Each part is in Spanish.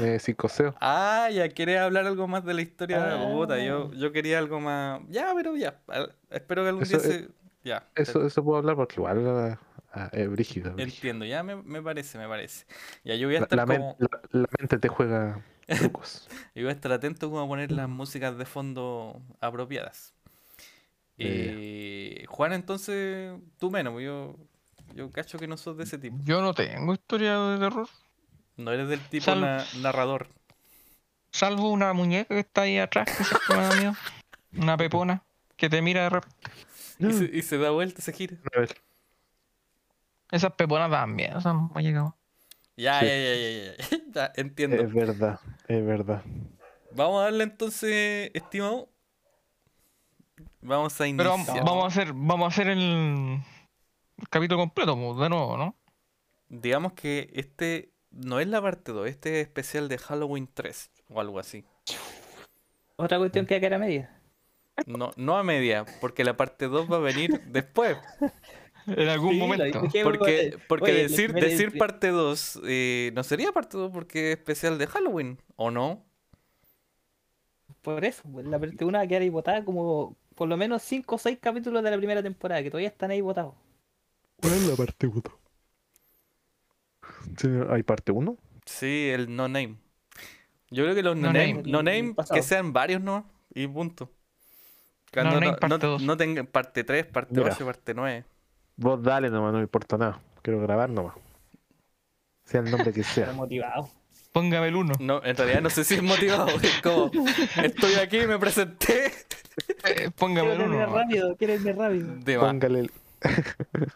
Me psicoseo. Ah, ya quieres hablar algo más de la historia de Ah. Puta, Yo, yo quería algo más. Ya, pero ya. Espero que algún Eso día se. Ya. Eso, eso puedo hablar porque igual ah, ah, es brígido. Entiendo, ya me, me parece, me parece. Ya yo voy a La, estar la como. la- la mente te juega trucos. Yo voy a estar atento como a poner las músicas de fondo apropiadas. Eh, Juan, entonces, tú menos, yo, yo cacho que no sos de ese tipo. Yo no tengo historia de terror. No eres del tipo Sal- na- narrador. Salvo una muñeca que está ahí atrás, que me da miedo. Una pepona que te mira de repente. Y se, y se da vuelta, se gira. A ver, Esas peponas dan miedo, esas muñecas. Ya, Sí. ya, ya, ya, ya, ya, entiendo. es verdad, es verdad. Vamos a darle entonces, estimado. Vamos a Pero vamos, iniciar. vamos a hacer, vamos a hacer el, el capítulo completo, pues, de nuevo, ¿no? Digamos que este no es la parte 2, este es especial de Halloween 3 o algo así. Otra cuestión que era media. No, no a media, porque la parte 2 va a venir después. En algún Sí, momento. Porque, porque Oye, decir, decir parte 2 eh, no sería parte 2 porque es especial de Halloween, ¿o no? Por eso, pues, la parte 1 va a quedar ahí botada como por lo menos 5 o 6 capítulos de la primera temporada, que todavía están ahí botados. ¿Cuál es la parte 1? ¿Hay parte 1? Sí, el no name. Yo creo que los no, No name, name. no name que sean varios, ¿no? Y punto. Cuando name no, parte no- no tengan parte 3, parte Mira. 8, parte 9. Vos dale nomás, no me importa nada. Quiero grabar nomás. Sea el nombre que sea. motivado. Póngame el uno. No, en realidad no sé si es motivado. Es como, estoy aquí, me presenté. Eh, póngame Quiero el uno. irme nomás. rápido, quiero irme rápido. De. Póngale el...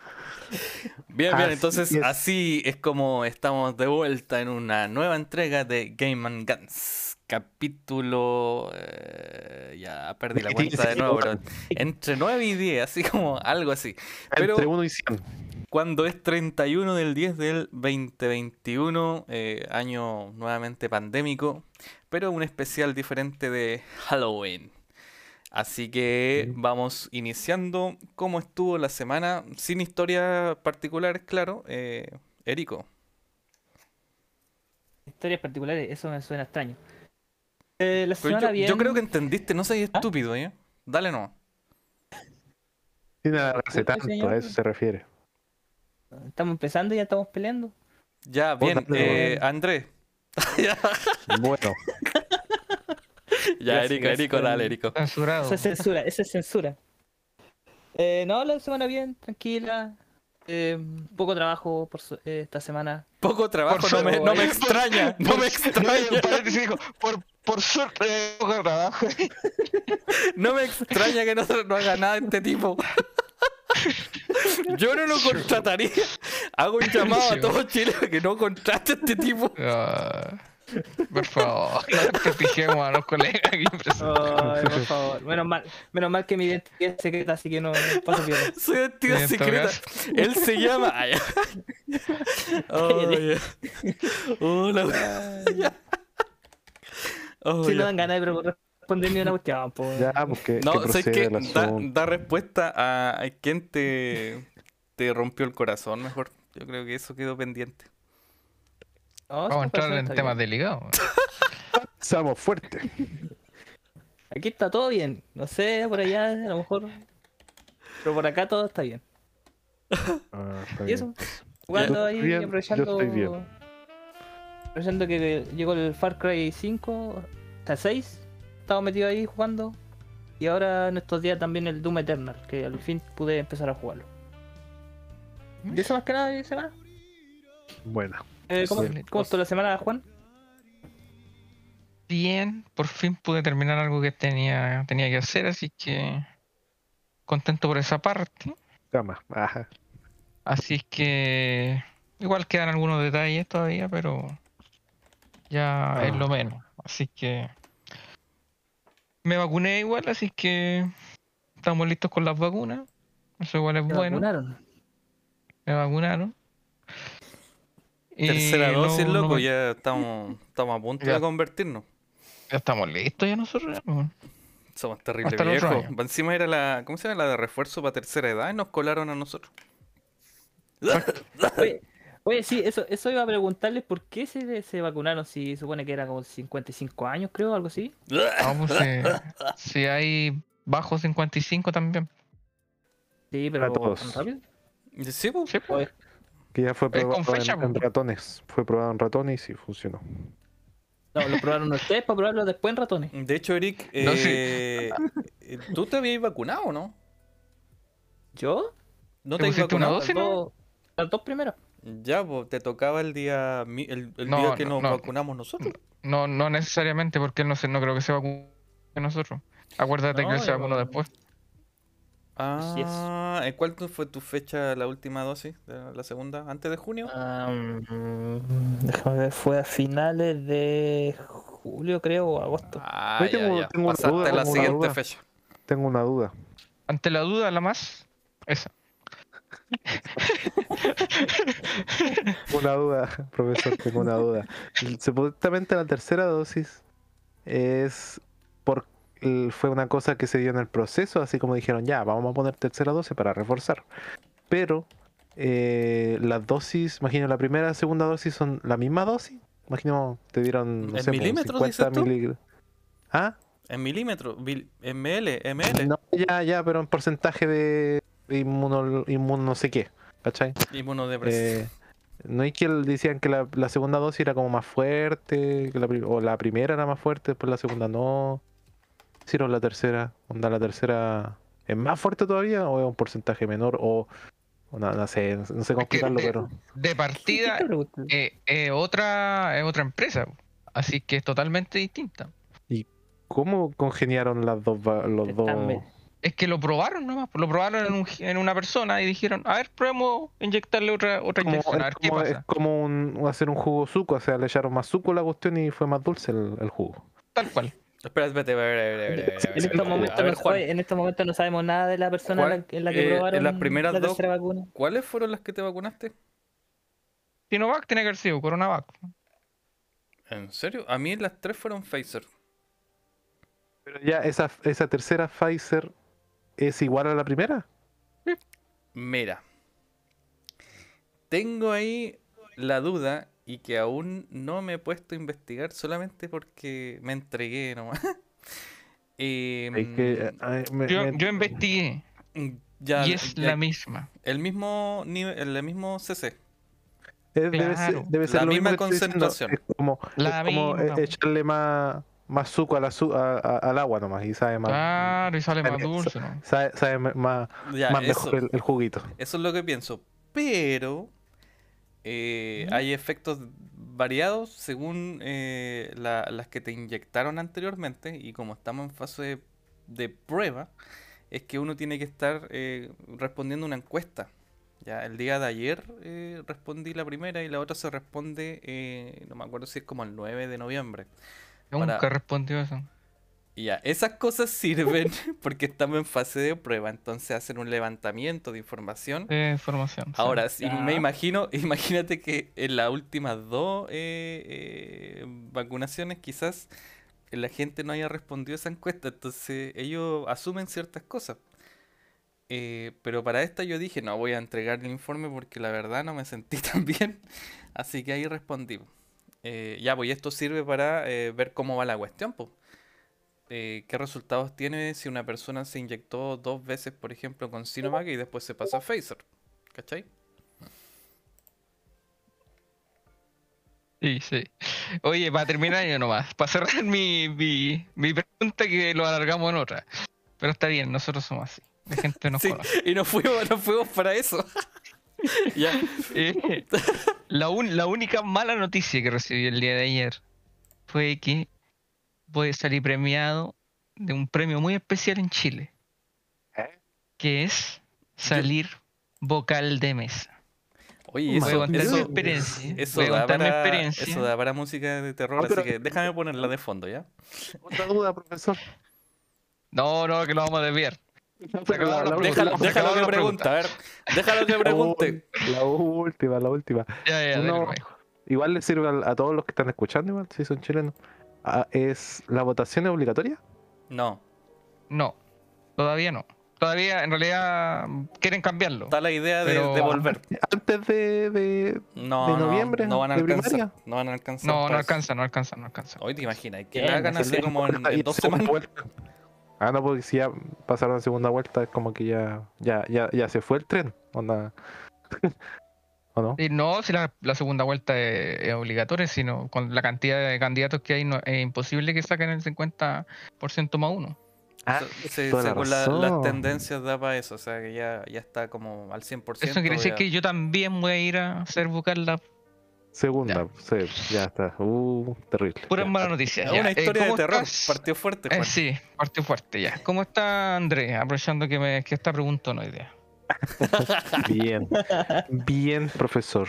Bien, bien, Así entonces es. así es como estamos de vuelta en una nueva entrega de Game and Guns. Capítulo. eh, ya perdí la cuenta de nuevo, pero entre 9 y 10, así como algo así. Pero Entre 1 y 100. cuando es 31 del 10 del 2021, eh, año nuevamente pandémico, pero un especial diferente de Halloween. Así que vamos iniciando cómo estuvo la semana, sin historia particular, claro. Eh, Erico, Historias particulares, eso me suena extraño. Eh, la semana yo, bien. yo creo que entendiste, no seas ¿Ah? estúpido, ¿eh? Dale no. Sin alargarse Este tanto, señor- a eso se refiere. Estamos empezando y ya estamos peleando. Ya, bien, eh, Andrés. Bueno, ya, Gracias, Erico, dale, Erico. Censurado. Eso es censura, eso es censura. Eh, no, la semana bien, tranquila. Eh, poco trabajo por su- eh, esta semana. Poco trabajo, Por no me, no me extraña, no Por- me extraña. por, por suerte, eh, poco trabajo. No me extraña que no, no haga nada este tipo. Yo no lo contrataría. Hago un llamado a todo Chile que no contrate a este tipo. Ah, por favor, no desprestigiemos a los colegas aquí presentes. Ay, por favor. Menos mal, menos mal que mi identidad es secreta, así que no no paso piola. Su identidad En todo secreta. Él se llama. Ay, ay, Hola. Oh, Si ya. no dan ganas de responder ni una cuestión, pues. ya, porque No, que ¿sabes proceda qué? el Da, respuesta a, a quién te, te rompió el corazón, mejor. Yo creo que eso quedó pendiente. No, Vamos a entrar en temas delicados. Seamos fuertes. Aquí está todo bien. No sé, por allá a lo mejor. Pero por acá todo está bien. Ah, está ¿Y bien. eso? Jugando Yo ahí, estoy bien, yo aprovechando. estoy bien. Aprovechando que llegó el Far Cry 5, hasta 6. Estaba metido ahí jugando. Y ahora en estos días también el Doom Eternal, que al fin pude empezar a jugarlo. ¿Y eso más que nada semana? Bueno, Eh, ¿Cómo, Bien. ¿Cómo estuvo la semana, Juan? Bien, por fin pude terminar algo que tenía, tenía que hacer, así que contento por esa parte. cama. Ajá. Así es que igual quedan algunos detalles todavía, pero ya es Ah. lo menos. Así que me vacuné igual, así que estamos listos con las vacunas. Eso igual es ¿Te bueno. vacunaron? Me vacunaron. Tercera dosis, no- no loco, me- ya estamos, estamos a punto Ya. de convertirnos. ya estamos listos ya nosotros. ya, pues. Somos terribles viejos. año. Encima era la, ¿cómo se llama? La de refuerzo para tercera edad y nos colaron a nosotros. Oye, Oye, sí, eso, eso iba a preguntarles por qué se, se vacunaron si supone que era como 55 años, creo, algo así. Vamos, si, si hay bajo 55 también. Sí, pero todos. ¿tan rápido? Sí, pues. Sí, pues. Que ya fue probado fecha, en, ratones. Fue probado en ratones y sí funcionó. no, lo probaron ustedes para probarlo después en ratones. De hecho, Eric, No, sí. eh, eh, ¿tú te habías vacunado, no? ¿Yo? ¿No ¿Te te vacunado? Las no? dos, las dos primeras. Ya, pues te tocaba el día el, el No, día que no, nos no. vacunamos nosotros. No, no necesariamente, porque él no, se, no creo que se vacune nosotros. Acuérdate No, que él se vacunó después. Ah, ¿en ¿cuál fue tu fecha, la última dosis? de la segunda? ¿Antes de junio? Mm, déjame ver, fue a finales de julio, creo, o agosto. Ah, ya, tengo- ya. tengo Pasaste duda, a la tengo siguiente duda. fecha. Tengo una duda. Ante la duda, la más, esa. Una duda, profesor, tengo una duda. Supuestamente la tercera dosis es por fue una cosa que se dio en el proceso, así como dijeron, ya, vamos a poner tercera dosis para reforzar. Pero eh, las dosis, imagino la primera y la segunda dosis son la misma dosis. Imagino te dieron, no ¿En sé, milímetros, 50 dices tú? miligramos. ¿Ah? En milímetros, mil- ml, ml. No, ya, ya, pero en porcentaje de inmuno, inmuno no sé qué, ¿cachai? Inmunodepresivo. Eh, no es que decían que la, la segunda dosis era como más fuerte, que la, pri- o la primera era más fuerte, después la segunda no. Hicieron la tercera, onda la tercera es más fuerte todavía o es un porcentaje menor o, no, no sé, no sé cómo Es que explicarlo, de- pero De partida, ¿Qué pregunta? eh, eh, otra, es otra empresa. Así que es totalmente distinta. ¿cómo congeniaron las dos los dos? Es que lo probaron nomás, lo probaron en, un- en una persona y dijeron, a ver, probemos inyectarle otra, otra Como- inyección, a es ver qué como, es pasa. como un- hacer un jugo suco, o sea, le echaron más suco a la cuestión y fue más dulce el, el jugo. Tal cual. Espera, espérate, En a ver, estos momentos no- Juan, oye, en estos momentos no sabemos nada de la persona en la, en la que Eh, en probaron las primeras la dos- vacuna. ¿Cuáles fueron las que te vacunaste? Sinovac tiene que haber sido, Coronavac. ¿En serio? A mí las tres fueron Pfizer. Pero ya esa, esa tercera Pfizer es igual a la primera. Mira, tengo ahí la duda y que aún no me he puesto a investigar solamente porque me entregué nomás. Em, Es que, ay, me- Yo, me- yo investigué ya, y es ya- la misma. el mismo nivel, el mismo CC. Es- debe, ser, Claro. debe ser La lo mismo misma diciendo, concentración. Es como, La es como, misma. eh, echarle más, más suco al, azu- a- a- al agua nomás y sabe más, Claro, y sale más Sabe- dulce, ¿no? sabe, sabe más, Ya, más eso, mejor el, el juguito. eso es lo que pienso. Pero eh, hay efectos variados según eh, la- las que te inyectaron anteriormente y como estamos en fase de, de prueba, es que uno tiene que estar eh, respondiendo una encuesta. Ya, el día de ayer eh, respondí la primera y la otra se responde, eh, no me acuerdo si es como el 9 de noviembre. Nunca Para- respondió eso. Y ya, esas cosas sirven porque estamos en fase de prueba, entonces hacen un levantamiento de información. De información. sí. Ahora, si me imagino, imagínate que en las últimas dos eh, eh, vacunaciones quizás la gente no haya respondido a esa encuesta, entonces ellos asumen ciertas cosas. Eh, pero para esta yo dije, no voy a entregar el informe porque la verdad no me sentí tan bien, así que ahí respondí. Eh, ya, pues y esto sirve para eh, ver cómo va la cuestión, pues. Eh, ¿Qué resultados tiene si una persona se inyectó dos veces, por ejemplo, con Sinovac y después se pasa a Pfizer? ¿Cachai? Sí, sí. Oye, para terminar yo nomás, para cerrar mi, mi, mi pregunta que lo alargamos en otra. Pero está bien, nosotros somos así. La gente nos Sí, conoce. y nos fuimos, nos fuimos para eso. ya. Eh, la, un- la única mala noticia que recibí el día de ayer fue que voy a salir premiado de un premio muy especial en Chile, ¿Eh? que es salir vocal de mesa. Oye, Voy a eso, contar mi eso, experiencia. eso voy a da contar mi para, experiencia. eso da para música de terror, Ah, pero- así que déjame ponerla de fondo, ¿ya? Otra duda, profesor. No, no, que lo vamos a desviar. Pero la- la- Déjalo, que pregunte, a ver. Déjalo que pregunte. La última, la última. Ya, ya, No. Igual le sirve a, a todos los que están escuchando, igual, si son chilenos. Ah, ¿Es la votación es obligatoria? No. No, todavía no. todavía en realidad quieren cambiarlo. Está la idea de, volver. Antes de, de- No, de no, noviembre, no van a de alcanzar. primaria. No van a alcanzar. No, no para eso. alcanza, no alcanza, no alcanza. Hoy te imaginas que Bien, la hagan así como en, dos semanas. vuelta. Ah, no, porque si ya pasaron a segunda vuelta, es como que ya, ya, ya, ya se fue el tren. Onda. ¿O no? Y no, si la, la segunda vuelta es, es obligatoria, sino con la cantidad de candidatos que hay, no, es imposible que saquen el 50% más uno. Ah, según la- las tendencias da para eso, o sea que ya, ya está como al 100%. Eso quiere decir ya- que yo también voy a ir a hacer buscar la Segunda, sí, ya está. Uh, terrible. pura Ya. mala noticia. Una eh, historia de ¿cómo terror. estás? Partió fuerte, Eh, Juan. sí, partió fuerte ya. ¿Cómo está Andrés? Aprovechando que, me, que esta pregunta no idea. Bien, bien, profesor.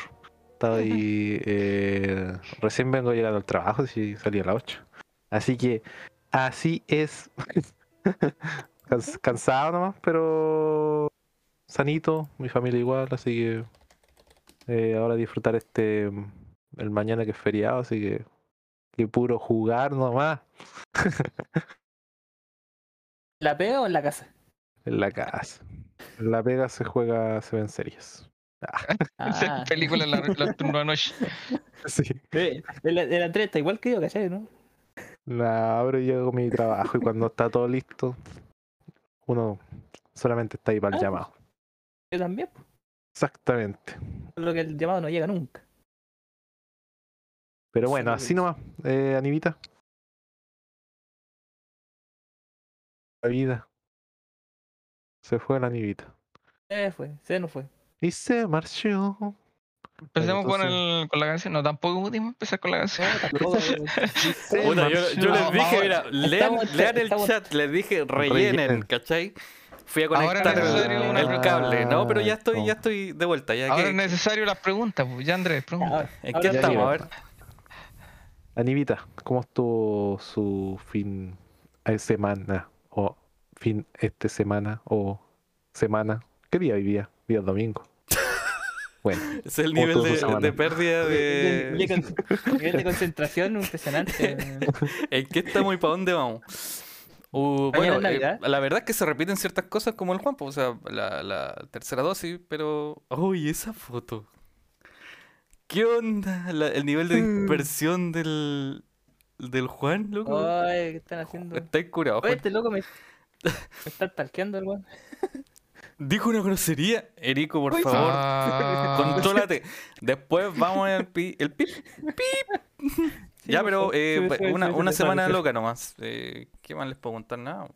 Estaba ahí. eh, recién vengo llegando al trabajo, si salí a las 8. Así que, así es. Cans- cansado nomás, pero sanito. Mi familia igual, así que. eh, ahora disfrutar este. El mañana que es feriado, así que. Que puro jugar nomás ¿La pega o en la casa? en la casa. En la pega se juega, se ven series. Ah, Película en la, la noche. Sí. eh, el, el Andrés está igual que yo, ¿cachai? ¿no? No, pero yo hago mi trabajo y cuando está todo listo, uno solamente está ahí para el Ah, llamado. Yo también, pues. Exactamente. Solo que el llamado no llega nunca. Pero bueno, Sí, así nomás, eh, Anivita. La vida. Se fue la Anivita. Se fue, se no fue. Y se marchó. Empecemos con, el, con la canción. No, tampoco pudimos empezar con la canción. Yo, yo les dije, mira, lean, el chat, les dije rellenen. ¿cachai? Fui a conectar el, el cable, ¿no? Pero ya estoy, ya estoy de vuelta. Ya, Ahora ¿qué- es necesario las preguntas, pues. Ya Andrés, pregunta. ¿En qué estamos? A ver. Anivita, ¿cómo estuvo su fin de semana? O fin este semana o semana. ¿Qué día vivía? Día domingo. Bueno, Es el ¿Cómo nivel de, pérdida de. nivel de concentración impresionante. ¿En qué estamos y para dónde vamos? Uh, bueno, eh, Navidad. la verdad es que se repiten ciertas cosas como el Juan, pues, o sea, la, la tercera dosis, pero. ¡Uy, esa foto! ¿Qué onda? La- el nivel de Mm. dispersión del, del Juan, loco. Ay, ¿qué están haciendo? Está curado, Oye, este loco me, me está talqueando el weón. Dijo una grosería. Erico, por favor, Ah, contrólate. Después vamos al pi, el pip. Pip. ya, pero eh, Sí, sí, una, una semana loca nomás. Eh, ¿Qué más les puedo contar? Nada.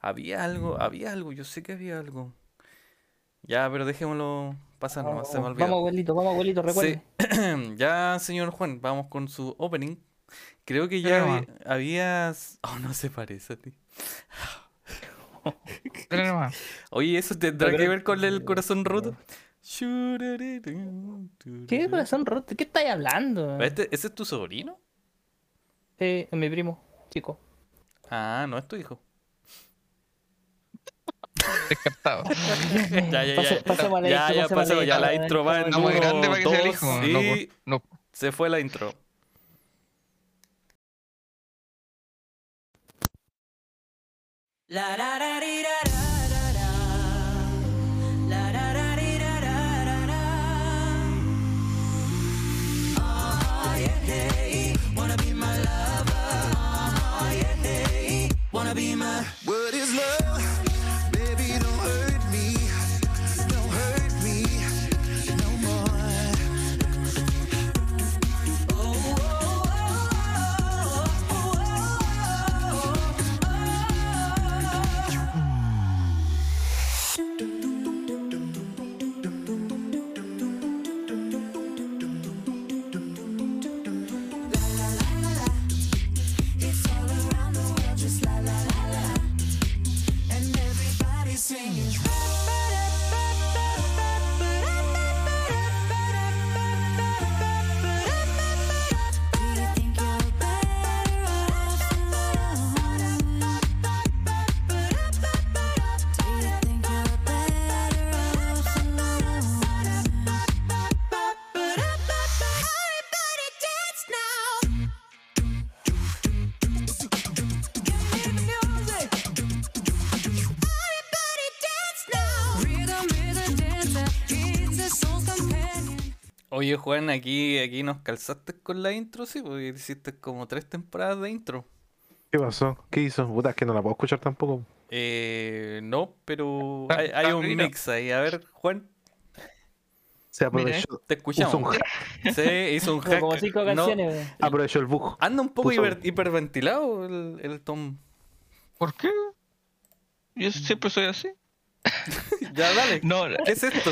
Había algo, había algo, yo sé que había algo. Ya, pero dejémoslo pasar nomás, se me Vamos, olvidó. vamos, abuelito, vamos, abuelito, recuerde. ya, señor Juan, vamos con su opening. Creo que ya habías... Oh, no se parece a ti. Oye, ¿eso tendrá que ver con el corazón roto? ¿Qué corazón roto? ¿Qué estáis hablando? Este- ¿Ese es tu sobrino? Eh, es mi primo, chico. Ah, no es tu hijo. Descartado. Ya, ya, ya. pasemos a la Ya, intro, ya, pasemos a pasemos, ya la intro, va en Está muy uno, grande para que sea el dos, hijo. y No, no. se fue la intro. La da da dee da da da da. La da da da da da da. Ah, yeah, hey. Wanna be my lover. Ah, yeah, hey. Wanna be my. What is love? Oye, Juan, aquí, aquí nos calzaste con la intro, sí, porque hiciste como tres temporadas de intro. ¿Qué pasó? ¿Qué hizo? Puta, es que no la puedo escuchar tampoco. Eh, no, pero Ah, hay, hay un mix ahí. A ver, Juan, Se Mira, aprovechó, te escuchamos. Puso un hack. Sí, hizo un hack. como cinco No, canciones, weón. aprovechó el bug. anda un poco hiper- hiperventilado el, el Tom. ¿Por qué? Yo siempre soy así. Ya, dale. No, ¿Qué es esto?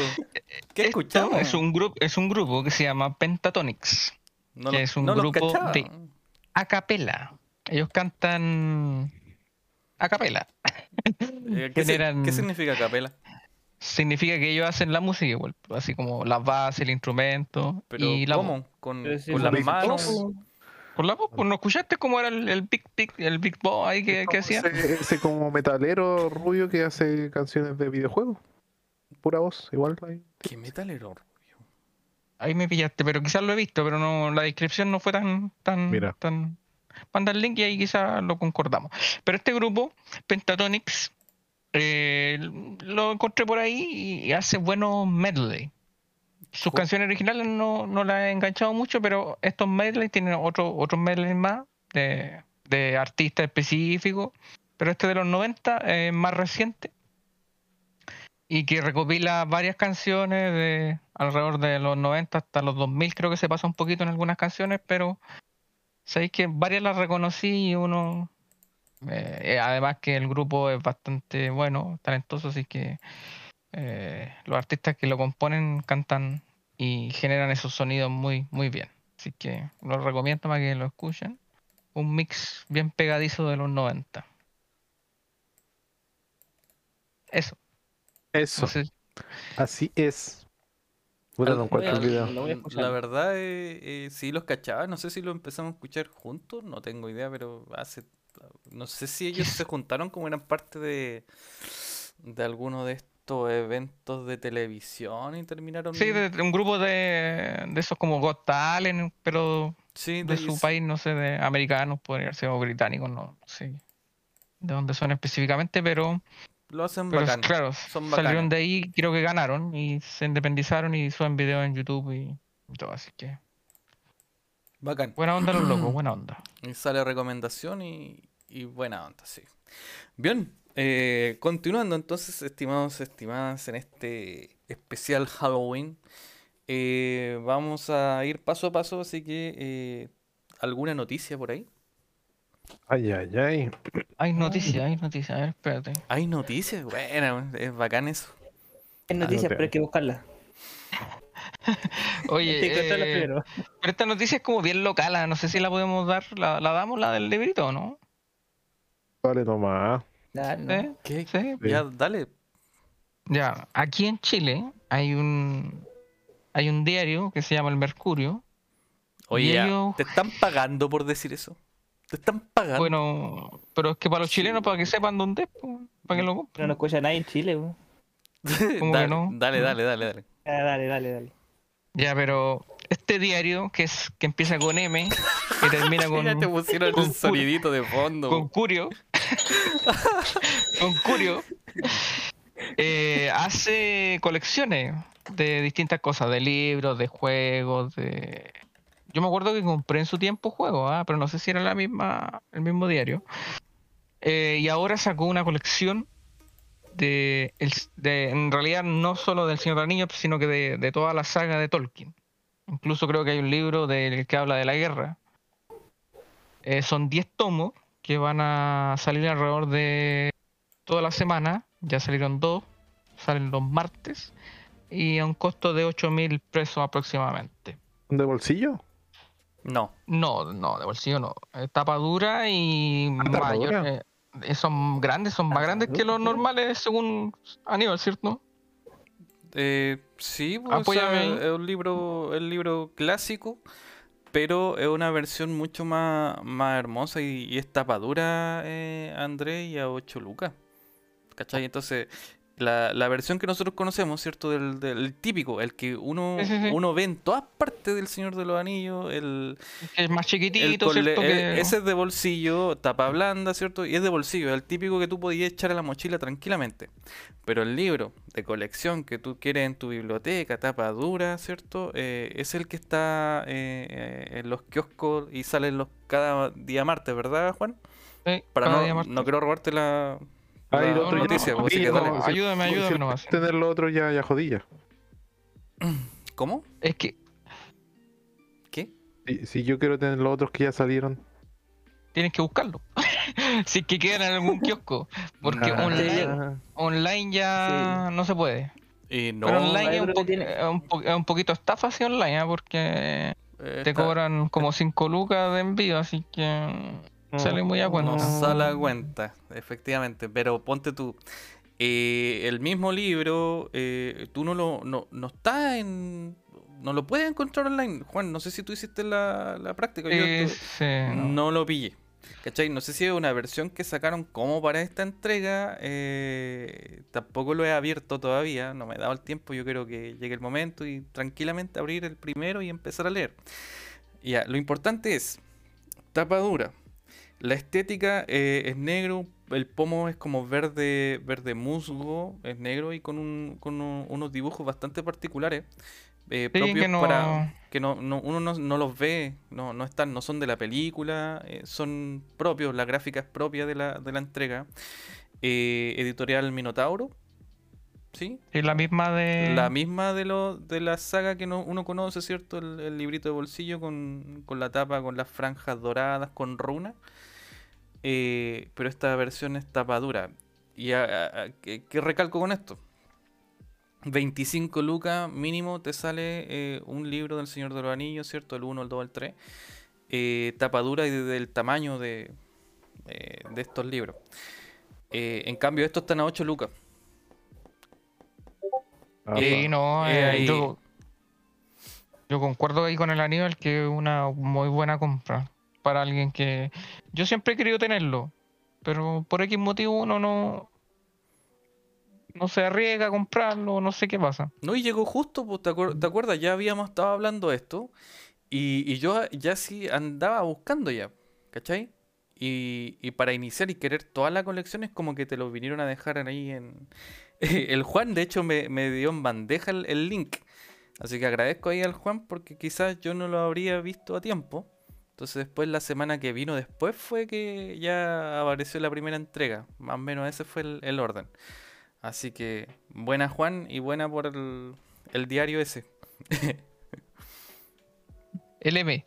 ¿Qué esto escuchamos? es un grupo, es un grupo que se llama Pentatonics. No que lo- es un no grupo de- A capela. Ellos cantan a capela. Eh, ¿Qué, generan- qué significa capela? Significa que ellos hacen la música igual, así como las bases, el instrumento Pero y la. ¿cómo? ¿Con, las manos? Con la voz, pues no escuchaste cómo era el, el Big Big, el Big Boss ahí que, que hacía. Ese, ese como metalero rubio que hace canciones de videojuegos. Pura voz, igual. ahí. ¿Qué metalero? rubio? Ahí me pillaste, pero quizás lo he visto, pero no, la descripción no fue tan, tan, Mira. tan. Manda el link y ahí quizás lo concordamos. Pero este grupo, Pentatonics, eh, lo encontré por ahí y hace buenos medley. Sus Oh. canciones originales no, no las he enganchado mucho, pero estos medley tienen otro, otros medley más de, de artistas específicos. Pero este de los 90 es más reciente y que recopila varias canciones de alrededor de los 90 hasta los 2000, creo que se pasa un poquito en algunas canciones, pero sabéis que varias las reconocí y uno, eh, además que el grupo es bastante bueno, talentoso, así que eh, los artistas que lo componen cantan y generan esos sonidos muy, muy bien. Así que los recomiendo para que lo escuchen. Un mix bien pegadizo de los 90. Eso. Eso, No sé, así es. No encuentro el video. lo escuchar. La verdad, eh, eh, sí los cachaba. No sé si lo empezamos a escuchar juntos, no tengo idea, pero hace. No sé si ellos se juntaron como eran parte de, de alguno de estos eventos de televisión y terminaron. Sí, de, de un grupo de, de esos como Got Talent, pero Sí, de su país, no sé, de americanos, podría ser, o británicos, no sé de dónde son específicamente, pero, Lo hacen pero bacán. claro, son salieron de ahí, creo que ganaron y se independizaron y suben videos en YouTube y, y todo, así que Bacán. buena onda los locos, buena onda. Y sale recomendación y, y buena onda, sí. Bien, eh, continuando entonces, estimados, estimadas, en este especial Halloween, eh, vamos a ir paso a paso, así que eh, ¿alguna noticia por ahí? Ay, ay, ay. Hay noticias, hay noticias, a ver, espérate. ¿Hay noticias? Bueno, es bacán eso. Hay noticias, pero hay que buscarlas. Oye, eh, pero esta noticia es como bien local, ah, no sé si la podemos dar, la, la damos, la del librito, ¿no? Vale, nomás. Ah, no. ¿Eh? ¿Qué? Sí, Ya, dale. Ya, aquí en Chile hay un hay un diario que se llama El Mercurio. Oye, ¿te están pagando por decir eso? ¿Te están pagando? Bueno, pero es que para los Sí. chilenos, para que sepan dónde es, pues, para que lo Pero compren. no escucha nadie en Chile, weón. ¿cómo que dale, no? dale, dale, dale, dale. Ah, dale, dale, dale. Ya, pero este diario que es que empieza con M y termina con, Ya te pusieron cu- sonidito de fondo. con Curio, con Curio, eh, hace colecciones de distintas cosas, de libros, de juegos, de... Yo me acuerdo que compré en su tiempo juegos, ah, pero no sé si era la misma, el mismo diario. Eh, y ahora sacó una colección de, en realidad no solo del Señor de los Anillos, sino que de, de toda la saga de Tolkien. Incluso creo que hay un libro del que habla de la guerra. Eh, son 10 tomos que van a salir alrededor de toda la semana. Ya salieron dos, salen los martes. Y a un costo de 8 mil pesos aproximadamente. ¿De bolsillo? No. No, no, de bolsillo no. Tapa dura y Ah, mayor. eh, son grandes, son más Tapa grandes que los normales según Aníbal, ¿cierto? Eh, sí, pues, o sea, Apóyame ahí. es un libro, el libro clásico, pero es una versión mucho más, más hermosa y, y es tapadura, eh, André, y a 8 lucas. ¿Cachai? Entonces, la, la versión que nosotros conocemos, ¿cierto? Del, del típico, el que uno, Sí, sí, sí. uno ve en todas partes del Señor de los Anillos, el, Es más el chiquitito, cole- ¿cierto? Que- ese es de bolsillo, tapa blanda, ¿cierto? Y es de bolsillo, es el típico que tú podías echar a la mochila tranquilamente. Pero el libro de colección que tú quieres en tu biblioteca, tapa dura, ¿cierto? Eh, es el que está eh, en los kioscos y sale los, cada día martes, ¿verdad, Juan? Sí, Para cada no, día martes. no quiero robarte la, Ah, y la lo otro ya- noticia, Sí, no, dale. si- Ayúdame, si- ayúdame si nomás. Tener lo otro ya, ya jodilla. ¿Cómo? Es que ¿Qué? Si, si yo quiero tener los otros que ya salieron. tienes que buscarlo. si es que quedan en algún kiosco. Porque Ah, online, online ya no se puede. Y no, Pero online es un, creo po- que tiene- es un po- es un poquito estafa así online, ¿ah? porque eh, te está- cobran como 5 lucas de envío, así que sale muy a cuenta. No sale a cuenta, efectivamente. Pero ponte tú. eh, el mismo libro, eh, tú no lo no, no está en. No lo puedes encontrar online. Juan, no sé si tú hiciste la, la práctica. yo Eh, sí, no. no. lo pillé. ¿Cachai? No sé si es una versión que sacaron como para esta entrega. eh, tampoco lo he abierto todavía. No me he dado el tiempo. Yo creo que llegue el momento y tranquilamente abrir el primero y empezar a leer. Ya, lo importante es tapa dura. La estética eh, es negro, el pomo es como verde, verde musgo, es negro y con, un- con un- unos dibujos bastante particulares. eh, Sí, propios que no- para que no, no- uno no, no los ve, no, no están, no son de la película, eh, son propios, la gráfica es propia de la, de la entrega. Eh, editorial Minotauro, ¿sí? Sí, la misma de. La misma de, lo, de la saga que no- uno conoce, ¿cierto? El, el librito de bolsillo con, con la tapa, con las franjas doradas, con runa. Eh, pero esta versión es tapa dura. ¿Y a- a- a- qué, qué recalco con esto? 25 lucas mínimo te sale eh, un libro del Señor de los Anillos, ¿cierto? El 1, el 2, el 3. Eh, tapa dura y de- del tamaño de, eh, de estos libros. Eh, en cambio, estos están a 8 lucas. Ah, Sí, no, Eh, ahí- yo, yo concuerdo ahí con el Aníbal que es una muy buena compra para alguien que yo siempre he querido tenerlo, pero por X motivo uno no no se arriesga a comprarlo, no sé qué pasa. No, y llegó justo, pues, ¿te, te acuerdas? Ya habíamos estado hablando de esto. Y, y yo ya sí andaba buscando ya, ¿cachai? Y, y para iniciar y querer toda la colección es como que te lo vinieron a dejar ahí en... El Juan, de hecho, me, me dio en bandeja el, el link. Así que agradezco ahí al Juan porque quizás yo no lo habría visto a tiempo. Entonces después, la semana que vino después fue que ya apareció la primera entrega. Más o menos ese fue el, el orden. Así que buena Juan y buena por el, el diario ese. El M,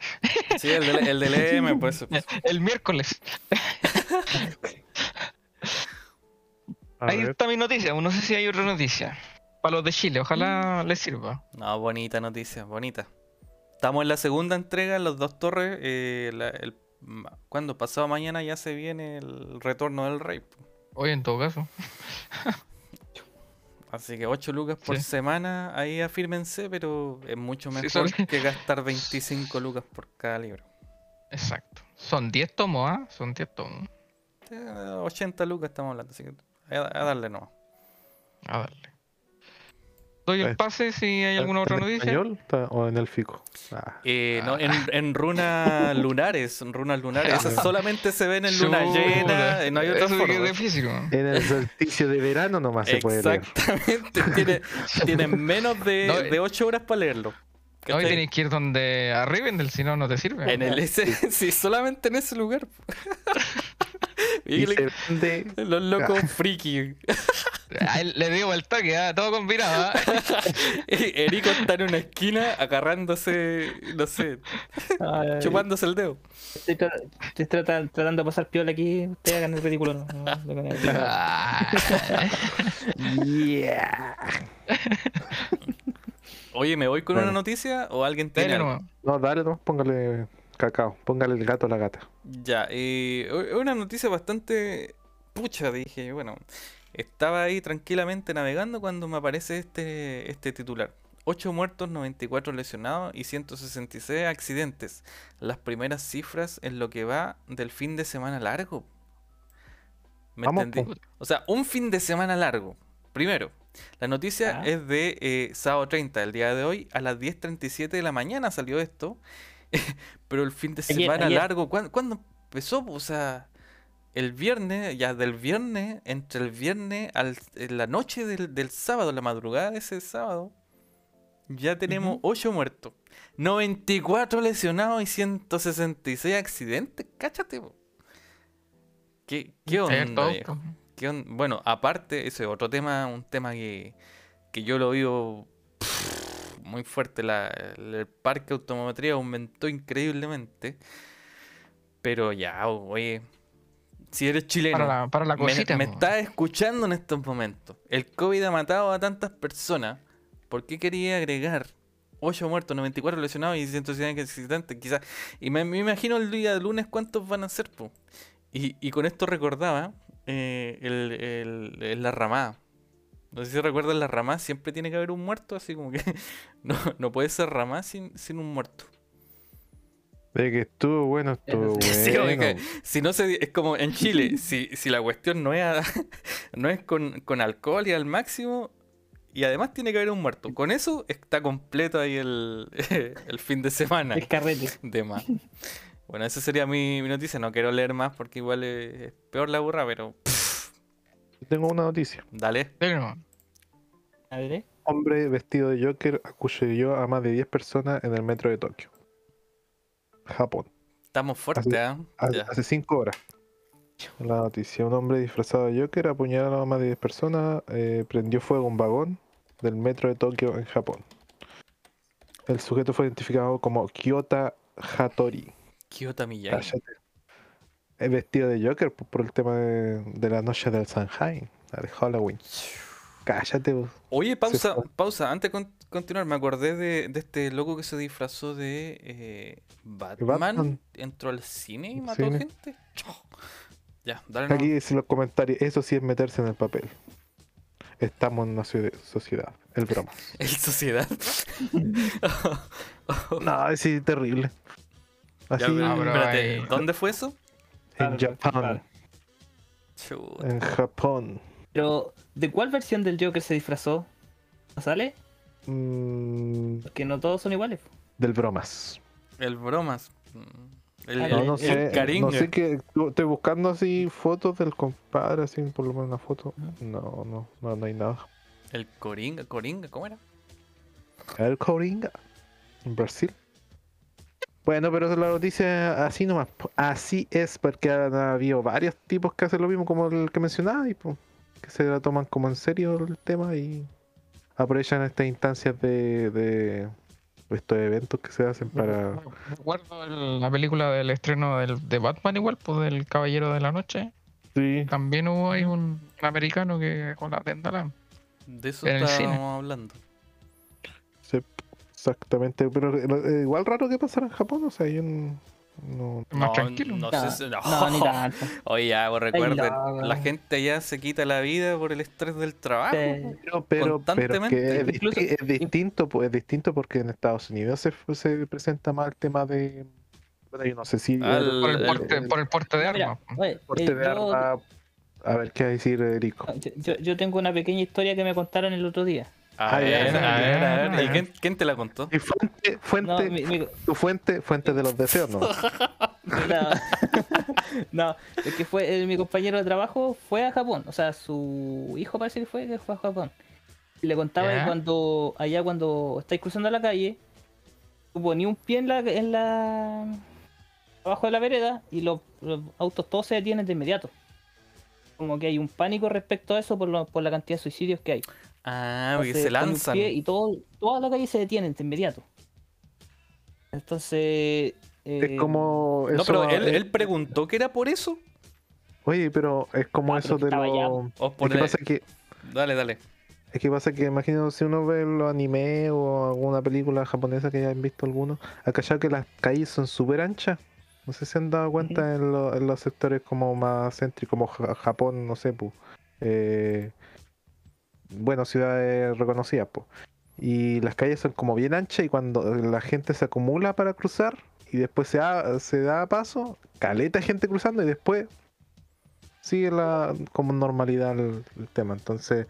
Sí, el del, el del EM, pues. pues. el miércoles. Ahí está mi noticia, no sé si hay otra noticia. Para los de Chile, ojalá les sirva. No, bonita noticia, bonita. Estamos en la segunda entrega en los dos torres. eh, la- el, ma- ¿Cuándo? Pasado mañana ya se viene el retorno del rey. Hoy en todo caso. Así que 8 lucas por Sí. semana, ahí afírmense, pero es mucho Sí, mejor son- que gastar 25 lucas por cada libro. Exacto. Son 10 tomos, ¿ah? Son 10 tomos. Eh, 80 lucas estamos hablando, así que a, a darle nomás. A darle. Doy el Eh, pase si hay alguna otra ¿En noticia. español o en el fico? Ah, Eh, no, en, en runas lunares, en runas lunares, esas solamente se ven en luna llena, no hay otra Eso es. ¿no? En el solsticio de verano nomás se puede leer. Exactamente, tiene, tienen menos de, No, de 8 horas para leerlo. Hoy ¿cachai? tenéis que ir donde arriben del si no, no te sirve. En el ese, sí, solamente en ese lugar. Y le- los locos friki. Le digo el toque, ¿ah? todo combinado. ¿ah? Erico está en una esquina agarrándose, no sé, Ay, chupándose el dedo. Estoy, tra- estoy trata- tratando de pasar piola aquí. Ustedes hagan el ridículo. No. Ah. Yeah. Oye, ¿me voy con Bueno. una noticia o alguien tiene Dale algo? No, dale, no, póngale cacao, póngale el gato a la gata. Ya, eh, una noticia bastante pucha, dije, bueno, estaba ahí tranquilamente navegando cuando me aparece este, este titular. 8 muertos, 94 lesionados y 166 accidentes. Las primeras cifras en lo que va del fin de semana largo. ¿Me Vamos, entendí? po. O sea, un fin de semana largo. Primero, la noticia Ya. es de eh, sábado 30, el día de hoy, a las 10.37 de la mañana salió esto. Pero el fin de semana ayer. largo, ¿cuándo, cuándo empezó? O sea, el viernes, ya del viernes, entre el viernes a la noche del, del sábado, la madrugada de ese sábado, ya tenemos Ujú. 8 muertos, 94 lesionados y 166 accidentes. Cáchate, po. ¿Qué, qué onda? Pues. ¿Qué on- Bueno, aparte, ese es otro tema, un tema que, que yo lo vivo pff, muy fuerte. La, el, parque de automotriz aumentó increíblemente. Pero ya, oye, si eres chileno, Para la, para la me, cosita. me po. estás escuchando en estos momentos. El COVID ha matado a tantas personas. ¿Por qué quería agregar 8 muertos, 94 lesionados y 160 accidentes? Quizás. Y me, me imagino el día de lunes cuántos van a ser, po. Y, y con esto recordaba eh, el, el- el- la ramada. No sé si recuerdan la ramada, siempre tiene que haber un muerto, así como que no, no puede ser ramada sin, sin un muerto. De que estuvo bueno, estuvo bueno. Sí, Si no se, es como en Chile, si, si la cuestión no es, a- no es con, con alcohol y al máximo, y además tiene que haber un muerto. Con eso está completo ahí el, el fin de semana El carrete. de más. Bueno, esa sería mi, mi noticia. No quiero leer más porque igual es, es peor la burra, pero Tengo una noticia. dale. Pero, A ver, ¿eh? Hombre vestido de Joker acuchilló a más de 10 personas en el metro de Tokio. Japón. Estamos fuertes, ¿ah? Hace- Ya. Hace 5 horas. La noticia. Un hombre disfrazado de Joker apuñaló a más de 10 personas, eh, prendió fuego a un vagón del metro de Tokio en Japón. El sujeto fue identificado como Kyota Hattori. Kyoto Miyagi. Vestido de Joker por el tema de, de la noche del Shanghai, la de Halloween. Cállate, vos. Oye, pausa, pausa. Antes de con- continuar, me acordé de, de este loco que se disfrazó de eh, Batman. Batman. Entró al cine y mató Cine. gente. Ya, dale. Aquí dice en los comentarios, eso sí es meterse en el papel. Estamos en una sociedad. El broma. El sociedad. No, es sí, terrible. Así Ya, pero, Ah, pero espérate, ¿dónde fue eso? en Japón. En Japón. Pero, ¿de cuál versión del Joker se disfrazó? ¿No sale? Mm, Porque no todos son iguales. del bromas. El bromas. El, Ah, el- No, no el sé. No Caringa. sé qué. Estoy buscando así fotos del compadre, así por lo menos una foto. No, no, no, no hay nada. el Coringa, Coringa, ¿cómo era? El Coringa. En Brasil. Bueno, pero la noticia así nomás. Así es, porque han habido varios tipos que hacen lo mismo como el que mencionaba y po, que se la toman como en serio el tema y aprovechan estas instancias de, de estos eventos que se hacen para... recuerdo el- la película del estreno del, de Batman igual, pues del Caballero de la Noche. Sí. También hubo ahí un, un americano que con la tenda la... De eso estábamos hablando. Sí, exactamente, pero eh, igual raro que pasara en Japón, o sea, yo no... no- Más tranquilo. No, No, sé si- no. no, ni tanto. Oye, ya, vos recuerden, no, la gente ya se quita la vida por el estrés del trabajo. Sí. po. Pero, pero, pero Constantemente. que es, disti- Incluso- es distinto, pues, es distinto porque en Estados Unidos se, se presenta más el tema de... Bueno, yo no sé si... Al- Por el el- porte, por el porte de Mira, armas. oye, porte eh, de yo- arma. A ver qué va a decir Erico. yo- yo tengo una pequeña historia que me contaron el otro día. A ver, a ver, a ver. ¿Y ya. quién, quién te la contó? Y fuente, fuente, No, mi- mi- tu fuente, fuente de los deseos, ¿no? No, no, es que fue eh, mi compañero de trabajo fue a Japón, o sea, su hijo parece que fue que fue a Japón. Y le contaba que cuando allá cuando estáis cruzando la calle, tú ponías un pie en la, en la abajo de la vereda y los, los autos todos se detienen de inmediato. Como que hay un pánico respecto a eso por, lo- por la cantidad de suicidios que hay. Ah, porque Entonces, se lanzan. pie y todo, toda la calle se detiene de inmediato. Entonces. Es eh, como No, pero él, eh, él preguntó que era por eso. Oye, pero es como Ah, eso de lo... Es que pasa que... Dale, dale. Es que pasa que imagino si uno ve los anime o alguna película japonesa que hayan visto algunos, acá ya que las calles son súper anchas. No sé si han dado cuenta en, lo- en los sectores como más céntricos, como Ja- Japón, no sé, pues. eh, bueno, ciudades reconocidas, pues. Y las calles son como bien anchas y cuando la gente se acumula para cruzar y después se da, se da paso, caleta gente cruzando y después sigue la como normalidad el tema. Entonces,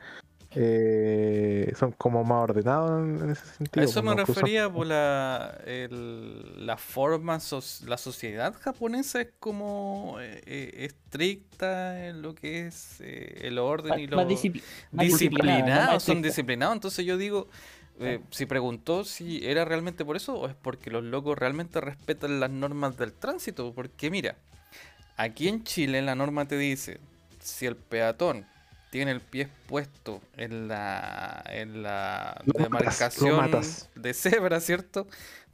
eh, son como más ordenados en, en ese A sentido. eso pues, me cruzan- refería por la, el- la forma, la sociedad japonesa es como eh, eh, estricta en lo que es eh, el orden Más, y lo disciplinados, más son disciplinados. Entonces yo digo, eh, si preguntó si era realmente por eso o es porque los locos realmente respetan las normas del tránsito. Porque mira, aquí en Chile la norma te dice, si el peatón tiene el pie puesto en la, en la Lo demarcación matas. de cebra, ¿cierto?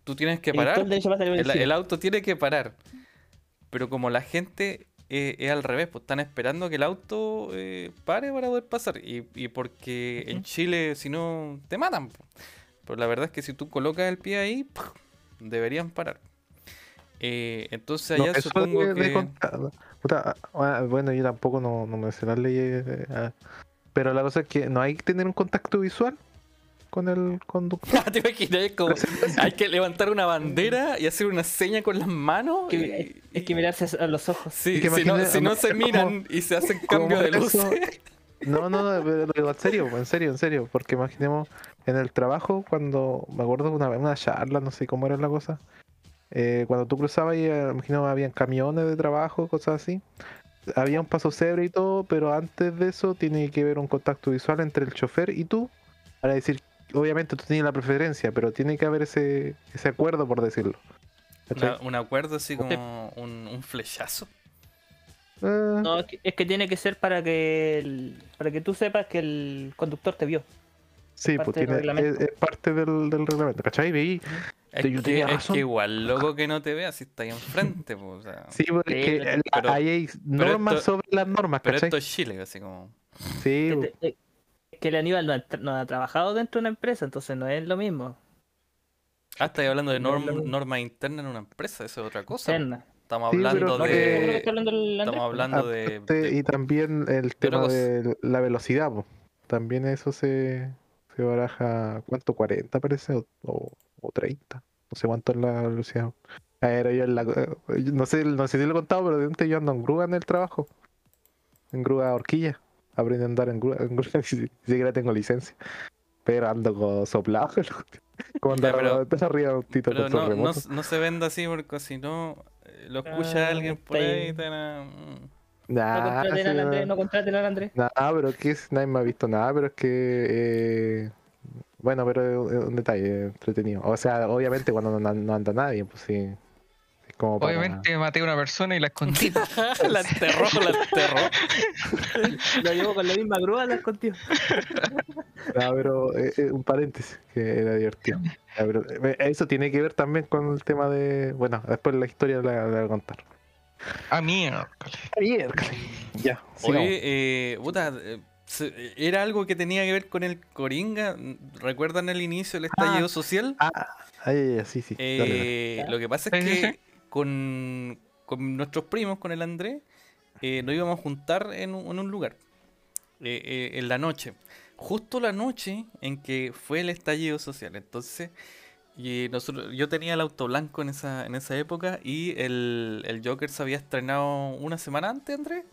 Tú tienes que parar. el El, vencido. el auto tiene que parar. Pero como la gente eh, es al revés, pues están esperando que el auto eh, pare para poder pasar. Y, y porque en. Chile, si no, te matan. Pero la verdad es que si tú colocas el pie ahí, deberían parar. Eh, entonces No, allá eso supongo de- de que... puta, ah, bueno, yo tampoco no, no me sé las leyes. eh, ah, pero la cosa es que no hay que tener un contacto visual con el conductor. ¿Te imaginas? Como hay que levantar una bandera y hacer una seña con las manos. Que- y- es que mirarse a los ojos. Sí, Es que si no, si no se como- miran y se hacen cambio de luces. No, no, no, pero lo digo en serio, en serio, en serio. Porque imaginemos en el trabajo, cuando me acuerdo de una, una charla, no sé cómo era la cosa. Eh, cuando tú cruzabas, eh, imagino habían camiones de trabajo, cosas así. Había un paso cebra y todo, pero antes de eso tiene que haber un contacto visual entre el chofer y tú. Para decir, obviamente tú tienes la preferencia, pero tiene que haber ese, ese acuerdo, por decirlo. Un acuerdo así como un, un flechazo. Eh, No, es que, es que tiene que ser para que el- para que tú sepas que el conductor te vio. sí, parte pues tiene, es, parte del, del reglamento, ¿cachai? Veí, Es, Yo que, tenía es que igual, loco que no te veas si está ahí enfrente. po, o sea. Sí, porque Sí, pero- ahí hay normas esto- sobre las normas, Pero ¿cachai? esto es Chile, así como. Sí, Que, que el Aníbal no ha, tra- no ha trabajado dentro de una empresa, entonces no es lo mismo. Ah, estáis hablando de No es norm- mismo. normas internas en una empresa, eso es otra cosa. po. Externa. Estamos Sí, hablando pero No, Eh, ¿cómo que de. Estamos hablando de. Y también el tema cosa. de la velocidad, po. también eso se, se baraja, ¿cuánto? ¿40 parece? O, o, o 30, no sé cuánto es la velocidad. A ver, yo en la, eh, no sé, no sé si lo he contado, pero de antes yo ando en grúa en el trabajo, en grúa horquilla, aprendí a andar en grúa, en grúa, ni si- ni siquiera tengo licencia, pero ando con soplado, como andar, pero- arriba un tito Pero no, no, no se venda así porque si no eh, lo escucha Ah, alguien por ahí y te mm. No contraten sí, al no. Andrés, no contraten al Andrés. Nada, pero que es, nadie me ha visto nada, pero es que eh, bueno, pero es un detalle entretenido. O sea, obviamente cuando no, no anda nadie, pues sí. Es como para... Obviamente maté a una persona y la escondí. la enterró, la enterró. Lo llevo con la misma grúa, las contigo. No, pero eh, eh, un paréntesis, que era divertido. Ya, pero, eh, eso tiene que ver también con el tema de. Bueno, después la historia la, la voy a contar. Ah, miércoles. Miércoles. Ya, sigamos. Oye, eh, puta, eh, era algo que tenía que ver con el Coringa. ¿Recuerdan el inicio del estallido social? Ah, ay, ay, ay, sí, sí. dale, dale. Eh, lo que pasa es que con, con nuestros primos, con el Andrés, eh, nos íbamos a juntar en un, en un lugar, eh, eh, en la noche. Justo la noche en que fue el estallido social. Entonces, y nosotros, yo tenía el auto blanco en esa, en esa época y el, el Joker se había estrenado una semana antes, Andrés.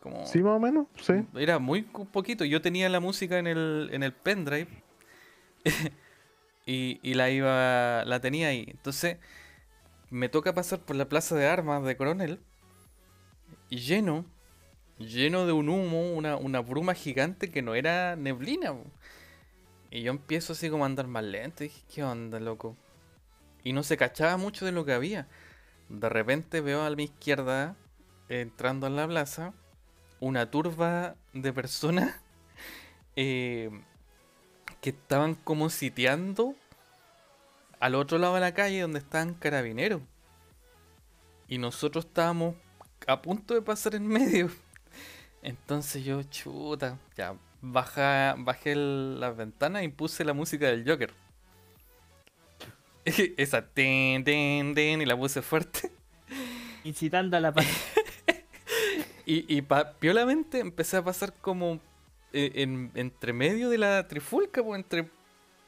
Como, Sí, más o menos, sí. era muy poquito. Yo tenía la música en el, en el pendrive. y, y la iba. la tenía ahí. Entonces, me toca pasar por la plaza de armas de Coronel. Y lleno. Lleno de un humo, una, una bruma gigante que no era neblina. Y yo empiezo así como a andar más lento. Y dije, ¿qué onda, loco? Y no se cachaba mucho de lo que había. De repente veo a mi izquierda, entrando a la plaza, una turba de personas eh, que estaban como sitiando al otro lado de la calle donde estaban carabineros. Y nosotros estábamos a punto de pasar en medio. Entonces yo, chuta, ya, baja, bajé el- las ventanas y puse la música del Joker. Esa, ten, ten, ten, y la puse fuerte. Incitando a la paz. Y, y pa- piolamente empecé a pasar como eh, en, entre medio de la trifulca, pues entre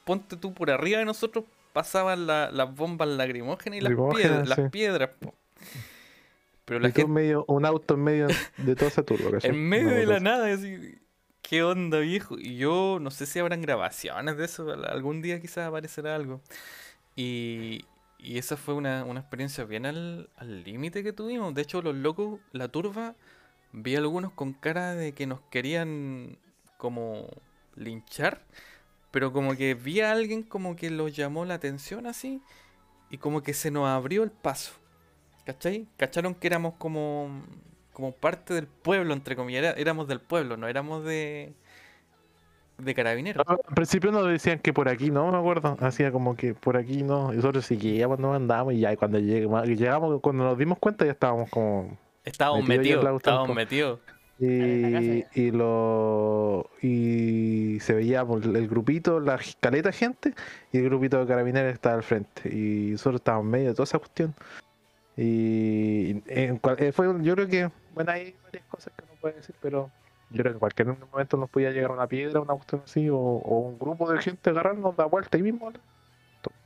ponte tú por arriba de nosotros pasaban la- las bombas lacrimógenas y las, piedras, las sí. piedras, po. Pero la Y tú en gente medio, un auto en medio de toda esa turba, en medio de la nada, así, ¿qué ¿Qué onda, viejo? Y yo no sé si habrán grabaciones de eso, al- algún día quizás aparecerá algo. Y, y esa fue una, una experiencia bien al al límite que tuvimos. De hecho, los locos, la turba, vi algunos con cara de que nos querían como linchar, pero como que vi a alguien como que los llamó la atención así, y como que se nos abrió el paso. ¿Cachai? ¿Cacharon que éramos como, como parte del pueblo, entre comillas? Éramos del pueblo, no éramos de, de carabineros. Al principio nos decían que por aquí no, me acuerdo. Hacía como que por aquí no. Y nosotros seguíamos, no andábamos y ya cuando llegamos, llegamos, cuando nos dimos cuenta ya estábamos como. Estábamos metidos, estábamos metidos. Y, lo y se veía por el grupito, la caleta de gente, y el grupito de carabineros estaba al frente. Y nosotros estábamos en medio de toda esa cuestión. Y en cual- eh, fue, yo creo que, bueno, hay varias cosas que no puede decir, pero yo creo que en cualquier momento nos podía llegar una piedra, una cuestión así, o, o un grupo de gente agarrarnos, da vuelta ahí mismo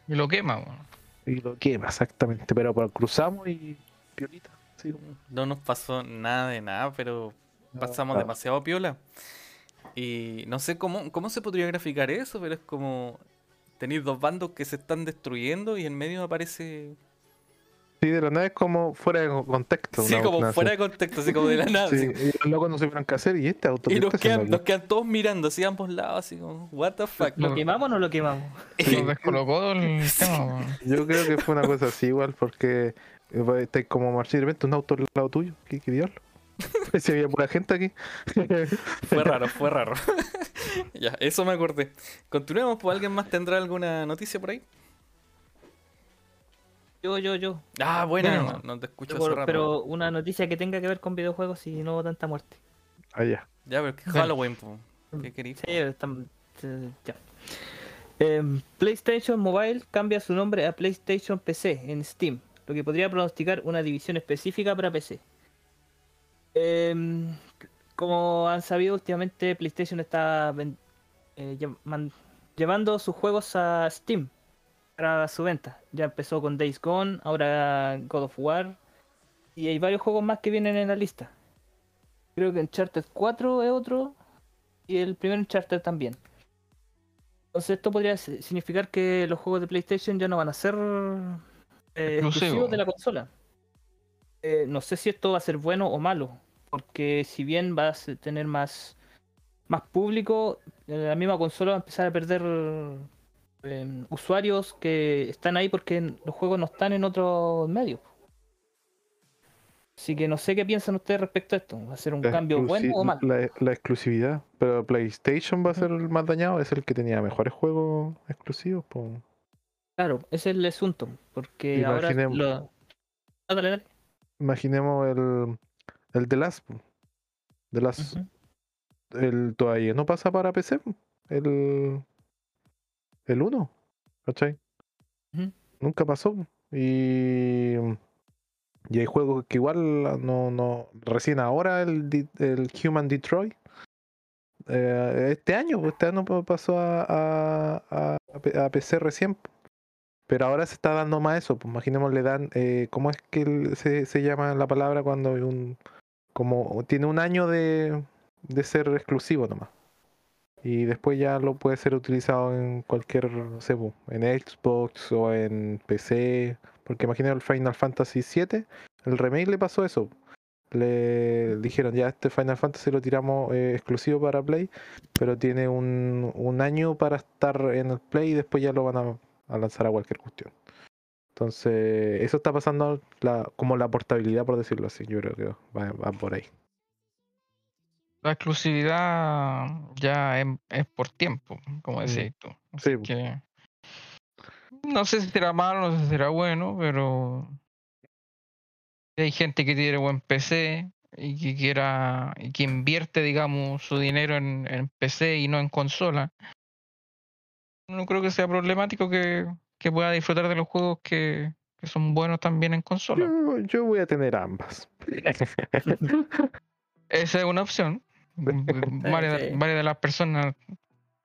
Y lo quema, weón. y lo quema, exactamente. Pero, pero cruzamos y piolita. Así como- No nos pasó nada de nada, pero pasamos ah. demasiado piola. Y no sé cómo, cómo se podría graficar eso, pero es como tenéis dos bandos que se están destruyendo y en medio aparece. Sí, de la nada es como fuera de contexto. Sí, una como fuera así. de contexto, así como de la nada. Sí, así. y los locos no supieron qué hacer y este auto. Y ¿qué nos quedan, nos quedan todos mirando así a ambos lados, así como, what the fuck. Lo- ¿Lo quemamos o no lo quemamos? Nos descolocó el tema. Yo creo que fue una cosa así igual porque estáis como marchando y de repente un auto al lado tuyo. ¿Qué quería Si había pura gente aquí. Fue raro, fue raro. ya, eso me acordé. Continuemos, pues alguien más tendrá alguna noticia por ahí. Yo, yo, yo. Ah, Bueno, no, no te escucho por- rato. pero una noticia que tenga que ver con videojuegos y no tanta muerte. Allá. Ya, pero es que. Halloween, po. ¿qué queréis? Sí, están- ya. Em, PlayStation Mobile cambia su nombre a PlayStation PC en Steam, lo que podría pronosticar una división específica para PC. Em, como han sabido, últimamente PlayStation está eh, llevando sus juegos a Steam para su venta. Ya empezó con Days Gone, ahora God of War y hay varios juegos más que vienen en la lista. Creo que Uncharted 4 es otro y el primer Uncharted también. Entonces esto podría si- significar que los juegos de PlayStation ya no van a ser eh, Exclusivo. exclusivos de la consola. Eh, no sé si esto va a ser bueno o malo, porque si bien va a tener más, más público, eh, la misma consola va a empezar a perder eh, usuarios que están ahí porque los juegos no están en otros medios. Así que no sé qué piensan ustedes respecto a esto. ¿Va a ser un La cambio bueno o malo? La, la exclusividad. Pero PlayStation va a ser el más dañado. Es el que tenía mejores juegos exclusivos. po. Claro, ese es el asunto, porque ahora Imaginemos- lo... Ah, dale, dale. Imaginemos el, el The Last. po. The Last Ujú. el todavía no pasa para PC. El, el 1. ¿Cachai? Nunca pasó. Y, y hay juegos que igual no, no. Recién ahora el, el Human Detroit. eh, este año, este año pa- pasó a, a, a PC recién. Pero ahora se está dando más eso. Pues imaginemos, le dan. Eh, ¿Cómo es que se, se llama la palabra cuando un. Como tiene un año de, de ser exclusivo nomás. Y después ya lo puede ser utilizado en cualquier, no sé, po, en Xbox o en PC. Porque imagínate el Final Fantasy VII, el remake le pasó eso. Le dijeron, ya este Final Fantasy lo tiramos eh, exclusivo para Play, pero tiene un, un año para estar en el Play y después ya lo van a, a lanzar a cualquier cuestión. Entonces, eso está pasando la, como la portabilidad, por decirlo así. Yo creo que va, va por ahí. La exclusividad ya es, es por tiempo, como Mm. decís tú. Sí, Así que no sé si será malo, no sé si será bueno, pero hay gente que tiene buen PC y que quiera y que invierte, digamos, su dinero en, en PC y no en consola. No creo que sea problemático que, que pueda disfrutar de los juegos que, que son buenos también en consola. yo, yo voy a tener ambas. Esa es una opción. varias, sí. varias de las personas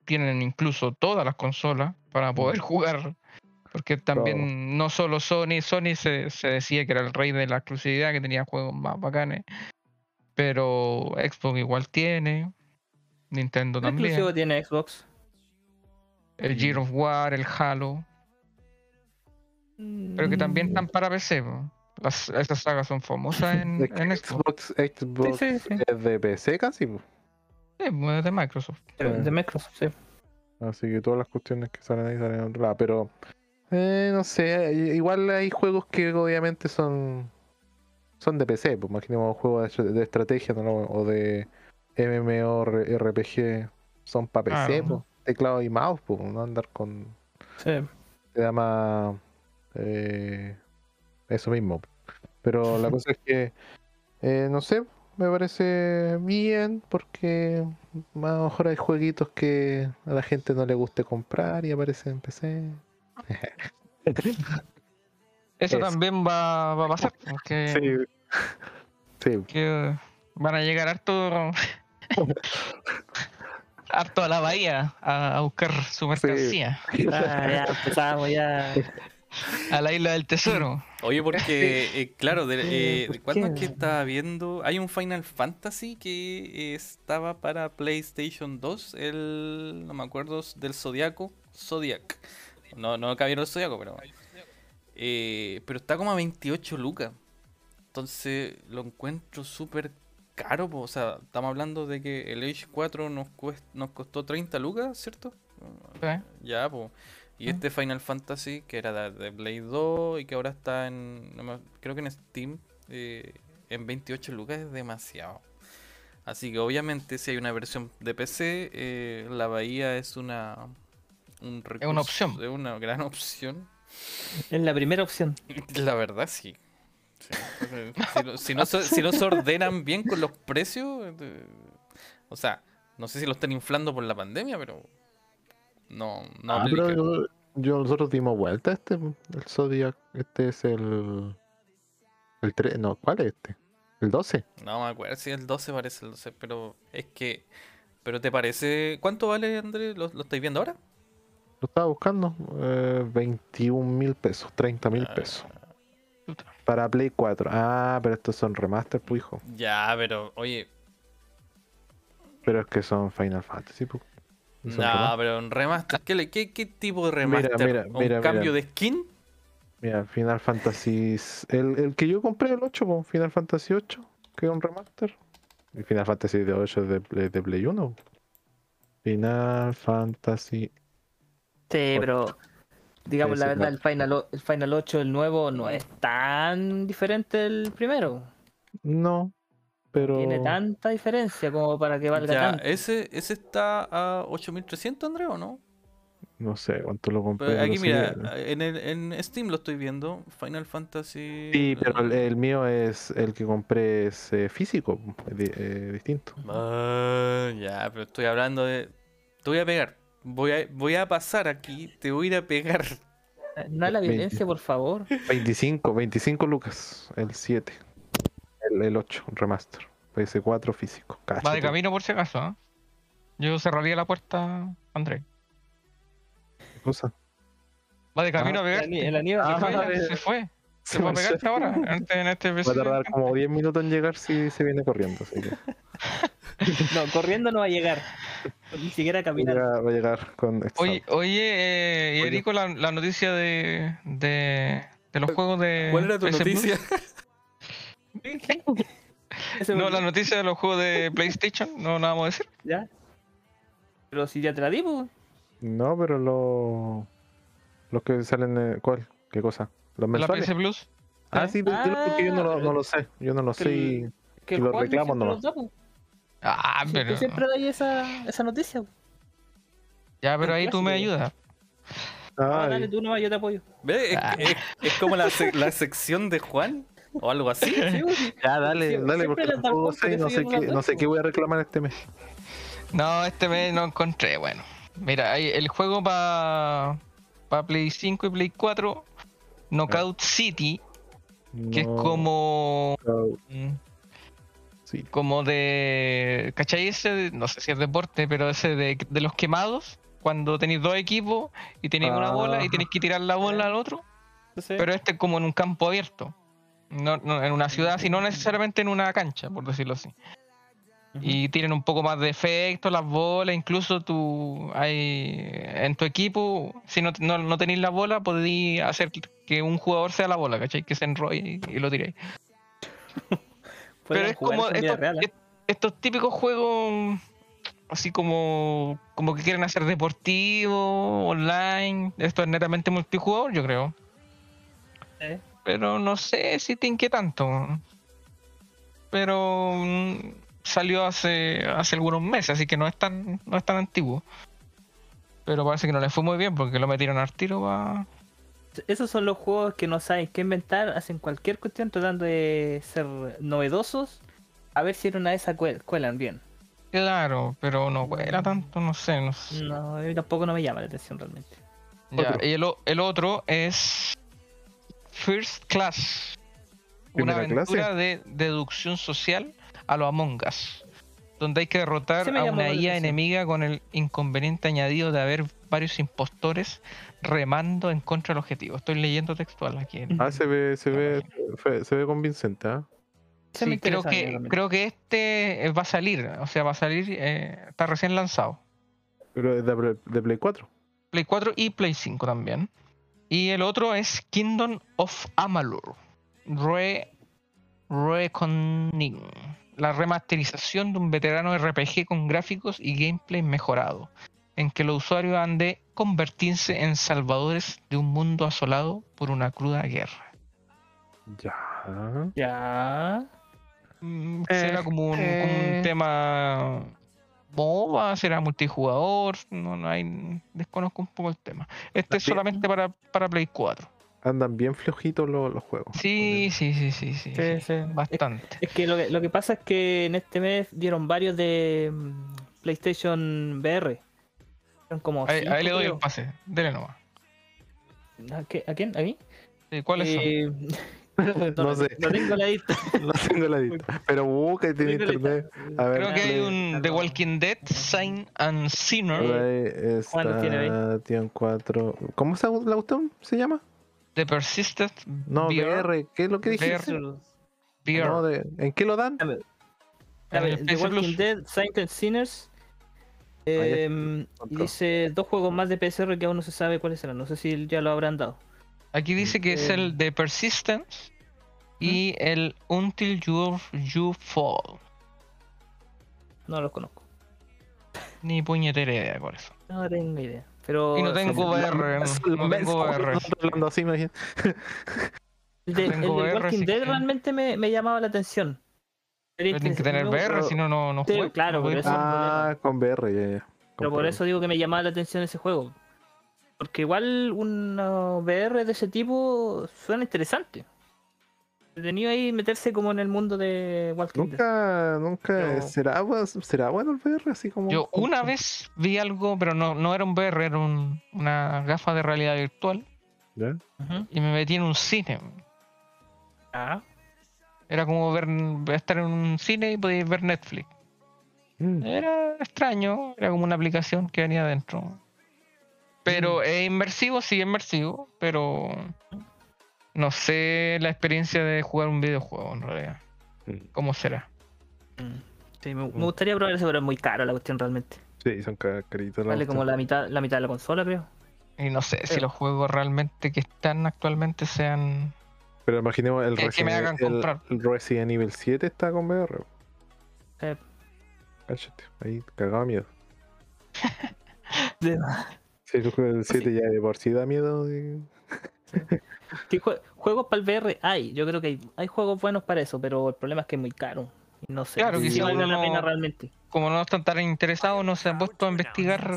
tienen incluso todas las consolas para poder jugar. Porque también no solo Sony, Sony se, se decía que era el rey de la exclusividad, que tenía juegos más bacanes. Pero Xbox igual tiene. Nintendo ¿Qué también. exclusivo tiene Xbox? El Gear of War, el Halo. Pero que también están para PC. po. Las, esas sagas son famosas en, en Xbox. Xbox, Xbox Sí, sí, sí. es de PC casi, po. Sí, es de Microsoft. De, de Microsoft, sí. así que todas las cuestiones que salen ahí salen en otro lado. Pero eh, no sé, igual hay juegos que obviamente son son de PC, pues imaginemos juegos de, de estrategia ¿no? o de MMORPG son para PC, Claro. pues, teclado y mouse, pues, no andar con Sí. da más eh, eso mismo. Pero la cosa es que, eh, no sé, me parece bien porque a lo mejor hay jueguitos que a la gente no le guste comprar y aparecen en PC. Eso Eso. también va, va a pasar. Que, Sí, que van a llegar harto. harto a la bahía a, a buscar su mercancía. Ah, ya empezamos, ya. A la isla del tesoro. Oye, porque, eh, claro, de, eh, ¿por ¿de ¿cuándo es que estaba viendo? Hay un Final Fantasy que eh, estaba para PlayStation 2, el, no me acuerdo, del Zodiaco, Zodiac. No, no Caballero del Zodiaco, pero... eh, pero está como a 28 lucas. Entonces lo encuentro súper caro, po. o sea, estamos hablando de que el Age 4 nos, cuest- nos costó 30 lucas, ¿cierto? Ya, pues. Y este Final Fantasy, que era de, de Play 2 y que ahora está en. no me- creo que en Steam, eh, en 28 lucas es demasiado. Así que obviamente, si hay una versión de PC, eh, la Bahía es una. Un Es una recurso- opción. Es una gran opción. Es la primera opción. La verdad, sí. Si, no- si no, se- si no se ordenan bien con los precios, eh, o sea, no sé si lo están inflando por la pandemia, pero no, no Ah, pero yo, yo- nosotros dimos vuelta a este, el Zodiac, este es el el 3, no, ¿cuál es este? El 12. No me acuerdo si el 12 parece el 12, pero es que. ¿Pero te parece. ¿Cuánto vale, Andrés? ¿Lo, lo estáis viendo ahora? Lo estaba buscando, eh, 21 mil pesos, 30 mil Ah, pesos. Puta. Para Play 4. Ah, pero estos son remaster, pues hijo. Ya, pero, oye. Pero es que son Final Fantasy, pues. No pero un remaster. ¿Qué, qué, qué tipo de remaster? mira, ¿Un mira, cambio mira. de skin? Mira, Final Fantasy. El, el que yo compré, el 8, pues, Final Fantasy 8, que es un remaster. Y Final Fantasy de 8 es de, de Play 1. Final Fantasy. Sí, pero digamos la verdad, el Final, el Final 8, el nuevo, no es tan diferente del primero. No, pero. Tiene tanta diferencia como para que valga Ya, tanto. ¿ese, ¿ese está a 8300, Andrés, o no? No sé cuánto lo compré. Pero aquí, mira, eh. en, el, en Steam lo estoy viendo. Final Fantasy. Sí, pero el, el mío es. El que compré es eh, físico, es di- eh, distinto. Ah, ya, pero estoy hablando de. Te voy a pegar. Voy a, voy a pasar aquí. Te voy a ir a pegar. No a la violencia, por favor. 25, 25 lucas, el 7. El, el 8, un remaster. PS4 físico. Va de camino por si acaso, ¿ah? Yo cerraría la puerta, Andrés. ¿Qué cosa? Va de camino Ah, a pegar. El el anillo- Ah, Se fue, se fue. Se marchó. pegarte ahora. En este, en este Va a tardar como 10 minutos en llegar si se viene corriendo. Así que No, corriendo no va a llegar. Ni siquiera va, a caminar. llegar, va a llegar con Oye, oye, eh. Erico, la, la noticia de, de, de los juegos de. ¿Cuál era tu PS noticia? No, la noticia de los juegos de PlayStation, no la vamos a decir. ¿Ya? Pero si ya te la di, pues. No, pero lo- los que salen. ¿Cuál? ¿Qué cosa? ¿Los La mensuales? PS Plus. Ah, sí, pero yo, porque yo no, lo, no lo sé. Yo no lo sé. y- Que Y reclamos siempre nomás. Ah, pero. Siempre das esa, esa noticia. Ya, pero ahí tú me ayudas. Ah, dale, tú nomás, yo te apoyo. ¿Ve? Es, Ah. es- es como la, sec- la sección de Juan o algo así. Sí, sí. ya, dale, dale, porque tampoco sé, no sé, qué, no sé qué voy a reclamar este mes. No, este mes no encontré. Bueno, mira, hay el juego para pa Play 5 y Play 4, Knockout City, que es como. mm, sí. como de. ¿Cachai? Ese, no sé si es deporte, pero ese de, de los quemados, cuando tenéis dos equipos y tenéis una bola y tenéis que tirar la bola al otro, pero este es como en un campo abierto. No, no, en una ciudad, así no necesariamente en una cancha, por decirlo así. y tienen un poco más de efecto las bolas, incluso tú hay en tu equipo, si no, no, no tenéis la bola, podéis hacer que un jugador sea la bola, ¿cachai? Que se enrolle y, y lo tiréis. Pero es como estos, real, ¿eh? est- estos típicos juegos así como, como que quieren hacer deportivo, online, esto es netamente multijugador, yo creo. ¿eh? Pero no sé si te inquieta tanto. Pero mm, salió hace, hace algunos meses, así que no es tan, no es tan antiguo. Pero parece que no le fue muy bien porque lo metieron al tiro pa- Esos son los juegos que no saben qué inventar, hacen cualquier cuestión tratando de ser novedosos, a ver si en una de esas cuel- cuelan bien. Claro, pero no era tanto, no sé. No sé. No, a mí tampoco no me llama la atención realmente. Ya, Otro. y el, otro es First Class. Una aventura de deducción social a lo Among Us. Donde hay que derrotar a una IA enemiga con el inconveniente añadido de haber varios impostores remando en contra del objetivo. Estoy leyendo textual aquí. en- Ah, se ve, se ve, fue- se ve convincente, ¿ah? Sí, creo que, creo que este eh, va a salir. O sea, va a salir, eh, está recién lanzado. Pero es de, Play- de Play 4. Play 4 y Play 5 también. Y el otro es Kingdom of Amalur. Re Reckoning. La remasterización de un veterano RPG con gráficos y gameplay mejorado, en que los usuarios han de convertirse en salvadores de un mundo asolado por una cruda guerra. Ya. Ya. Mm, Eh, será como un, como eh. un tema MOBA, será multijugador, no, no hay, desconozco un poco el tema. Este es solamente para, para Play 4. Andan bien flojitos los, los juegos. Sí, sí, sí, sí, sí, Sí, sí, sí. bastante. Es que lo, que lo que pasa es que en este mes dieron varios de mm, PlayStation VR. Como Ahí, cinco, ahí le doy creo. el pase, dele nomás. ¿A, qué- a quién? ¿A mí? Sí, ¿Cuáles son? Eh, no sé, No tengo la lista. no tengo la lista. Pero Tengo la internet. A ver, Creo que hay un The Walking Dead, Sign and Sinner, lo tiene ahí. está, tiene cuatro. ¿Cómo se la cuestión? ¿Se llama? The Persistent No, VR. ¿Qué es lo que dijiste? VR. VR. No, de- ¿En qué lo dan? Dame, En dame, el The Walking Plus. Dead, Saints and Sinners. Em, y dice dos juegos más de PSR que aún no se sabe cuáles serán. No sé si ya lo habrán dado. Aquí dice que es el The Persistence y el Until You, you Fall. No los conozco. Ni puñetera idea por eso. No tengo idea. Pero Y no tengo VR, no, no tengo VR. hablando así, me imagino. el de, Walking Dead realmente me, me llamaba la atención. Tienen que tener VR, si no, no, no Sí, juego. claro, no por eso-. Ah, con VR, ya, ya. Pero por eso digo que me llamaba la atención ese juego. Porque igual un VR de ese tipo suena interesante. Tenido ahí meterse como en el mundo de Walking Dead. Nunca, nunca. Pero- ¿Será, ¿Será bueno el VR? Así como. Yo una vez vi algo, pero no, no era un VR, era un- una gafa de realidad virtual. ¿Ya? Y me metí en un cine. Ah, Era como ver, estar en un cine y podías ver Netflix. Mm. Era extraño, era como una aplicación que venía adentro. Pero es inmersivo, sí, inmersivo, pero no sé la experiencia de jugar un videojuego en realidad. Mm. ¿Cómo será? mm. sí, me, me gustaría probar eso, pero es muy caro la cuestión realmente. Sí, son ca- caritos. Vale como la mitad, la mitad de la consola, creo. Y no sé si los juegos realmente que están actualmente sean... Pero imaginemos el Que- que me Resident, hagan el- el Resident Evil 7 está con VR. Eh, Cáchate, ahí cagado miedo. de- Sí, el juego del 7 ya de por sí da miedo. y- ¿Qué jue- juegos para el VR hay? Yo creo que hay, hay juegos buenos para eso, pero el problema es que es muy caro. Y no sé Claro, si quizá vale uno la no- pena realmente. Como no están tan interesados, no se han puesto a investigar,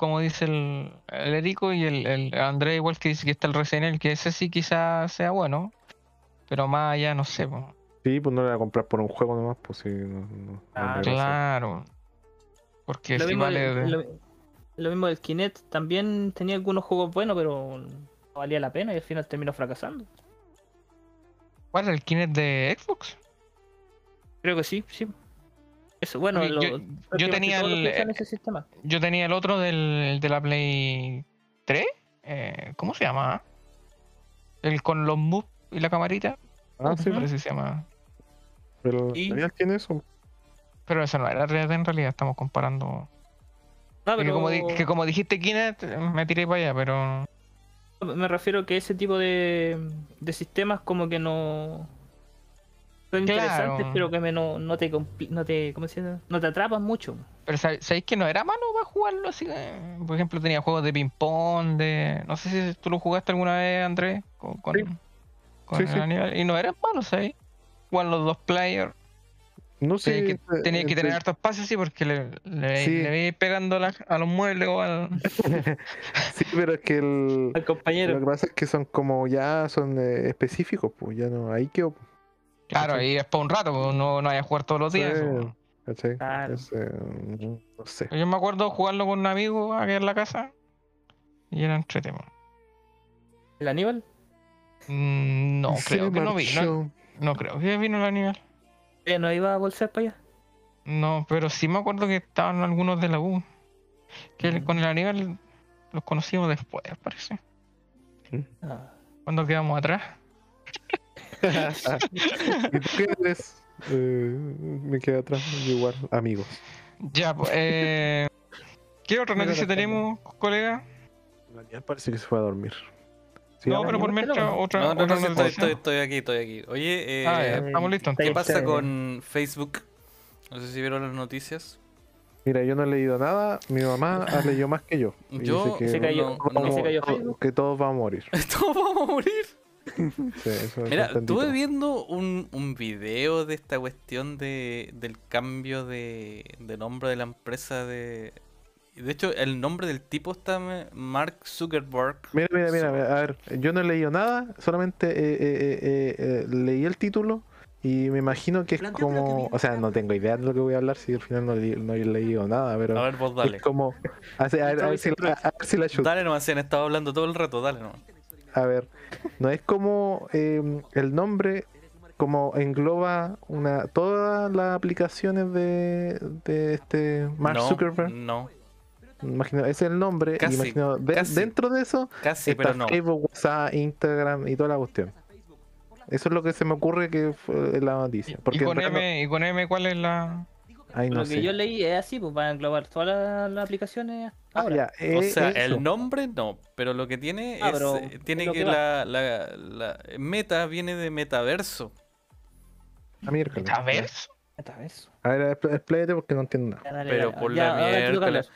como dice el, el Erico y el, el André igual que dice que está el Resident Evil, que ese sí quizás sea bueno. Pero más allá no sé. po. Sí, pues no le voy a comprar por un juego nomás, pues sí. No, Ah. Claro. Porque Lo si mismo, vale... de- lo, lo mismo del Kinect, también tenía algunos juegos buenos, pero no valía la pena y al final terminó fracasando. ¿Cuál el Kinect de Xbox? Creo que sí, sí. Eso, bueno, Porque lo- yo, yo tenía el, sistema. yo tenía el otro del, de la Play 3. eh, ¿Cómo se llama? El con los moves y la camarita. Ah, sí. Parece que se llama. pero Y- ¿sabías quién es eso? Pero eso no era 3D en realidad, estamos comparando. No, Que pero como, di- que como dijiste Kinect, me tiré para allá, pero. me refiero que ese tipo de, de sistemas como que no son Claro. interesantes, pero que me no, no te compli- no te ¿cómo se llama? no te atrapan mucho. Pero sab- ¿sabéis que no era malo para jugarlo así? eh? Por ejemplo, tenía juegos de ping-pong, de. No sé si tú lo jugaste alguna vez, Andrés, con, con, Sí. con Sí, el sí. Y no eran malos, ¿sabes? Jugar los dos players. No sé. Tenía que, eh, tenía que eh, tener harto espacio, sí, porque le, le, Sí. le veis pegando la- a los muebles o al. Sí, pero es que el. Al compañero. Lo que pasa es que son como ya son eh, específicos, pues ya no. Ahí quedó. Claro, Sí. y es para un rato, pues, no, no hay a jugar todos los días. Sí. eso. ¿cachai? Claro. Es, eh, no sé. Yo me acuerdo jugarlo con un amigo aquí en la casa y era entretenido. ¿El Aníbal? Mm, No, creo que no vi. No, creo que vino el animal. ¿Eh, ¿No iba a bolsar para allá? No, pero sí me acuerdo que estaban algunos de la U. Que el- con el Aníbal los conocimos después, parece. Ah. Cuando quedamos atrás. ¿Y tú qué eres? Eh, me quedé atrás, igual, amigos. Ya, pues. Eh, ¿Qué otra noticia tenemos, colega? Ya parece que se fue a dormir. No, pero por mientras otra, No, no, otra no, estoy, noticia. estoy, estoy aquí, estoy aquí. Oye, eh, Ah, ya, estamos listos. ¿qué pasa chévere. con Facebook? No sé si vieron las noticias. Mira, yo no he leído nada, mi mamá ha leído más que yo. y Yo- dice que, Se cayó. no, vamos- se cayó que todos vamos a morir. Todos vamos a morir. Sí, eso Mira, estuve viendo un, un video de esta cuestión de, del cambio de, de nombre de la empresa de... De hecho, el nombre del tipo está Mark Zuckerberg. Mira, mira, mira, mira, a ver, yo no he leído nada, solamente eh, eh, eh, eh, leí el título y me imagino que es como, o sea, no tengo idea de lo que voy a hablar si al final no, he leído nada, pero A ver, vos dale. es como, a ver, a ver, a ver si, a, a ver si la chuto. Dale nomás, si han estado hablando todo el rato, dale nomás. A ver, no es como eh, el nombre como engloba una todas las aplicaciones de, de este Mark no, Zuckerberg. No, Imagino, ese es el nombre. Casi, imagino, de- casi. dentro de eso casi, está pero no. Facebook, WhatsApp, Instagram y toda la cuestión. Eso es lo que se me ocurre que fue la noticia. ¿Y con, M, ¿Y con M cuál es la...? No- ay, no Lo que sé. yo leí es así, pues van a englobar todas las, las aplicaciones Ah, ahora. ya, O eh, sea, eso. el nombre no, pero lo que tiene Ah, es. eh, tiene es que, la, la, la meta viene de metaverso. Ah, miércoles. A ver. Esta vez. A ver, expl- expláyate porque no entiendo nada. Ya, dale, Pero dale. por Ya, la miércoles.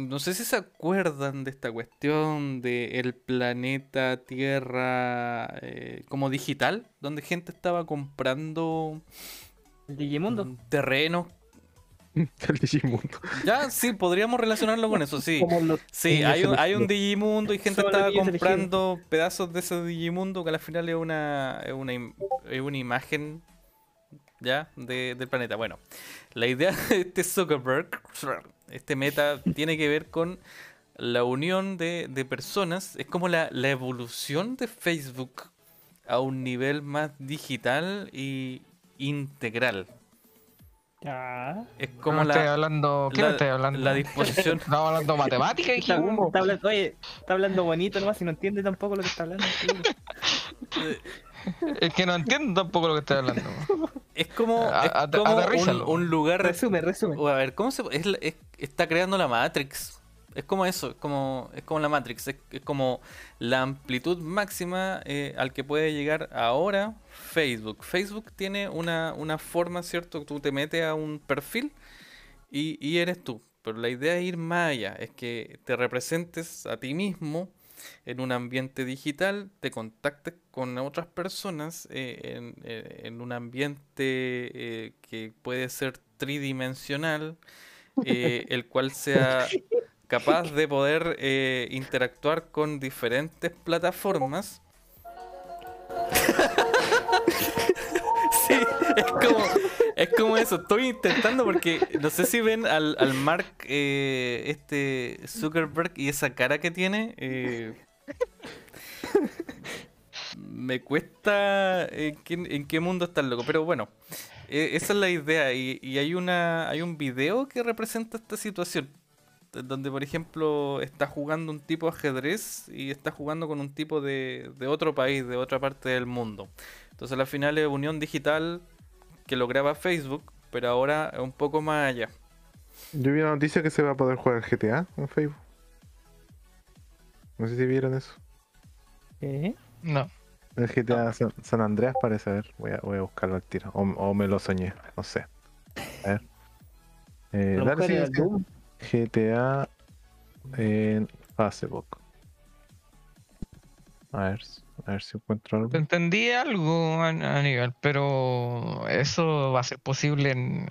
No sé si se acuerdan de esta cuestión de el planeta Tierra eh, como digital, donde gente estaba comprando Digimundo. terrenos. El Digimundo. Ya, sí, podríamos relacionarlo con eso, sí. Sí, hay un, hay. Digimundo y gente estaba comprando pedazos de ese Digimundo que al final es una, es una, es una imagen ya de- del planeta. Bueno, la idea de este Zuckerberg, este meta, tiene que ver con la unión de, de personas. Es como la, la evolución de Facebook a un nivel más digital y integral. Ya. Es ¿Cómo como estoy la, hablando? ¿Qué la, estoy hablando? la disposición Estamos hablando de matemática, Está, hablando, oye, está hablando bonito nomás y no entiende tampoco lo que está hablando. Es que no entiendo tampoco lo que estoy hablando. Es como, A- es at- como un, lugar. resume, resume. a ver, ¿cómo se.? Es, la- es- está creando la Matrix. Es como eso, es como, es como la Matrix. Es, como la amplitud máxima eh, al que puede llegar ahora Facebook. Facebook tiene una, una forma, ¿cierto? Tú te metes a un perfil y, y eres tú. Pero la idea es ir más allá. Es que te representes a ti mismo en un ambiente digital, te contactes con otras personas eh, en, eh, en un ambiente que puede ser tridimensional, eh, el cual sea capaz de poder eh, interactuar con diferentes plataformas. sí, es como, es como eso. Estoy intentando porque no sé si ven al, al Mark eh, este Zuckerberg y esa cara que tiene. eh, me cuesta en qué, en qué mundo está el loco, pero bueno, eh, esa es la idea y, y hay una hay un video que representa esta situación donde por ejemplo está jugando un tipo de ajedrez y está jugando con un tipo de, de otro país, de otra parte del mundo. Entonces al final es unión digital que lo graba Facebook pero ahora un poco más allá. Yo vi una noticia que se va a poder jugar el GTA en Facebook. No sé si vieron eso. ¿Qué? No. El GTA San, San Andreas parece, a ver, voy a, voy a buscarlo al tiro. O, o me lo soñé, no sé. A ver. Eh, A lo dale, mejor sigue, GTA en Facebook. A ver, a ver si encuentro algo. Entendí algo, An- Aníbal, pero ¿eso va a ser posible en,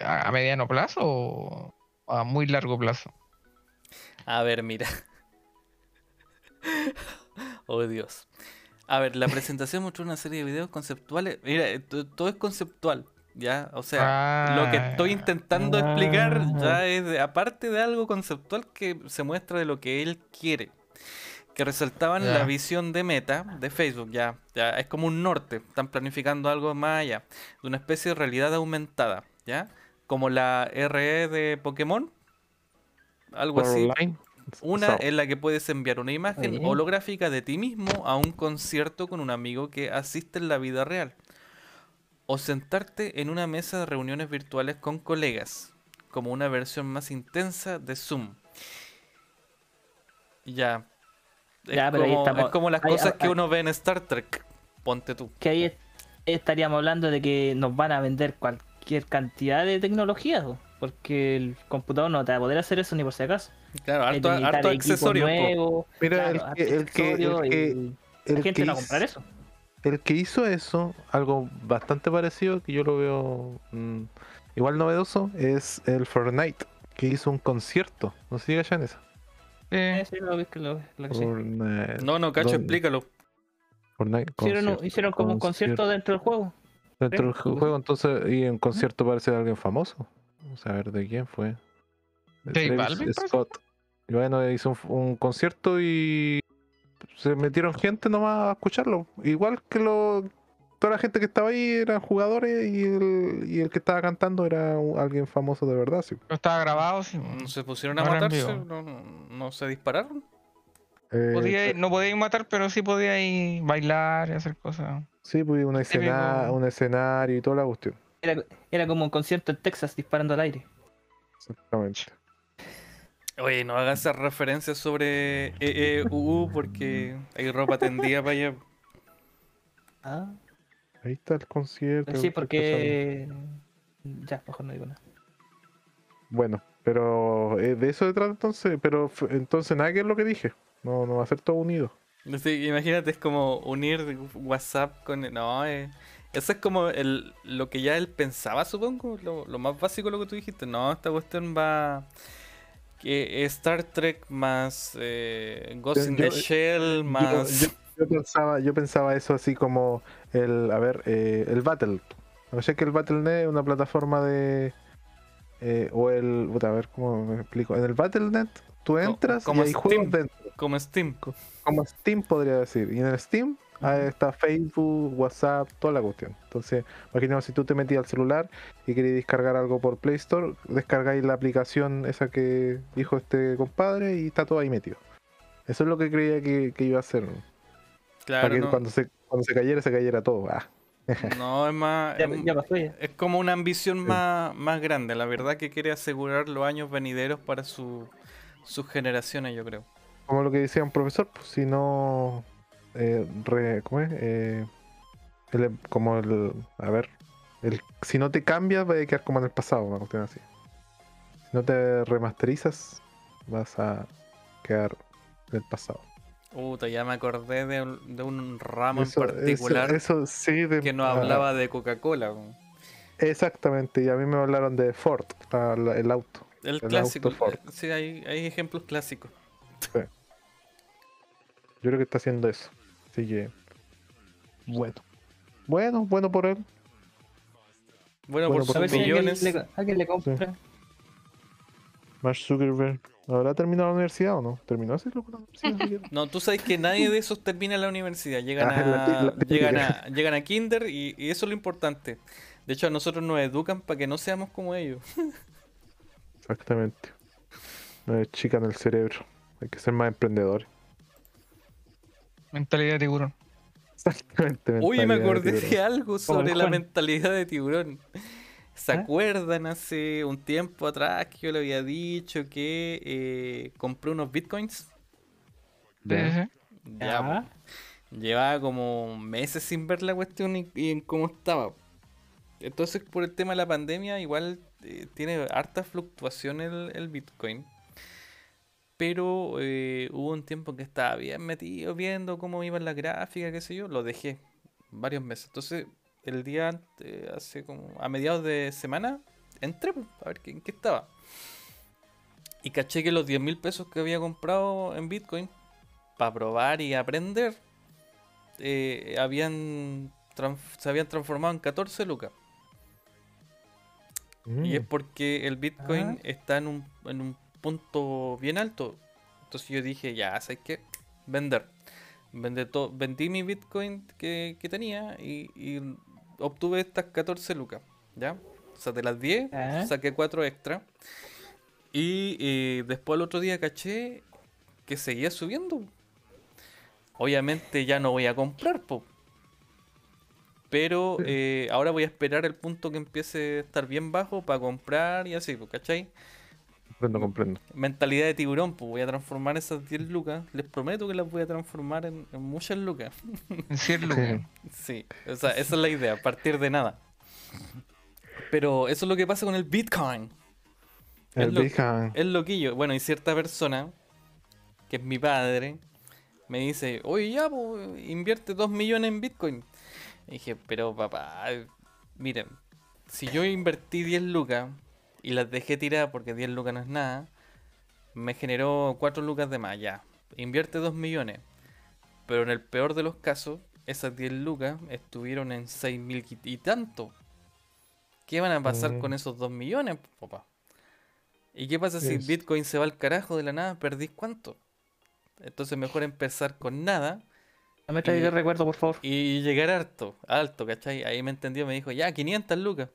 a a mediano plazo o a muy largo plazo? A ver, mira. oh Dios. A ver, la presentación mostró una serie de videos conceptuales. Mira, eh, to- todo es conceptual, ¿ya? O sea, lo que estoy Ah, intentando explicar ya es de- aparte de algo conceptual que se muestra de lo que él quiere. Que resaltaban la visión de meta de Facebook, ya, ya es como un norte, están planificando algo más allá, de una especie de realidad aumentada, ¿ya? Como la RE de Pokémon, algo así. Una en la que puedes enviar una imagen holográfica de ti mismo a un concierto con un amigo que asiste en la vida real. O sentarte en una mesa de reuniones virtuales con colegas, como una versión más intensa de Zoom. Ya. Es, Ya, pero ahí como, estamos- es como las ahí- cosas que ahí- uno ve en Star Trek. Ponte tú. Que ahí est- estaríamos hablando de que nos van a vender cualquier cantidad de tecnología, po, porque el computador no te va a poder hacer eso ni por si acaso. Claro, harto, accesorio. po. nuevos, Mira, claro, el que- el que- el accesorio que- y la gente que no va a comprar eso. El que hizo eso, algo bastante parecido, que yo lo veo mm, igual novedoso, es el Fortnite, que hizo un concierto. No sé si cachan eso. Eh, Sí, lo- lo- lo que sí. No, no, cacho, ¿Dónde? explícalo. Fortnite Hicieron, un- concierto, hicieron como un concierto dentro del juego. Dentro del juego, entonces, y en concierto parece de alguien famoso. Vamos a ver de quién fue. De J Travis Balvin. Scott. Y bueno, hizo un, un concierto y se metieron gente nomás a escucharlo. Igual que lo, toda la gente que estaba ahí eran jugadores y el, y el que estaba cantando era un- alguien famoso de verdad. sí. pero estaba grabado, sí. ¿No se pusieron a matarse? ¿No, no se dispararon? Eh, Podía, no podía matar, pero sí podía ir bailar y hacer cosas. sí, pues una escena, Típico. un escenario y toda la cuestión. Era, era como un concierto en Texas disparando al aire. Exactamente. Oye, no hagas esas referencias sobre EEUU porque hay ropa tendida para allá. Ah, Ahí está el concierto. sí, porque. Ya, mejor no digo nada. Bueno, pero eh, de eso se trata entonces, pero entonces nada que es lo que dije. No, no va a ser todo unido. Sí, imagínate, es como unir WhatsApp con... No, eh, eso es como el, lo que ya él pensaba, supongo. Lo, lo más básico de lo que tú dijiste. No, esta cuestión va... Que Star Trek más eh, Ghost in the Shell más... Yo, yo- yo pensaba, yo pensaba eso así como el, a ver, eh, el Battle. No sé que el Battle.net es una plataforma de eh, o el, a ver cómo me explico. En el Battle.net tú entras como y hay Steam. juegos dentro, Como Steam. como Steam podría decir. Y en el Steam está Facebook, WhatsApp, toda la cuestión. Entonces, imaginemos si tú te metías al celular y querías descargar algo por Play Store, descargáis la aplicación esa que dijo este compadre y está todo ahí metido. Eso es lo que creía que, que iba a hacer. Claro, para que no, cuando, se, cuando se cayera, se cayera todo. Ah, no, es más... Ya, es- ya pasó ya. Es como una ambición más, más grande, la verdad que quiere asegurar los años venideros para su, sus generaciones, yo creo. como lo que decía un profesor, pues si no. Eh, re- ¿Cómo es? Eh, el- como el. A ver. El, si no te cambias, va a quedar como en el pasado, una cuestión así. Si no te remasterizas, vas a quedar en el pasado. Puta, ya me acordé de, un- de un ramo Eso- en particular eso, eso sí, de- que nos hablaba de Coca-Cola. Exactamente, y a mí me hablaron de Ford, el auto. El auto clásico. Ford. eh, Sí, hay, hay ejemplos clásicos. Yo creo que está haciendo eso. Así que. Bueno. Bueno, bueno por él. Bueno, Bueno, por por A sus si alguien millones. le, alguien le compra. Mark Zuckerberg. ¿Habrá terminado la universidad o no? ¿Terminó así la universidad? No, tú sabes que nadie de esos termina la universidad. Llegan Ah, a, la llegan a, llegan a Kinder y, y eso es lo importante. De hecho, a nosotros nos educan para que no seamos como ellos. Exactamente. No chican el cerebro. Hay que ser más emprendedores. Mentalidad de tiburón. Exactamente. Uy, me acordé de algo sobre la mentalidad de tiburón. ¿Se ¿Ah? acuerdan hace un tiempo atrás que yo le había dicho que eh, compré unos bitcoins? Sí. Ya, Ya. llevaba como meses sin ver la cuestión y, y en cómo estaba. Entonces, por el tema de la pandemia, igual eh, tiene harta fluctuación el, el Bitcoin. Pero eh, hubo un tiempo que estaba bien metido viendo cómo iba la gráfica, qué sé yo, lo dejé varios meses. Entonces, el día ante- hace como a mediados de semana, entré pues, a ver qué- en qué estaba. Y caché que los 10 mil pesos que había comprado en Bitcoin para probar y aprender eh, habían se habían transformado en 14 lucas. Y es Mm. porque el Bitcoin Ah. está en un, en un punto bien alto. Entonces yo dije, ya, ¿sabes qué? Vender. Vendí mi Bitcoin que, que tenía y, y obtuve estas 14 lucas. ¿Ya? O sea, de las 10 Ah. saqué 4 extra. Y eh, después el otro día caché que seguía subiendo. Obviamente ya no voy a comprar, po. Pero eh, ahora voy a esperar el punto que empiece a estar bien bajo para comprar y así, ¿cachai? Comprendo, comprendo. Mentalidad de tiburón, pues voy a transformar esas 10 lucas. Les prometo que las voy a transformar en, en muchas lucas. En 100 lucas. Sí, o sea, esa es la idea, partir de nada. Pero eso es lo que pasa con el Bitcoin. El Es lo- Bitcoin. Es loquillo. Bueno, y cierta persona, que es mi padre, me dice, oye, ya, pues, invierte 2 millones en Bitcoin. Y dije, pero papá, miren, si yo invertí 10 lucas y las dejé tiradas porque 10 lucas no es nada, me generó 4 lucas de más, ya. Invierte 2 millones. Pero en el peor de los casos, esas 10 lucas estuvieron en 6 mil y tanto. ¿Qué van a pasar Mm. con esos 2 millones, papá? ¿Y qué pasa si Es- Bitcoin se va al carajo de la nada? ¿Perdís cuánto? Entonces mejor empezar con nada No me traigas Y- el recuerdo, por favor. y llegar harto, alto, ¿cachai? Ahí me entendió, me dijo, ya, 500 lucas.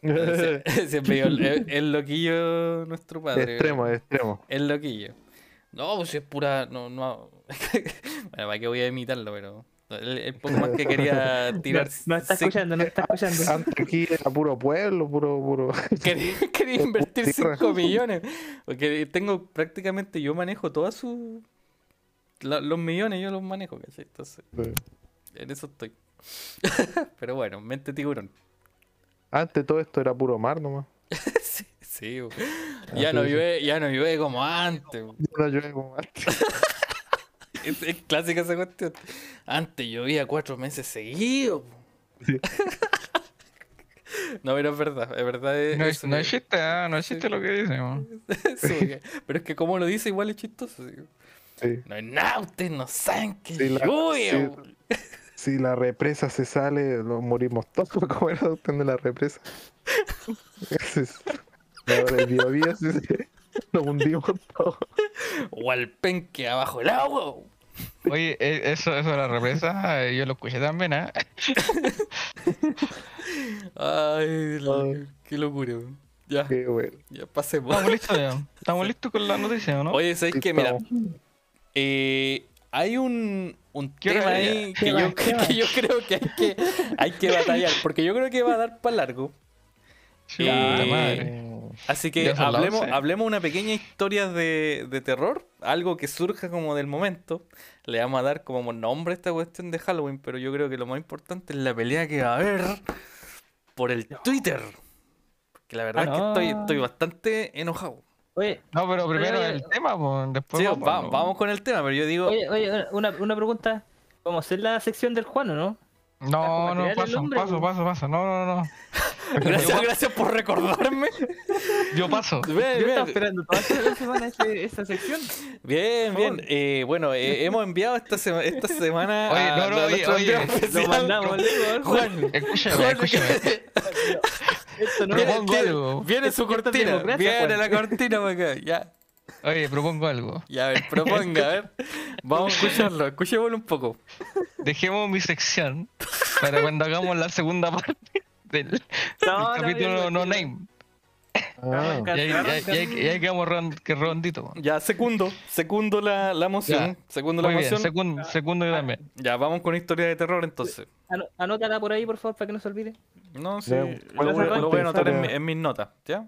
Siempre el, el loquillo nuestro padre. extremo, extremo. El loquillo. No, pues es pura. No, no. bueno, para qué voy a imitarlo, pero. El, el poco más que quería tirar. No está sí, escuchando, no está escuchando. Antes aquí era puro pueblo, puro, puro. Quería, quería invertir Tierra. 5 millones. Porque tengo prácticamente. Yo manejo todas sus. los millones yo los manejo, ¿cachai? Entonces, en eso estoy. pero bueno, mente tiburón. Antes todo esto era puro mar nomás. sí, sí, bo. ya no llueve, ya no llueve como antes. Ya no llueve como antes. Es, es clásica esa cuestión. Antes llovía cuatro meses seguidos. Sí. no, pero es verdad, es verdad. es- No, es, no es chiste, ah, no es chiste lo que dice. pero es que como lo dice igual es chistoso. sí. No es nada, ustedes no saben que Sí, Si la represa se sale, nos morimos todos. ¿Cómo era de la represa? Ahora el sí. Nos hundimos todos. O al penque abajo el agua. Oye, eh, eso, eso de la represa, eh, yo lo escuché también, ¿ah? Ay, la- Ay. qué locura. Ya, Qué bueno. ya pasemos. Estamos listos ya. Estamos listos con la noticia, ¿o ¿no? Oye, ¿sabéis Sí, qué? Mira, eh, hay un, un ¿Qué tema ahí ¿Qué que yo, que yo creo que hay, que hay que batallar, porque yo creo que va a dar para largo. Sí, eh, madre. Así que hablemos, 11. hablemos una pequeña historia de, de terror, algo que surja como del momento. Le vamos a dar como nombre a esta cuestión de Halloween, pero yo creo que lo más importante es la pelea que va a haber por el Twitter. Porque la verdad Ah, es que estoy bastante enojado. Oye, No, pero primero oye, el tema, pues, después Sí, vamos, va- ¿no? vamos con el tema, pero yo digo, oye, oye, una, una pregunta. ¿Cómo hacer la sección del Juan o no? No, no, paso, hombre, paso, paso, paso. No, no, no. gracias, gracias por recordarme. Yo paso. Bien, Yo bien. estaba esperando toda esta semana ese- esa sección. Bien, bien. Eh, bueno, eh, hemos enviado esta, sema- esta semana Oye, no, no, a oye, oye, lo mandamos, Leo, Juan, Escúchame, Juan, escúchame. Esto no viene, tiene- algo. viene su es cortina. Viene Juan. la cortina para acá. Ya, Oye, propongo algo. ya, a ver, proponga, a ver. Vamos a escucharlo, escuchémoslo un poco. Dejemos mi sección para cuando hagamos la segunda parte del, del No, no, capítulo No Name. Ah, Y ahí, y ahí- y ahí- y ahí quedamos que redondito. po. Ya, segundo, segundo la, la moción. Ya, Segundo la Muy bien, moción. segundo, segundo yo también. Ya, vamos con historia de terror entonces. Anótala por ahí, por favor, para que no se olvide. No, sí. Ya, Lo, ¿cuál voy- fue lo voy a anotar en, mis notas, ¿ya?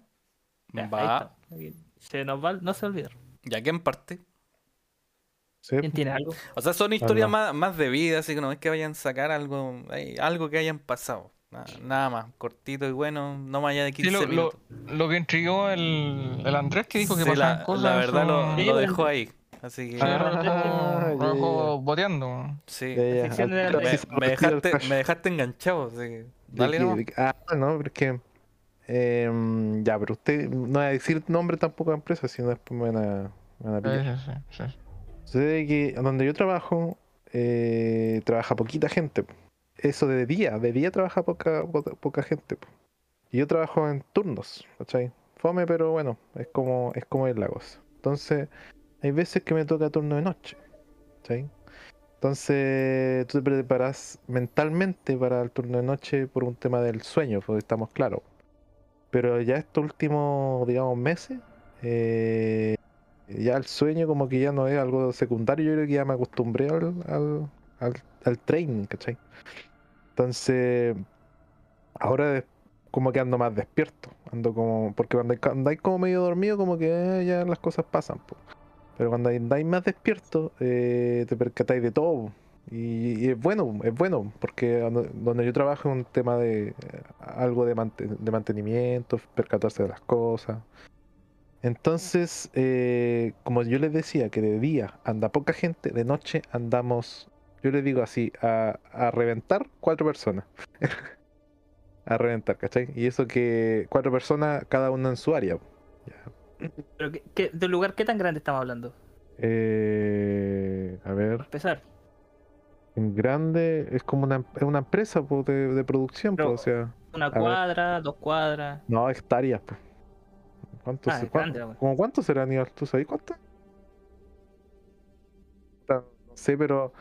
Ya, ahí Va. está. Se nos va, no se olvide. ¿Ya quién parte? sí, ¿Quién tiene algo? O sea, son historias no. más, más de vida, así que no es que vayan a sacar algo, hay algo que hayan pasado. Nada, nada más, cortito y bueno, no más allá de 15 Sí, lo, lo, minutos. lo que intrigó el, el Andrés que dijo que Sí, pasaban la, cosas. la verdad lo, dejó ahí. Así que lo dejó- Ah, lo dejó boteando. sí. Me, dejaste, trash. me dejaste enganchado, así que dale que- ah, no, pero em, ya, pero usted no va a decir nombre tampoco de empresa, sino después me van a, me van a pillar. Sí, sí, sí. Sucede que donde yo trabajo, eh, trabaja poquita gente. Eso de día, de día trabaja poca, poca, poca gente. Y yo trabajo en turnos, ¿cachai? Fome, pero bueno, es como, es como es la cosa. Entonces, hay veces que me toca turno de noche, ¿cachai? Entonces, tú te preparas mentalmente para el turno de noche por un tema del sueño, porque estamos claros. Pero ya estos últimos, digamos, meses, eh, ya el sueño como que ya no es algo secundario, yo creo que ya me acostumbré al, al, al, training, ¿cachai? Entonces, ahora como que ando más despierto, ando como, porque cuando andáis como medio dormido, como que eh, ya las cosas pasan, po. pero cuando andáis más despierto, eh, te percatáis de todo. Y, y es bueno, es bueno, porque donde, yo trabajo es un tema de eh, algo de, de mantenimiento, percatarse de las cosas. Entonces, eh, como yo les decía, que de día anda poca gente, de noche andamos, yo les digo así, a, a reventar cuatro personas. a reventar, ¿cachai? Y eso que cuatro personas, cada una en su área. Ya. Pero ¿qué, qué- ¿De un lugar qué tan grande estamos hablando? Eh, a ver, Para empezar. En grande es como una, es una empresa po, de, de producción, po, o sea, Una ver. cuadra, dos cuadras. no hectáreas. po. ¿Cuántos, Ah, es cuán- grande la wea. como cuántos será, Aníbal? ¿Tú sabes cuántos? No sé, pero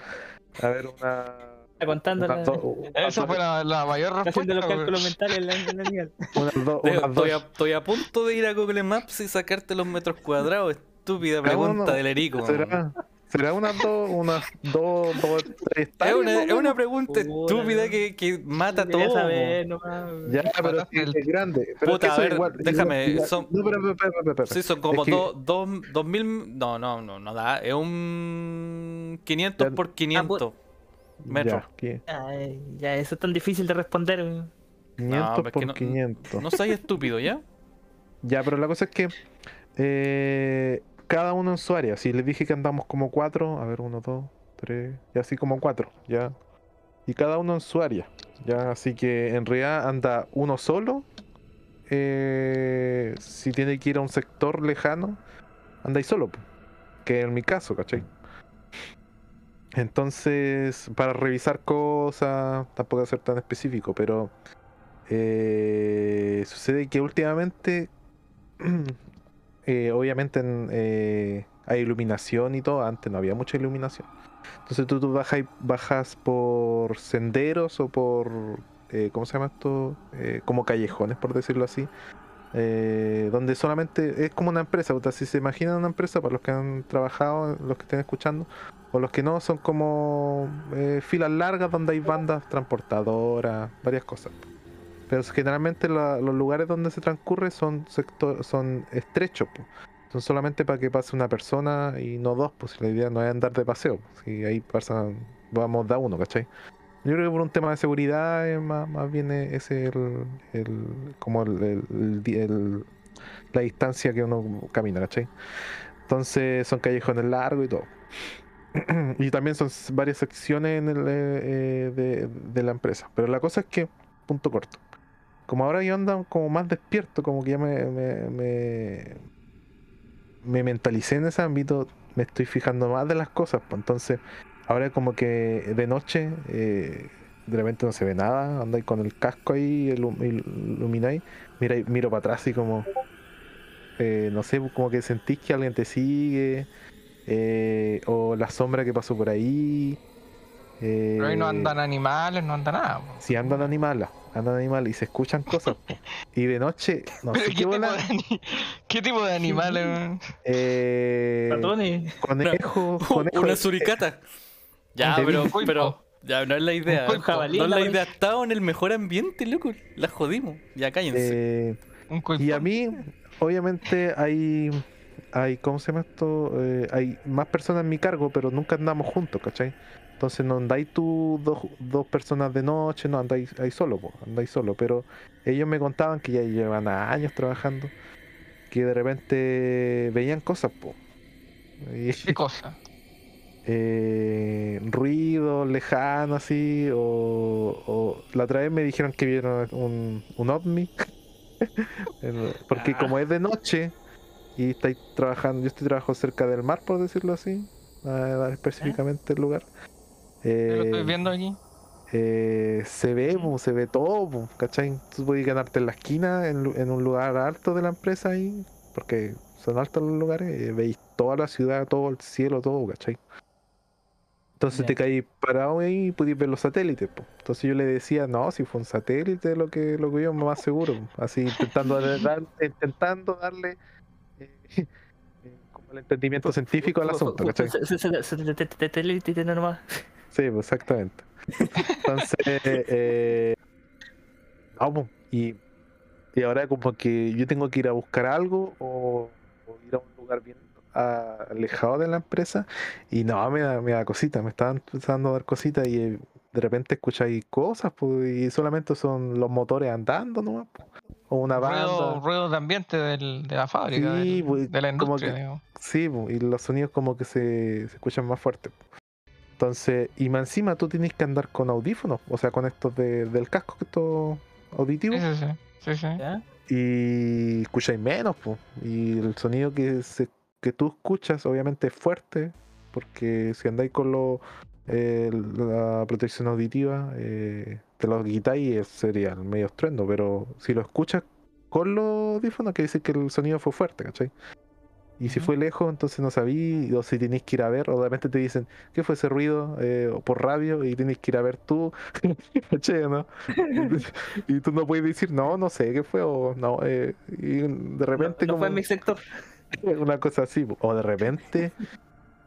a ver, una. Está contando unas la- do- unas Esa fue la, la mayor respuesta. los cálculos mentales en la, en do- Estoy, a, dos- estoy a punto de ir a Google Maps y sacarte los metros cuadrados. Estúpida Ah, pregunta bueno, del Erico. ¿Será, será unas dos, unas dos, dos, tres Es una, es una pregunta estúpida no. que, que mata Quería todo. saber, nomás. Ya, pero sí, el- es grande. Pero Puta, es que a ver, igual- déjame, igual- son- No, pero, pero, pero, pero, pero. Sí, son como Es que- dos, dos, dos mil. No, no, no, no da. Es un 500 Ya- por 500 metros. Ya. Ay, ya, eso es tan difícil de responder. güey. 500 pero es que por no- 500. No seas estúpido, ¿ya? Ya, pero la cosa es que eh, cada uno en su área. Si les dije que andamos como cuatro, a ver, uno, dos, tres, y así como cuatro, ya. Y cada uno en su área, ya. Así que en realidad anda uno solo. eh, si tiene que ir a un sector lejano, andáis solo, que en mi caso, ¿cachai? Entonces, para revisar cosas, tampoco ser tan específico, pero eh, sucede que últimamente, eh, obviamente en, eh, hay iluminación y todo, antes no había mucha iluminación. Entonces tú, tú bajas, bajas por senderos o por, eh, ¿cómo se llama esto? Eh, como callejones, por decirlo así. donde solamente es como una empresa, o si se imaginan una empresa, para los que han trabajado, los que estén escuchando, o los que no, son como filas largas donde hay bandas transportadoras, varias cosas. Pero generalmente los lugares donde se transcurre son sector, son estrechos, po. son solamente para que pase una persona y no dos, pues la idea no es andar de paseo, si ahí pasan, vamos da uno, ¿cachai? Yo creo que por un tema de seguridad es más, más bien ese el, el- como el, el- la distancia que uno camina, ¿cachai? Entonces son callejones largos y todo. y también son varias secciones en el, eh, eh, de, de la empresa. Pero la cosa es que, punto corto. Como ahora yo ando como más despierto, como que ya me, me, me, me mentalicé en ese ámbito, me estoy fijando más de las cosas. Pues entonces, ahora como que de noche, eh, de repente no se ve nada, andáis con el casco ahí, ilu- il- ilumináis, mira, miro para atrás y como, eh, no sé, como que sentís que alguien te sigue, eh, o la sombra que pasó por ahí, Eh, Pero ahí no andan animales, no anda nada. po. Si andan animales, andan animales y se escuchan cosas. po. Y de noche, no sé ¿qué, qué tipo de ¿Qué tipo de animales? weón? eh, Ratones. conejos, conejos, Una eh, suricata. Ya, pero, pero. Ya, no es la idea. Un jabalí no es la idea. Estaba en el mejor ambiente, loco. La jodimos. Ya cállense. eh, Un. Y a mí, obviamente, hay, hay, ¿cómo se llama esto? Eh, hay más personas en mi cargo, pero nunca andamos juntos, ¿cachai? Entonces no andáis tú dos, dos personas de noche, no andáis ahí solo, po, andáis solo. Pero ellos me contaban que ya llevan años trabajando, que de repente veían cosas, po. Y, ¿Qué cosa? eh, ruido lejano así, o, o la otra vez me dijeron que vieron un, un ovni, porque como es de noche y estáis trabajando, yo estoy trabajando cerca del mar, por decirlo así, específicamente el lugar. Yo lo estoy eh, viendo aquí. eh, se ve, po, se ve todo, po, ¿cachai? Tú puedes ganarte en la esquina, en, en un lugar alto de la empresa ahí, porque son altos los lugares, eh, veis toda la ciudad, todo el cielo, todo, ¿cachai? Entonces te caí parado ahí y pudiste ver los satélites, po. Entonces yo le decía, no, si fue un satélite lo que lo que yo más seguro, po. así intentando dar- intentando darle eh, eh, como el entendimiento científico al asunto, ¿cachai? Se- se- se- se- se- te- te- te- te- te- nomás. Sí, pues, exactamente. Entonces, eh, vamos, y, y ahora como que yo tengo que ir a buscar algo o, o ir a un lugar bien alejado de la empresa y no, me da, me da cosita, me estaban empezando a dar cositas y eh, de repente escucháis cosas pues, y solamente son los motores andando nomás, pues, o una banda. ruido de ambiente del- de la fábrica, Sí, del- pues, de la como industria. que- digamos. Sí, pues, y los sonidos como que se, se escuchan más fuertes. Entonces, y más encima tú tienes que andar con audífonos, o sea, con estos de- del casco, que estos auditivos, Sí, sí, sí. sí, sí. ¿Ya? y escucháis menos, pues. Y el sonido que, se, que tú escuchas, obviamente, es fuerte, porque si andáis con lo, eh, la protección auditiva, eh, te lo quitáis y sería el medio estruendo, pero si lo escuchas con los audífonos, que dice que el sonido fue fuerte, ¿cachai? Y si fue lejos, entonces no sabí, o si tenéis que ir a ver, o de repente te dicen, ¿qué fue ese ruido? Eh, por radio, y tienes que ir a ver tú, o ¿no? y tú no puedes decir, no, no sé qué fue, o no, eh, y de repente No como fue en mi sector. una cosa así, o de repente,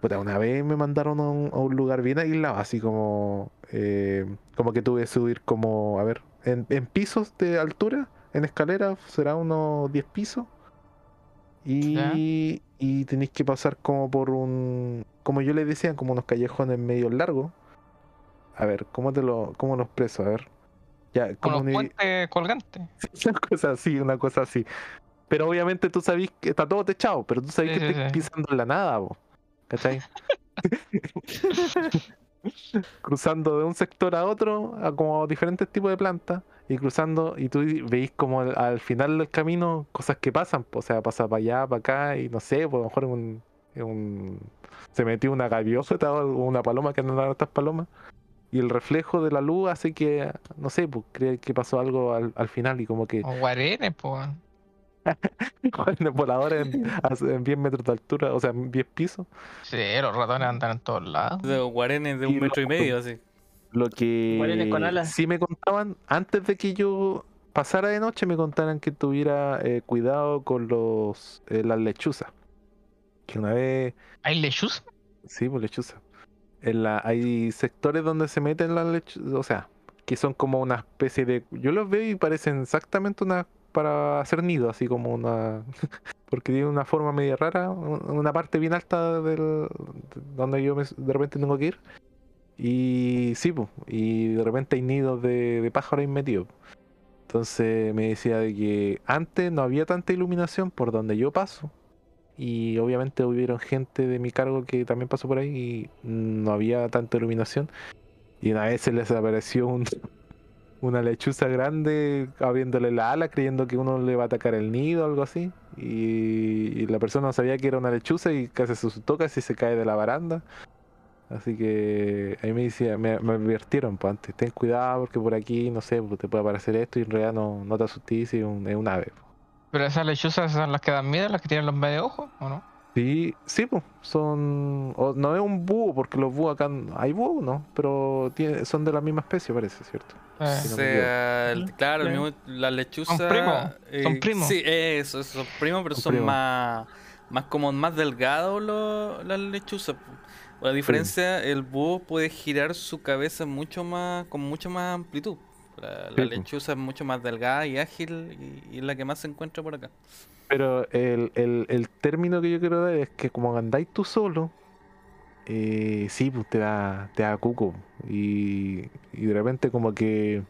puta, una vez me mandaron a un, a un lugar bien aislado, así como, eh, como que tuve que subir como, a ver, en, en pisos de altura, en escalera, será unos 10 pisos. Y, y tenéis que pasar como por un, como yo les decía, como unos callejones medio largos. A ver, ¿cómo te lo, cómo los preso? A ver. Ya, como los una- puentes colgantes. una cosa así, una cosa así. Pero obviamente tú sabes que está todo techado, pero tú sabes Sí, que sí, estás sí. pisando en la nada, po, ¿cachai? cruzando de un sector a otro, a como diferentes tipos de plantas, y cruzando, y tú veis como al, al final del camino cosas que pasan, o sea, pasa para allá, para acá, y no sé, pues a lo mejor un, un- se metió una gaviota o una paloma que andan estas palomas. Y el reflejo de la luz hace que, no sé, pues cree que pasó algo al, al final y como que O guarenes, pues. Jóvenes voladores en, a- en 10 metros de altura, o sea, en 10 pisos. Sí, los ratones andan en todos lados. De guarenes de un Y metro y medio, así. Lo que con alas. sí me contaban, antes de que yo pasara de noche, me contaran que tuviera eh, cuidado con los eh, las lechuzas. Que una vez, ¿Hay lechuzas? sí, pues lechuzas. En la, hay sectores donde se meten las lechuzas, o sea, que son como una especie de... Yo los veo y parecen exactamente una para hacer nido, así como una... porque tiene una forma media rara, un- una parte bien alta del donde yo me- de repente tengo que ir. Y sí, pues, y de repente hay nidos de, de pájaros ahí metidos. Entonces me decía de que antes no había tanta iluminación por donde yo paso. Y obviamente hubieron gente de mi cargo que también pasó por ahí y no había tanta iluminación. Y una vez se les apareció un, una lechuza grande abriéndole la ala creyendo que uno le va a atacar el nido o algo así. Y, y la persona no sabía que era una lechuza y casi se asustó, casi se cae de la baranda. Así que ahí me decía, me, me advirtieron, pues antes, ten cuidado porque por aquí, no sé, pues, te puede aparecer esto y en realidad no, no te asustes, es un, es un ave. pues. Pero esas lechuzas son las que dan miedo, las que tienen los medio ojos, ¿o no? Sí, sí, pues, son. o no es un búho, porque los búhos acá. Hay búhos, ¿no? Pero tiene- son de la misma especie, parece, ¿cierto? Eh, Sí, O no sea, el- claro, el mismo- la lechuza. Son primos, son primos. Sí, eso, eso, son primos, pero Son son primos. más, más como más delgados los- las lechuzas. La diferencia, el búho puede girar su cabeza mucho más, con mucho más amplitud. La, la Sí, po. lechuza es mucho más delgada y ágil y, y es la que más se encuentra por acá. Pero el, el, el término que yo quiero dar es que como andáis tú solo, eh, sí, pues te da, te da cuco. Y, y de repente como que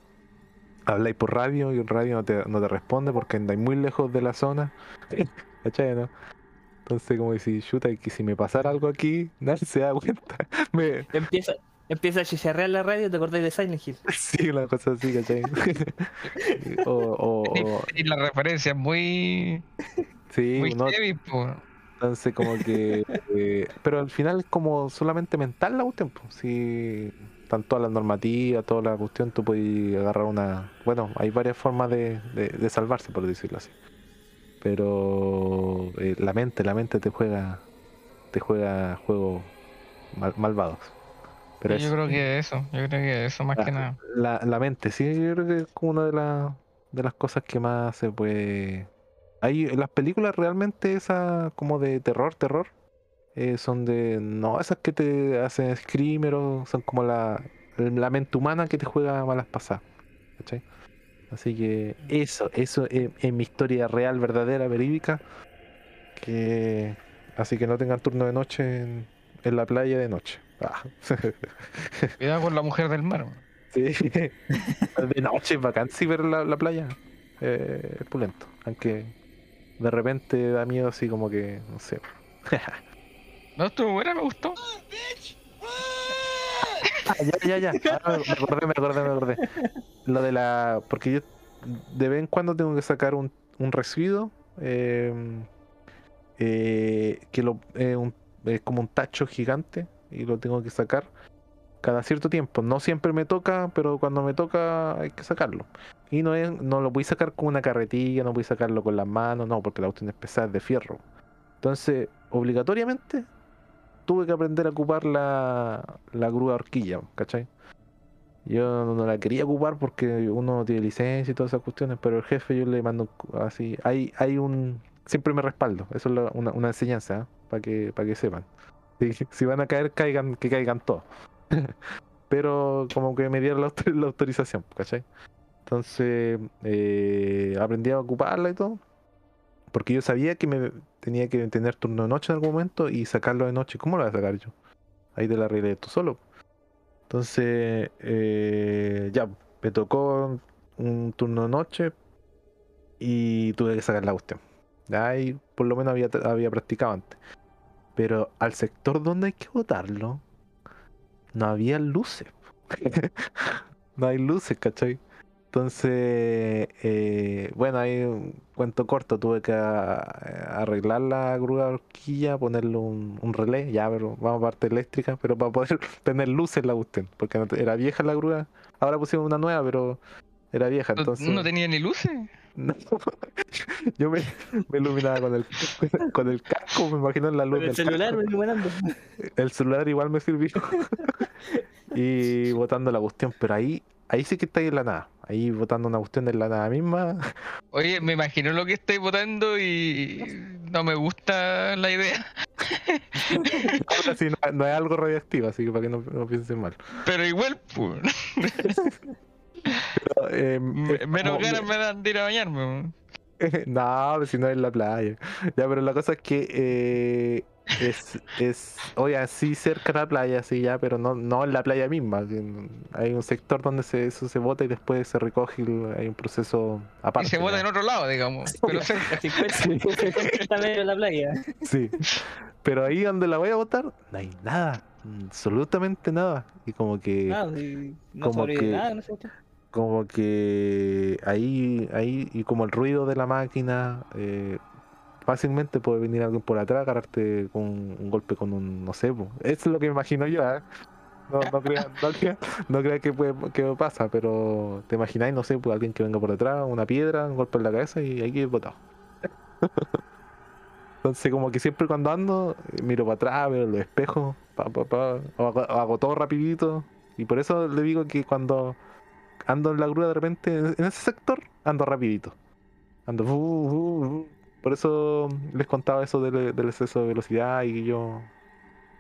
habláis por radio y el radio no te, no te responde porque andáis muy lejos de la zona. ¿Cachai, no? Entonces como decís, chuta, y que si me pasara algo aquí, nadie se da cuenta. Me, Empieza, empieza a chicharrear la radio, te acordáis de Silent Hill. sí, una cosa así, ¿cachai? o, o, o- Y la referencia es muy, sí, muy no, heavy, po. Entonces, como que. eh, pero al final es como solamente mental la cuestión. pues. Si están todas las normativas, toda la cuestión, tú puedes agarrar una. Bueno, hay varias formas de, de- de salvarse, por decirlo así. Pero eh, la mente, la mente te juega. Te juega juegos mal- malvados. Pero yo es- creo que eso, yo creo que eso más que nada. la, la mente, sí, yo creo que es como una de, las de las cosas que más se puede... Hay las películas realmente esas como de terror, terror, eh, son de... No, esas que te hacen screamer o son como la, la mente humana que te juega malas pasadas. ¿cachai? Así que eso, eso es, es mi historia real, verdadera, verídica. Que... Así que no tengan turno de noche en, en la playa de noche. Ah. Cuidado con la mujer del mar. Sí. De noche es bacán sí ver la, la playa. Eh, es pulento. Aunque de repente da miedo así como que, no sé. No, estuvo buena, me gustó. Ah, ya, ya, ya. Ah, me acordé, me acordé, me acordé. Lo de la. Porque yo de vez en cuando tengo que sacar un, un residuo. eh, eh, que lo, es como un tacho gigante. Y lo tengo que sacar cada cierto tiempo. No siempre me toca, pero cuando me toca hay que sacarlo. Y no, no lo voy a sacar con una carretilla, no voy a sacarlo con las manos, no, porque la cuestión es pesada, es de fierro. Entonces, obligatoriamente, tuve que aprender a ocupar la, la grúa horquilla, ¿cachai? Yo no, la quería ocupar porque uno no tiene licencia y todas esas cuestiones, pero el jefe yo le mando así. Hay, hay un. Siempre me respaldo, eso es una, una enseñanza, para que, para que sepan. Si, van a caer, caigan, que caigan todos. pero como que me dieron la autorización, ¿cachai? Entonces eh, aprendí a ocuparla y todo. Porque yo sabía que me tenía que tener turno de noche en algún momento y sacarlo de noche. ¿Cómo lo voy a sacar yo? Ahí te la arreglé tú solo. Entonces, eh, ya, me tocó un turno de noche y tuve que sacar la cuestión. Ahí por lo menos había, había practicado antes. Pero al sector donde hay que botarlo, no había luces. no hay luces, ¿cachai? Entonces, eh, bueno, ahí un cuento corto, tuve que a- arreglar la grúa horquilla, ponerle un, un relé, ya, pero vamos a parte eléctrica, pero para poder tener luces en la cuestión, porque no te- era vieja la grúa, ahora pusimos una nueva, pero era vieja, No- entonces... No tenía ni luces. No. Yo me, me iluminaba con el, con el casco, me imagino en la luz Con el celular, casco. iluminando. El celular igual me sirvió. y botando la cuestión, pero ahí, ahí sí que está ahí en la nada. Ahí botando una cuestión en la nada misma. Oye, me imagino lo que estáis votando y no me gusta la idea. Ahora sí, no, no es algo radioactivo, así que para que no, no piensen mal. Pero igual, pues, Pero, eh, es menos como- ganas me dan de ir a bañarme. no, si no es en la playa. Ya, pero la cosa es que eh, es, es, oye, sí cerca de la playa, sí, ya, pero no, no en la playa misma. Hay un sector donde se, eso se bota y después se recoge, y hay un proceso aparte. Y se vota ya. en otro lado, digamos. Pero cerca. 50, 50 metros en la playa. Sí. Pero ahí donde la voy a botar, no hay nada. Absolutamente nada. Y como que. Ah, sí, no como que- nada, no sé. como que ahí, ahí, y como el ruido de la máquina, eh, fácilmente puede venir alguien por atrás, agarrarte con un golpe con un, no sé, po. eso es lo que me imagino yo, ¿eh? No, no creas no crea, no crea que, puede, que pasa, pero te imagináis, no sé, pues alguien que venga por detrás, una piedra, un golpe en la cabeza y ahí es botado. Entonces como que siempre cuando ando, eh, miro para atrás, veo los espejos, pa, pa, pa, o hago, todo rapidito. Y por eso le digo que cuando ando en la grúa de repente, en ese sector, ando rapidito. Ando... fu, fu, fu. Por eso les contaba eso del, del exceso de velocidad y yo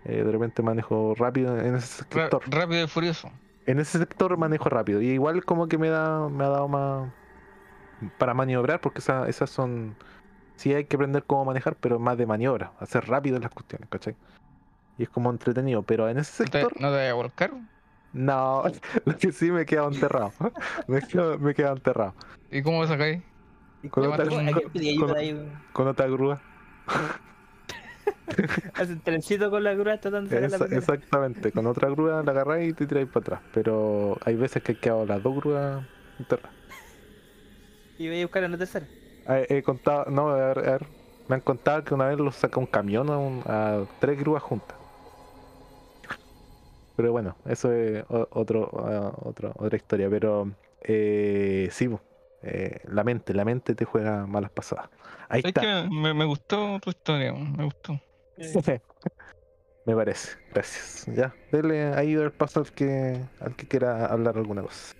eh, de repente manejo rápido en ese sector. rápido y furioso. En ese sector manejo rápido. Y igual como que me da me ha dado más para maniobrar, porque esa- esas son. Sí hay que aprender cómo manejar, pero más de maniobra, hacer rápido las cuestiones, ¿cachai? Y es como entretenido, pero en ese ¿No te, sector, no te vayas a volcar? no, lo que sí me he quedado enterrado. me, he quedado, me he quedado enterrado. ¿Y cómo sacáis? Con Llama ayuda ahí. con otra grúa. Hacen trencito con la grúa tratando de sacar la Esa- primera. exactamente, con otra grúa la agarráis y te tiráis para atrás. Pero hay veces que he quedado las dos grúas enterradas. Y voy a buscar en la tercera. He, he contado, no, a ver, a ver, me han contado que una vez los saca un camión a, un- a tres grúas juntas. Pero bueno, eso es otro, ah, otro, otra historia. Pero eh, sí, eh, la mente, la mente te juega malas pasadas. Ahí Es está. que me, me gustó tu historia, me gustó. Me parece, gracias. Ya, dele ahí el paso al que, al que quiera hablar alguna cosa.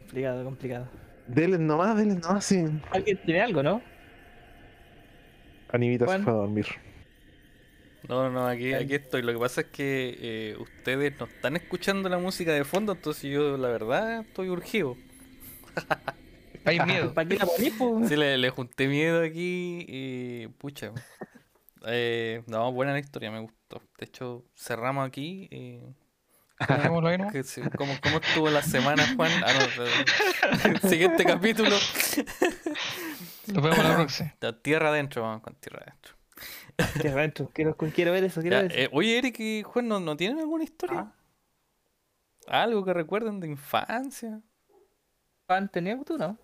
Complicado, complicado. Dele nomás, dele nomás, sí. ¿Alguien tiene algo, no? Anivita se fue a dormir. No, no, aquí, aquí estoy. Lo que pasa es que eh, ustedes no están escuchando la música de fondo, entonces yo, la verdad, estoy urgido. Hay miedo. ¿Para qué la? Sí, le, le junté miedo aquí y. Pucha. Eh, no, buena la historia, me gustó. De hecho, cerramos aquí. Y... Sí, ¿Cómo, ¿Cómo estuvo la semana, Juan? Ah, no, siguiente capítulo. Nos vemos la próxima. Tierra adentro, vamos con tierra adentro. Qué adentro. Quiero, quiero ver eso, quiero Ya, ver eso. eh, oye, Eric y Juan, ¿no, no tienen alguna historia? ¿Algo que recuerden de infancia? ¿Juan tenía tú, no?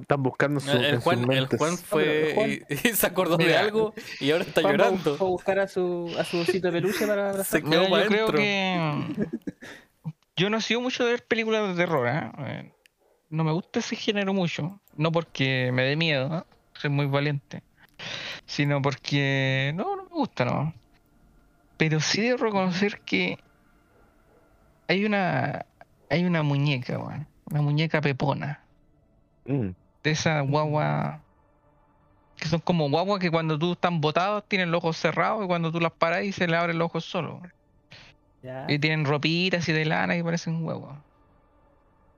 Están- buscando su, el, Juan, el. Juan fue Juan- y, y se acordó de Mira. algo y ahora está Juan llorando. va a buscar a su, a su osito de peluche para abrazar. Se quedó Mira, yo creo que. Yo no he sido mucho de ver películas de terror, ¿eh? Eh, No me gusta ese género mucho. No porque me dé miedo, ¿eh? Soy muy valiente. Sino porque. No, no me gusta, no. Pero sí debo reconocer que. Hay una. Hay una muñeca, weón. Una muñeca pepona. Mm. De esa guagua. Que son como guaguas que cuando tú están botados tienen los ojos cerrados y cuando tú las paras y se le abren los ojos solos. Ya. Y tienen ropitas y de lana que parecen huevos.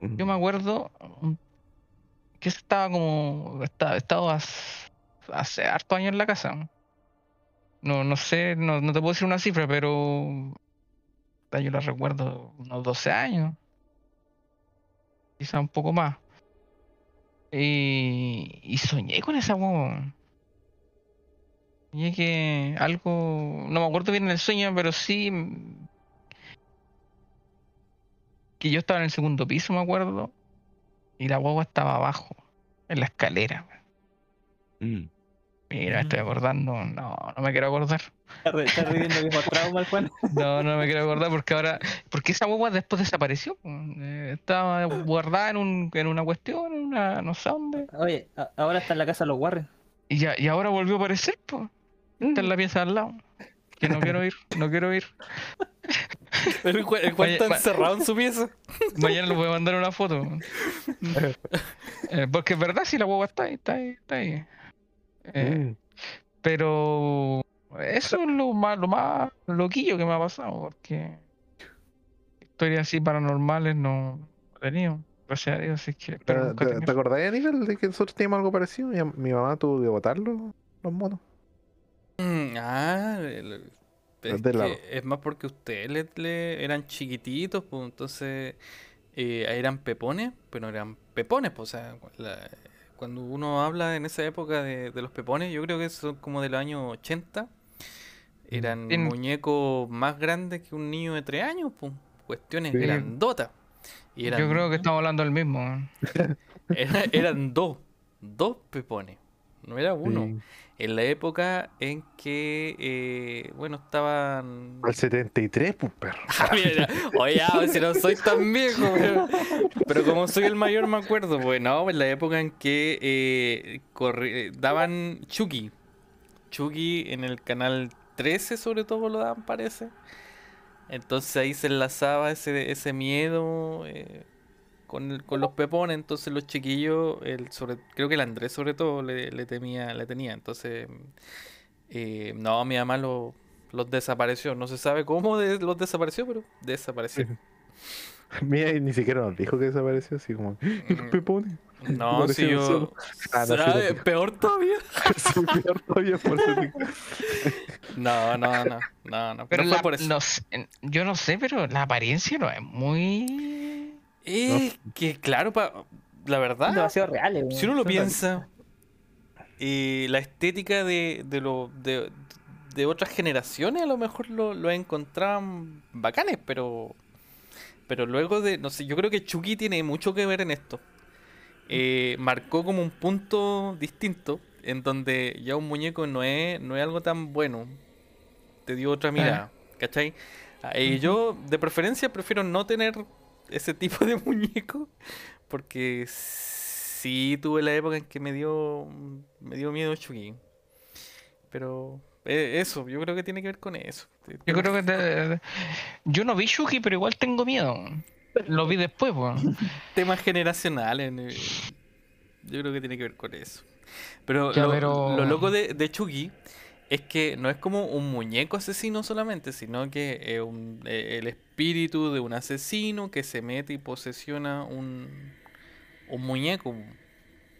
Mm. Yo me acuerdo que estaba como. Estaba, estaba hace, hace harto años en la casa. No, no sé, no, no te puedo decir una cifra, pero. Yo la recuerdo unos 12 años. Quizá un poco más. Y, y soñé con esa huevo. Soñé que algo. No me acuerdo bien el sueño, pero sí que yo estaba en el segundo piso, me acuerdo, y la guagua estaba abajo, en la escalera. Mm. Mira, me estoy acordando, no, no me quiero acordar. Está re- está reviviendo viejos traumas, Juan. No, no me quiero acordar porque ahora, porque esa guagua después desapareció. Eh, estaba guardada en, un, en una cuestión, en una, no sé dónde, Oye, ahora está en la casa de los Warren. y ya, y ahora volvió a aparecer, pues. Está en la pieza de al lado. Que no quiero ir, no quiero ir. El Juan, el Juan está encerrado en su pieza. Mañana les voy a mandar una foto. Eh, porque es verdad, si la guagua está ahí, está ahí, está ahí. Eh, Mm. Pero eso es lo más, lo más loquillo que me ha pasado, porque historias así paranormales no he tenido, gracias a Dios, así que espero ¿Te, te, tener. te acordás, Aníbal, de que nosotros teníamos algo parecido? Mi, mi mamá tuvo que botarlo, los monos. Mm, ah, el- es, que más porque ustedes le, le- eran chiquititos, pues entonces eh, eran pepones, pero eran pepones, pues, o sea, la- cuando uno habla en esa época de, de los pepones, yo creo que son como de los años 80, eran muñecos más grandes que un niño de 3 años, pues, cuestiones Sí. grandotas. Y eran, Yo creo que estamos hablando del mismo. ¿eh? era- eran dos, dos pepones, no era uno. Sí. En la época en que, eh, bueno, estaban... Al 73, pues perro. Ah, mira, Oye, ah, si no soy tan viejo, pero, pero como soy el mayor me acuerdo, pues no, en la época en que eh, corri- eh, daban Chucky. Chucky en el canal 13 sobre todo lo daban, parece. Entonces ahí se enlazaba ese, ese miedo eh, con, el- con los pepones, entonces los chiquillos, el, sobre, creo que el Andrés sobre todo le, le temía, le tenía, entonces eh, no, mi mamá lo- los desapareció, no se sabe cómo de- los desapareció, pero desapareció. Mira, y ni siquiera nos dijo que desapareció, así como. ¿Y los pepones? No, si yo... Ah, no. Peor todavía. Sí, peor todavía por. No, no, no, no, no, Pero no fue la- por eso. no sé, yo no sé, pero la apariencia no es muy. Es que claro, pa- la verdad, Demasiado reales. weón. si uno lo piensa, eh, la estética de, de, lo, de, de otras generaciones a lo mejor lo, lo encontraban bacanes, pero pero luego de, no sé, yo creo que Chucky tiene mucho que ver en esto. Eh, marcó como un punto distinto en donde ya un muñeco no es, no es algo tan bueno. Te dio otra mirada, ¿cachai? Ah, y yo de preferencia prefiero no tener ese tipo de muñeco porque sí tuve la época en que me dio me dio miedo Chucky. Pero eh, eso, yo creo que tiene que ver con eso. Yo creo que. te- yo no vi Shuki, pero igual tengo miedo. Lo vi después, pues. temas generacionales. Yo creo que tiene que ver con eso. Pero, Ya, lo, pero- lo loco de, de Chucky es que no es como un muñeco asesino solamente, sino que es un- eh, el espíritu de un asesino que se mete y posesiona un, un muñeco.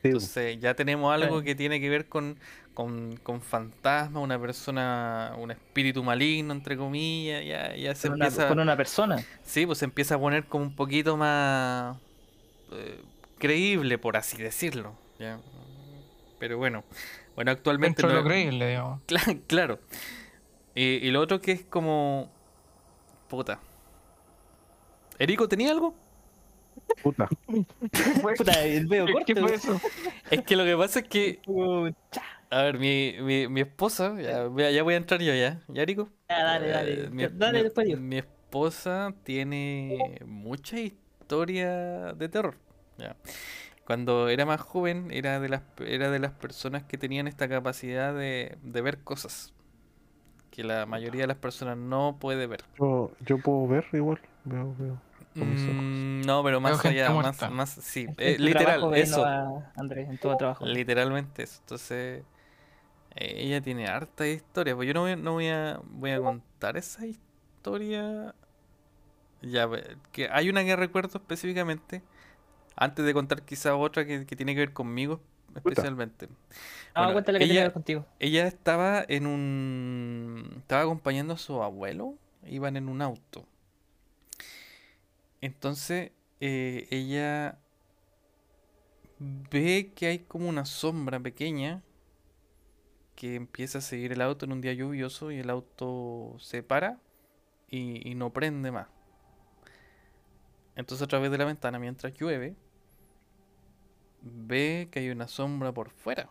Sí, Entonces ya tenemos algo que tiene que ver con, con, con fantasma, una persona, un espíritu maligno, entre comillas, ya, ya se Con una, empieza... con una persona. Sí, pues se empieza a poner como un poquito más eh, creíble, por así decirlo. ¿ya? Pero bueno, bueno, actualmente Dentro no- lo creíble, digamos. Cla- claro. Y, y lo otro que es como... Puta. ¿Erico tenía algo? puta. Puta, el medio ¿Qué- corto. ¿Qué fue eso? Es que lo que pasa es que... Pucha. A ver, mi, mi, mi esposa... Ya, voy a- ya voy a entrar yo ya. ¿Ya, Erico? Ya, dale, Eh, dale. mi, dale después yo. mi esposa tiene mucha historia de terror. ya. Cuando era más joven, era de las, era de las personas que tenían esta capacidad de, de ver cosas que la mayoría de las personas no puede ver. Yo, yo puedo ver igual. Veo, veo. Con mis ojos. Mm, no, pero más allá, más, más, sí, eh, literal, eso. Andrés, en todo trabajo. Literalmente eso. Entonces, eh, ella tiene harta historia. Pues yo no voy, no voy a, voy a contar esa historia. Ya, que hay una que recuerdo específicamente. Antes de contar quizá otra que, que tiene que ver conmigo especialmente. Ah, Bueno, cuéntale que ella- tenía que ver contigo. Ella estaba en un... Estaba acompañando a su abuelo. Iban en un auto. Entonces, eh, ella ve que hay como una sombra pequeña que empieza a seguir el auto en un día lluvioso y el auto se para y, y no prende más. Entonces a través de la ventana mientras llueve ve que hay una sombra por fuera.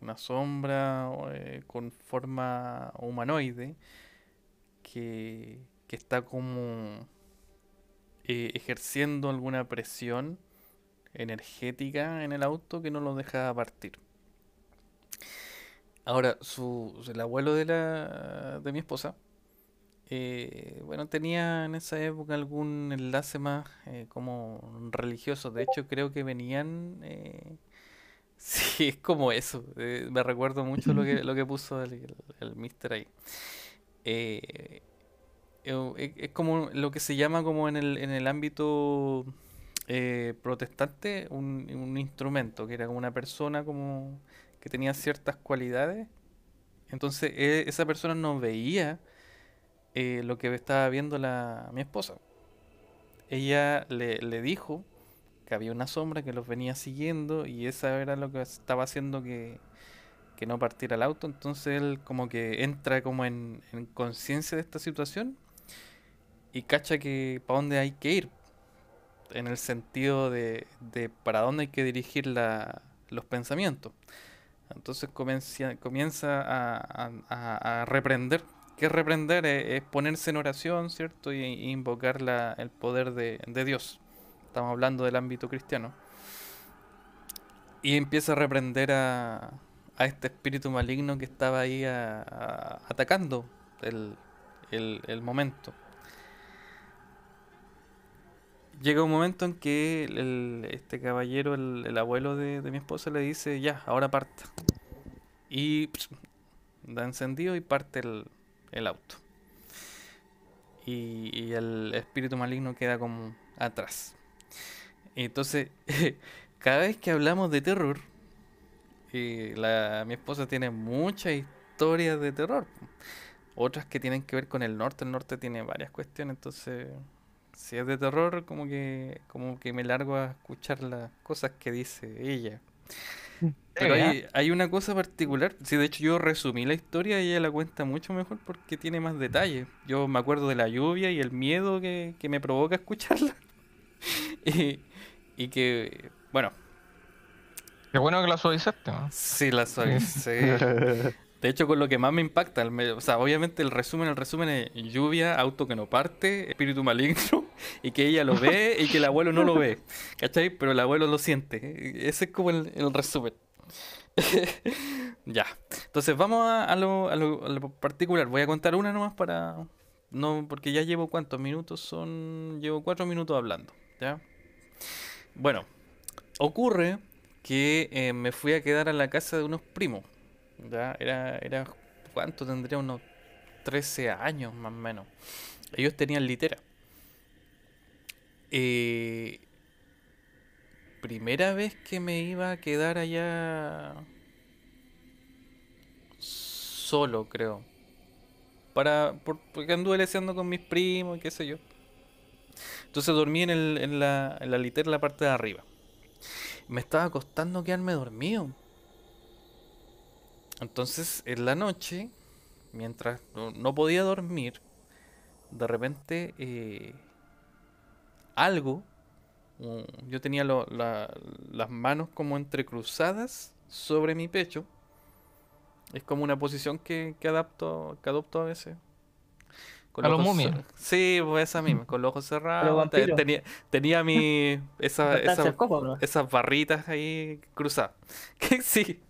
Una sombra eh, con forma humanoide que, que está como eh, ejerciendo alguna presión energética en el auto que no lo deja partir. Ahora, su, el abuelo de la de mi esposa, eh, bueno, tenía en esa época algún enlace más eh, como religioso. De hecho, creo que venían. eh, sí, es como eso. eh, me recuerdo mucho lo que, lo que puso el, el, el mister ahí. Eh, eh, es como lo que se llama como en el, en el ámbito protestante un, un instrumento, que era como una persona como que tenía ciertas cualidades. Entonces e- esa persona no veía eh, lo que estaba viendo la, mi esposa. Ella le, le dijo que había una sombra que los venía siguiendo y esa era lo que estaba haciendo que, que no partiera el auto. Entonces él como que entra como en, en conciencia de esta situación y cacha que para dónde hay que ir. En el sentido de, de para dónde hay que dirigir la- los pensamientos. Entonces comienza, comienza a, a- reprender. ¿Qué es reprender? Es, ponerse en oración, ¿cierto? Y, invocar la- el poder de, de Dios. Estamos hablando del ámbito cristiano. Y empieza a reprender a, a este espíritu maligno que estaba ahí atacando el, el- el momento. Llega un momento en que el- este caballero, el, el abuelo de, de mi esposa, le dice, ya, ahora parta. Y pss, da encendido y parte el, el auto. Y, y el espíritu maligno queda como atrás. Y entonces, cada vez que hablamos de terror, eh, la, mi esposa tiene muchas historias de terror. Otras que tienen que ver con el norte. El norte tiene varias cuestiones, entonces si es de terror, como que, como que me largo a escuchar las cosas que dice ella. Pero hay, hay una cosa particular. Sí, de hecho yo resumí la historia y ella la cuenta mucho mejor porque tiene más detalles. Yo me acuerdo de la lluvia y el miedo que, que me provoca escucharla. y, y que, bueno, Qué bueno que la suavizaste, ¿no? sí la suavicé. De hecho, con lo que más me impacta, o sea, obviamente el resumen, el resumen es lluvia, auto que no parte, espíritu maligno, y que ella lo ve y que el abuelo no lo ve, ¿cachai? Pero el abuelo lo siente. Ese es como el, resumen. Ya. Entonces vamos a, a lo, a lo- a lo particular. Voy a contar una nomás para... No, porque ya llevo cuántos minutos son... Llevo cuatro minutos hablando, ¿ya? Bueno, ocurre que eh, me fui a quedar a la casa de unos primos. Ya, era, era, ¿cuánto tendría? Unos 13 años más o menos. Ellos tenían litera. Eh, primera vez que me iba a quedar allá solo, creo. Para, por- porque anduve leseando con mis primos y qué sé yo. Entonces dormí en, el, en, la, en la litera en la parte de arriba. Me estaba costando quedarme dormido. Entonces, en la noche, mientras no, no podía dormir, de repente eh, algo, mm, yo tenía lo- la- las manos como entrecruzadas sobre mi pecho. Es como una posición que, que adapto, que adopto a veces. Con A los cer- Sí, pues esa misma, con los ojos cerrados. Tenía, tenía mi. Esa, esa, esas barritas ahí cruzadas. Sí.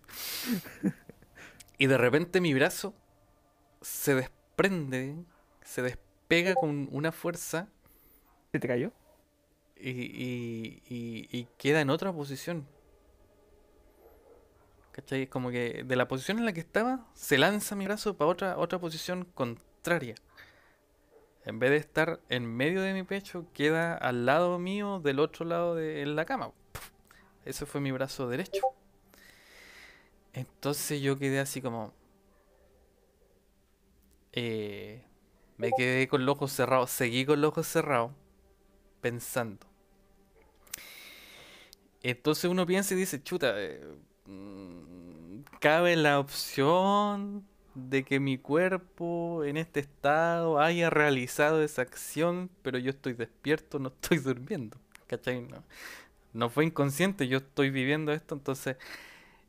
Y de repente mi brazo se desprende, se despega con una fuerza ¿Se te cayó? y, y- y- y queda en otra posición. ¿Cachai? Es como que de la posición en la que estaba, se lanza mi brazo para otra, otra posición contraria. En vez de estar en medio de mi pecho, queda al lado mío, del otro lado de en la cama. Ese fue mi brazo derecho. Entonces yo quedé así como... eh, me quedé con los ojos cerrados, seguí con los ojos cerrados, pensando. Entonces uno piensa y dice, chuta, eh, mm, cabe la opción de que mi cuerpo en este estado haya realizado esa acción, pero yo estoy despierto, no estoy durmiendo. ¿Cachai? No, no fue inconsciente, yo estoy viviendo esto, entonces...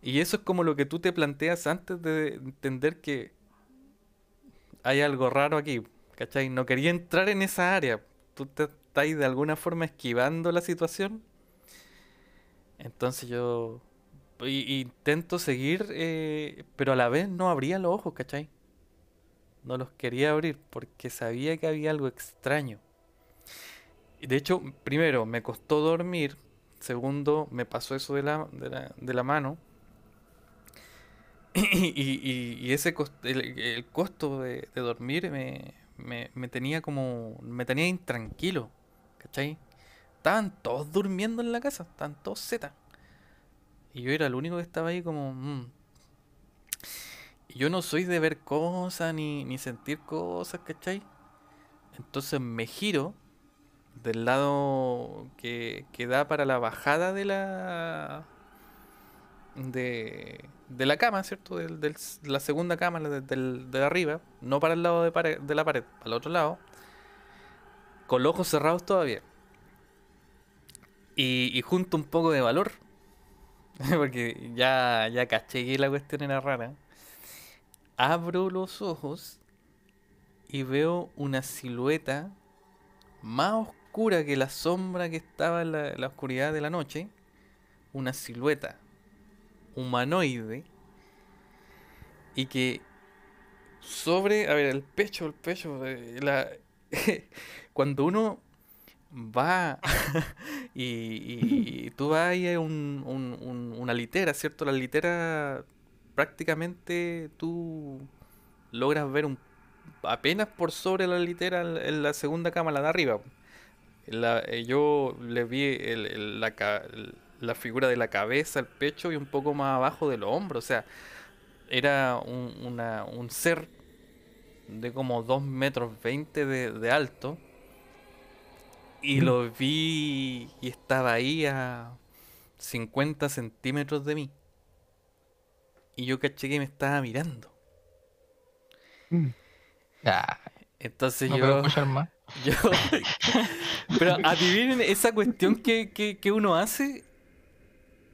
Y eso es como lo que tú te planteas antes de entender que hay algo raro aquí, ¿cachai? No quería entrar en esa área. Tú te estás de alguna forma esquivando la situación. Entonces yo intento seguir, eh, pero a la vez no abría los ojos, ¿cachai? No los quería abrir porque sabía que había algo extraño. Y de hecho, primero, me costó dormir. Segundo, me pasó eso de la, de la, de la mano. Y, y- ese el, costo de, de dormir me, me, me tenía como. me tenía intranquilo. ¿Cachai? Estaban todos durmiendo en la casa, estaban todos Z. Y yo era el único que estaba ahí como. mm. Y yo no soy de ver cosas ni, ni sentir cosas, ¿cachai? Entonces me giro del lado que, que da para la bajada de la de, de la cama, ¿cierto? Del, del- la segunda cama, de, de arriba, no para el lado de, pare- de la pared, para el otro lado, con los ojos cerrados todavía. Y, y junto un poco de valor, porque ya, ya caché que la cuestión era rara. Abro los ojos y veo una silueta más oscura que la sombra que estaba en la, la oscuridad de la noche. Una silueta humanoide y que sobre, a ver, el pecho, el pecho, eh, la, cuando uno va y, tú vas a un- un- un- una litera, ¿cierto? La litera prácticamente tú logras ver un apenas por sobre la litera en la segunda cama, la de arriba. Eh, yo le vi el- la, la figura de la cabeza, el pecho y un poco más abajo de los hombros. O sea, era un, una- un ser de como 2 metros 20 de, de alto. Y lo vi y estaba ahí a 50 centímetros de mí. Y yo caché que me estaba mirando. Ya, Entonces no yo... puedo escuchar más. Yo. Pero adivinen esa cuestión que, que, que uno hace.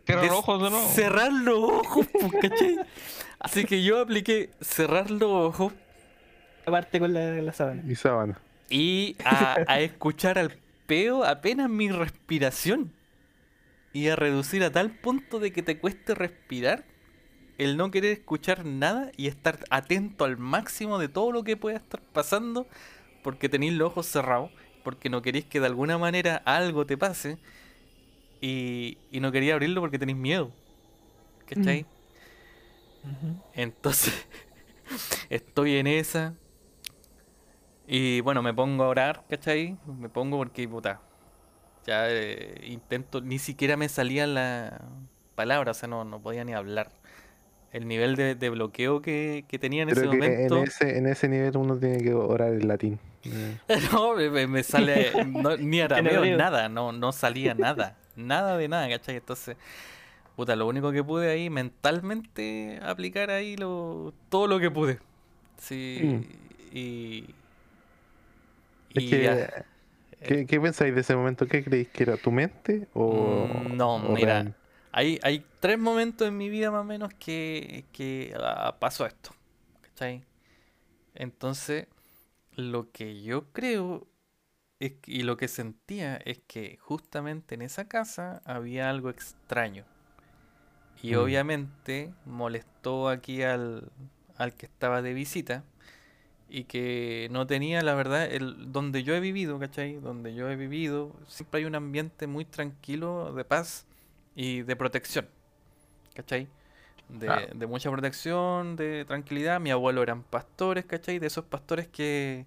Cierra los ojos nuevo. Cerrar los ojos, pues, ¿cachai? Así que yo apliqué cerrar los ojos Aparte con la, la sábana. Y sábana. y a, a escuchar al peo apenas mi respiración. Y a reducir a tal punto de que te cueste respirar. El no querer escuchar nada y estar atento al máximo de todo lo que pueda estar pasando. Porque tenéis los ojos cerrados. Porque no queréis que de alguna manera algo te pase. Y, y no quería abrirlo porque tenéis miedo. ¿Cachai? Entonces, estoy en esa. Y bueno, me pongo a orar, ¿cachai? Me pongo porque, puta, ya eh, intento, ni siquiera me salía la palabra, o sea, no, no podía ni hablar. El nivel de, de bloqueo que, que tenía en ese que momento. en ese, en ese nivel uno tiene que orar en latín. Eh, No, me, sale no, ni arameo, nada, no, no salía nada, nada de nada, ¿cachai? Entonces, puta, lo único que pude ahí mentalmente aplicar ahí lo, todo lo que pude. Sí, y... Es y que, ya, ¿qué, ¿Qué pensáis de ese momento? ¿Qué creéis que era tu mente? O, Mm, no, o mira, real? hay, hay tres momentos en mi vida más o menos que, que ah, pasó esto, ¿cachai? Entonces, lo que yo creo es y lo que sentía es que justamente en esa casa había algo extraño. Y Mm. obviamente molestó aquí al, al que estaba de visita y que no tenía, la verdad, el, donde yo he vivido, ¿cachai? Donde yo he vivido, siempre hay un ambiente muy tranquilo, de paz y de protección, ¿cachai? De, de mucha protección, de tranquilidad. Mi abuelo eran pastores, ¿cachai? De esos pastores que,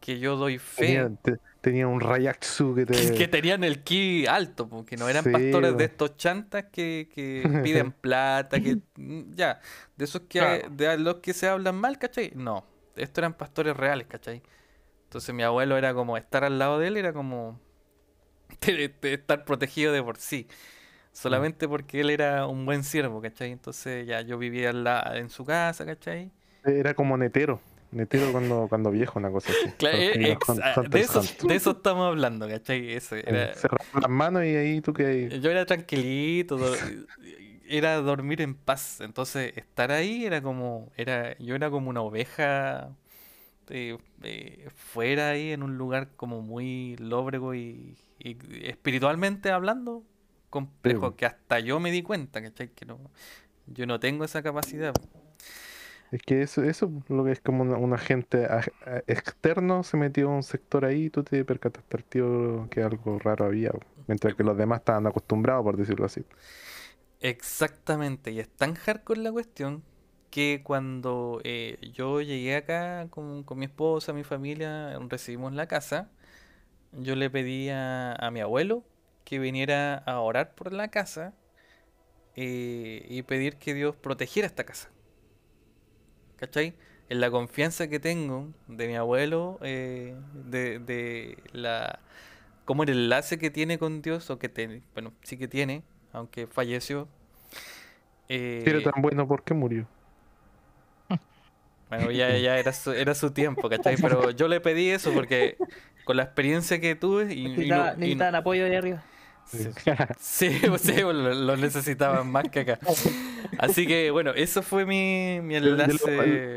que yo doy fe. Tenía, te- tenía un Rayatsu que te. Que, que tenían el ki alto, porque no eran Sí, pastores de estos chantas que, que piden plata, que mm, ya, de esos que de los que se hablan mal, ¿cachai? No, estos eran pastores reales, ¿cachai? Entonces mi abuelo era como estar al lado de él, era como estar protegido de por sí. Solamente porque él era un buen siervo, ¿cachai? Entonces ya yo vivía al la- en su casa, ¿cachai? Era como netero. Netero cuando, cuando viejo, una cosa así. Claro, eh, iba ex- con ah, de, eso, de eso estamos hablando, ¿cachai? Ese era, Cerraba las manos y ahí tú que Yo era tranquilito, era dormir en paz. Entonces, estar ahí era como, era, yo era como una oveja eh, eh, fuera ahí en un lugar como muy lóbrego y, y espiritualmente hablando, complejo, Sí. que hasta yo me di cuenta, ¿cachai? Que no, yo no tengo esa capacidad. Es que eso, eso lo que es como un agente externo se metió a un sector ahí y tú te percataste al tío que algo raro había. Mientras que los demás estaban acostumbrados, por decirlo así. Exactamente, y es tan hardcore la cuestión que cuando eh, yo llegué acá con, con mi esposa, mi familia, recibimos la casa, yo le pedí a, a mi abuelo que viniera a orar por la casa eh, y pedir que Dios protegiera esta casa. ¿Cachai? En la confianza que tengo de mi abuelo, eh, de, de la como el enlace que tiene con Dios, o que te- bueno, sí que tiene, aunque falleció. eh, Si era tan bueno, ¿por qué murió? bueno, ya, ya era su, era su tiempo, ¿cachai? Pero yo le pedí eso porque con la experiencia que tuve y, y no- Necesitaba- y no- necesitaban apoyo ahí arriba. Sí, sí, pues, sí, pues, lo, lo necesitaban más que acá. Así que bueno, eso fue mi, mi yo lo- enlace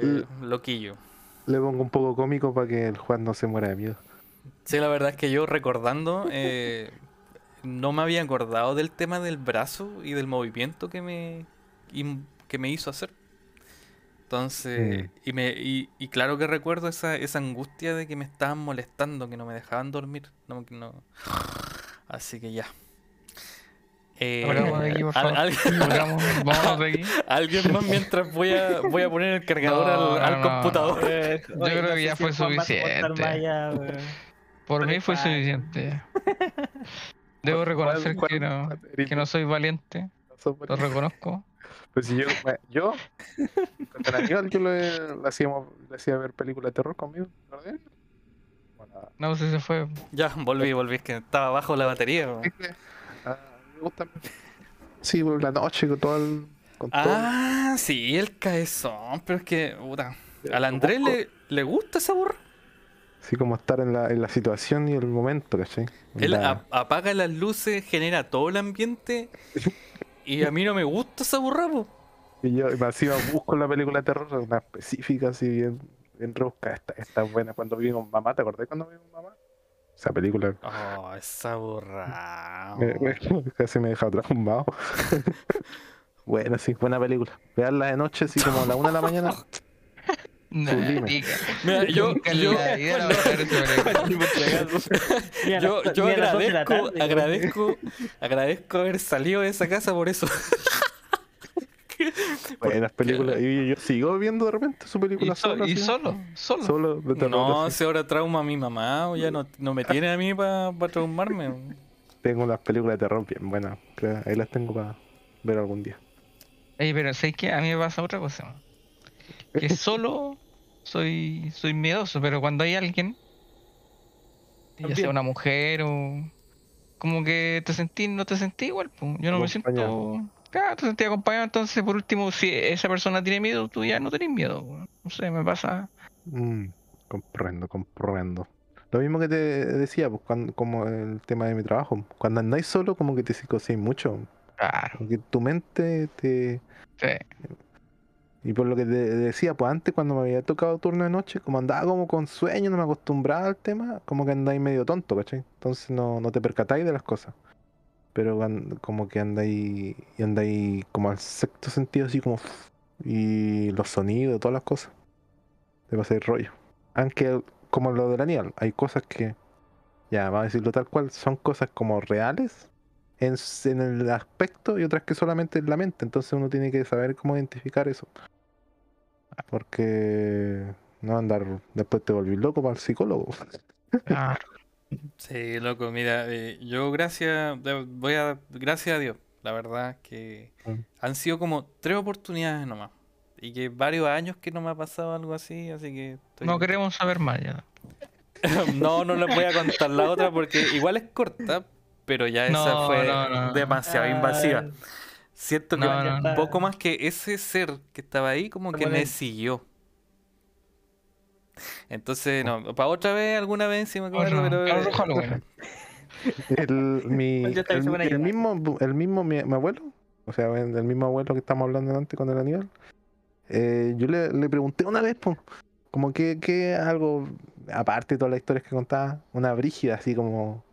el- loquillo. Le pongo un poco cómico para que el Juan no se muera de miedo. Sí, la verdad es que yo recordando, eh, no me había acordado del tema del brazo y del movimiento que me, que me hizo hacer. Entonces, y, me, y, y claro que recuerdo esa, esa angustia de que me estaban molestando, que no me dejaban dormir. No, que no... Así que ya. Eh, Hablamos de aquí, por favor. al- Volvamos- Vámonos de aquí. Alguien más mientras voy a, voy a poner el cargador No, al, al no, no. computador. Eh, Yo creo que ya fue suficiente. Por Por mí fue suficiente. Debo reconocer que no, que no soy valiente. Lo reconozco. Pues si yo, yo con el yo le, le hacíamos, le hacía ver películas de terror conmigo. ¿no lo ves? Bueno, No sé si se fue. Ya, volví, volví, es que estaba bajo la batería. weón. ah, me gusta. Sí, por la noche con todo el. Con todo. Ah, sí, el caezón, pero es que, puta, al Andrés le, le gusta esa burra. Así como estar en la, en la situación y el momento, ¿cachai? Él La- apaga las luces, genera todo el ambiente y a mí no me gusta esa burra, po. Y yo me encima busco la película de terror, una específica, así bien, bien rebuscada. Esta, esta es buena. Cuando vi con mamá, ¿te acordás cuando vi con mamá? Esa película Oh, esa burra. casi me deja traumado. buena, sí, buena película. Veanla de noche, así como a la una de la mañana. Tica. Mira, yo, yo, yo, yo agradezco, agradezco, agradezco haber salido de esa casa por eso. Buenas películas. Y yo sigo viendo de repente su película Y, so- sola, y así. solo, solo. Solo de terror. No, si ahora trauma a mi mamá, o ya no, no me tiene a mí para traumarme. Tengo unas películas de terror bien buenas. Ahí las tengo para ver algún día. Ey, pero ¿sabes qué? A mí me pasa otra cosa. Que solo soy, soy miedoso, pero cuando hay alguien, ya sea una mujer o... Como que te sentí, no te sentí igual, pues. Yo no me siento... Claro, te sentí acompañado, entonces por último, si esa persona tiene miedo, tú ya no tenés miedo. No sé, me pasa... Mm, comprendo, comprendo. Lo mismo que te decía, pues, cuando, como el tema de mi trabajo. Cuando andáis solo, como que te psicoseis mucho. Claro, Porque tu mente te. sí. Y por lo que te decía, pues antes cuando me había tocado turno de noche, como andaba como con sueño, no me acostumbraba al tema, como que andáis medio tonto, ¿cachai? Entonces no, no te percatáis de las cosas. Pero como que andáis, y andáis como al sexto sentido, así como... Y los sonidos, todas las cosas. Te pasáis rollo. Aunque, como lo de Daniel, hay cosas que, ya, vamos a decirlo tal cual, son cosas como reales en, el aspecto y otras que solamente en la mente. Entonces uno tiene que saber cómo identificar eso. Porque no andar, después te volví loco para el psicólogo. Claro. Sí, loco, mira, eh, yo gracias, voy a, gracias a Dios, la verdad que Mm. han sido como tres oportunidades nomás. Y que varios años que no me ha pasado algo así, así que estoy- No queremos saber más ya. no, no les voy a contar la otra porque igual es corta, pero ya esa No, fue no, no. demasiado invasiva. Siento que un no. poco más que ese ser que estaba ahí, como que me siguió. Entonces, no, para otra vez, alguna vez sí me acuerdo, Otro- pero... El, mi, llevar. mismo, el mismo mi, mi abuelo, o sea, el mismo abuelo que estamos hablando antes con el Aníbal, eh, yo le, le pregunté una vez, po, como que, que algo, aparte de todas las historias que contaba, una brígida, así como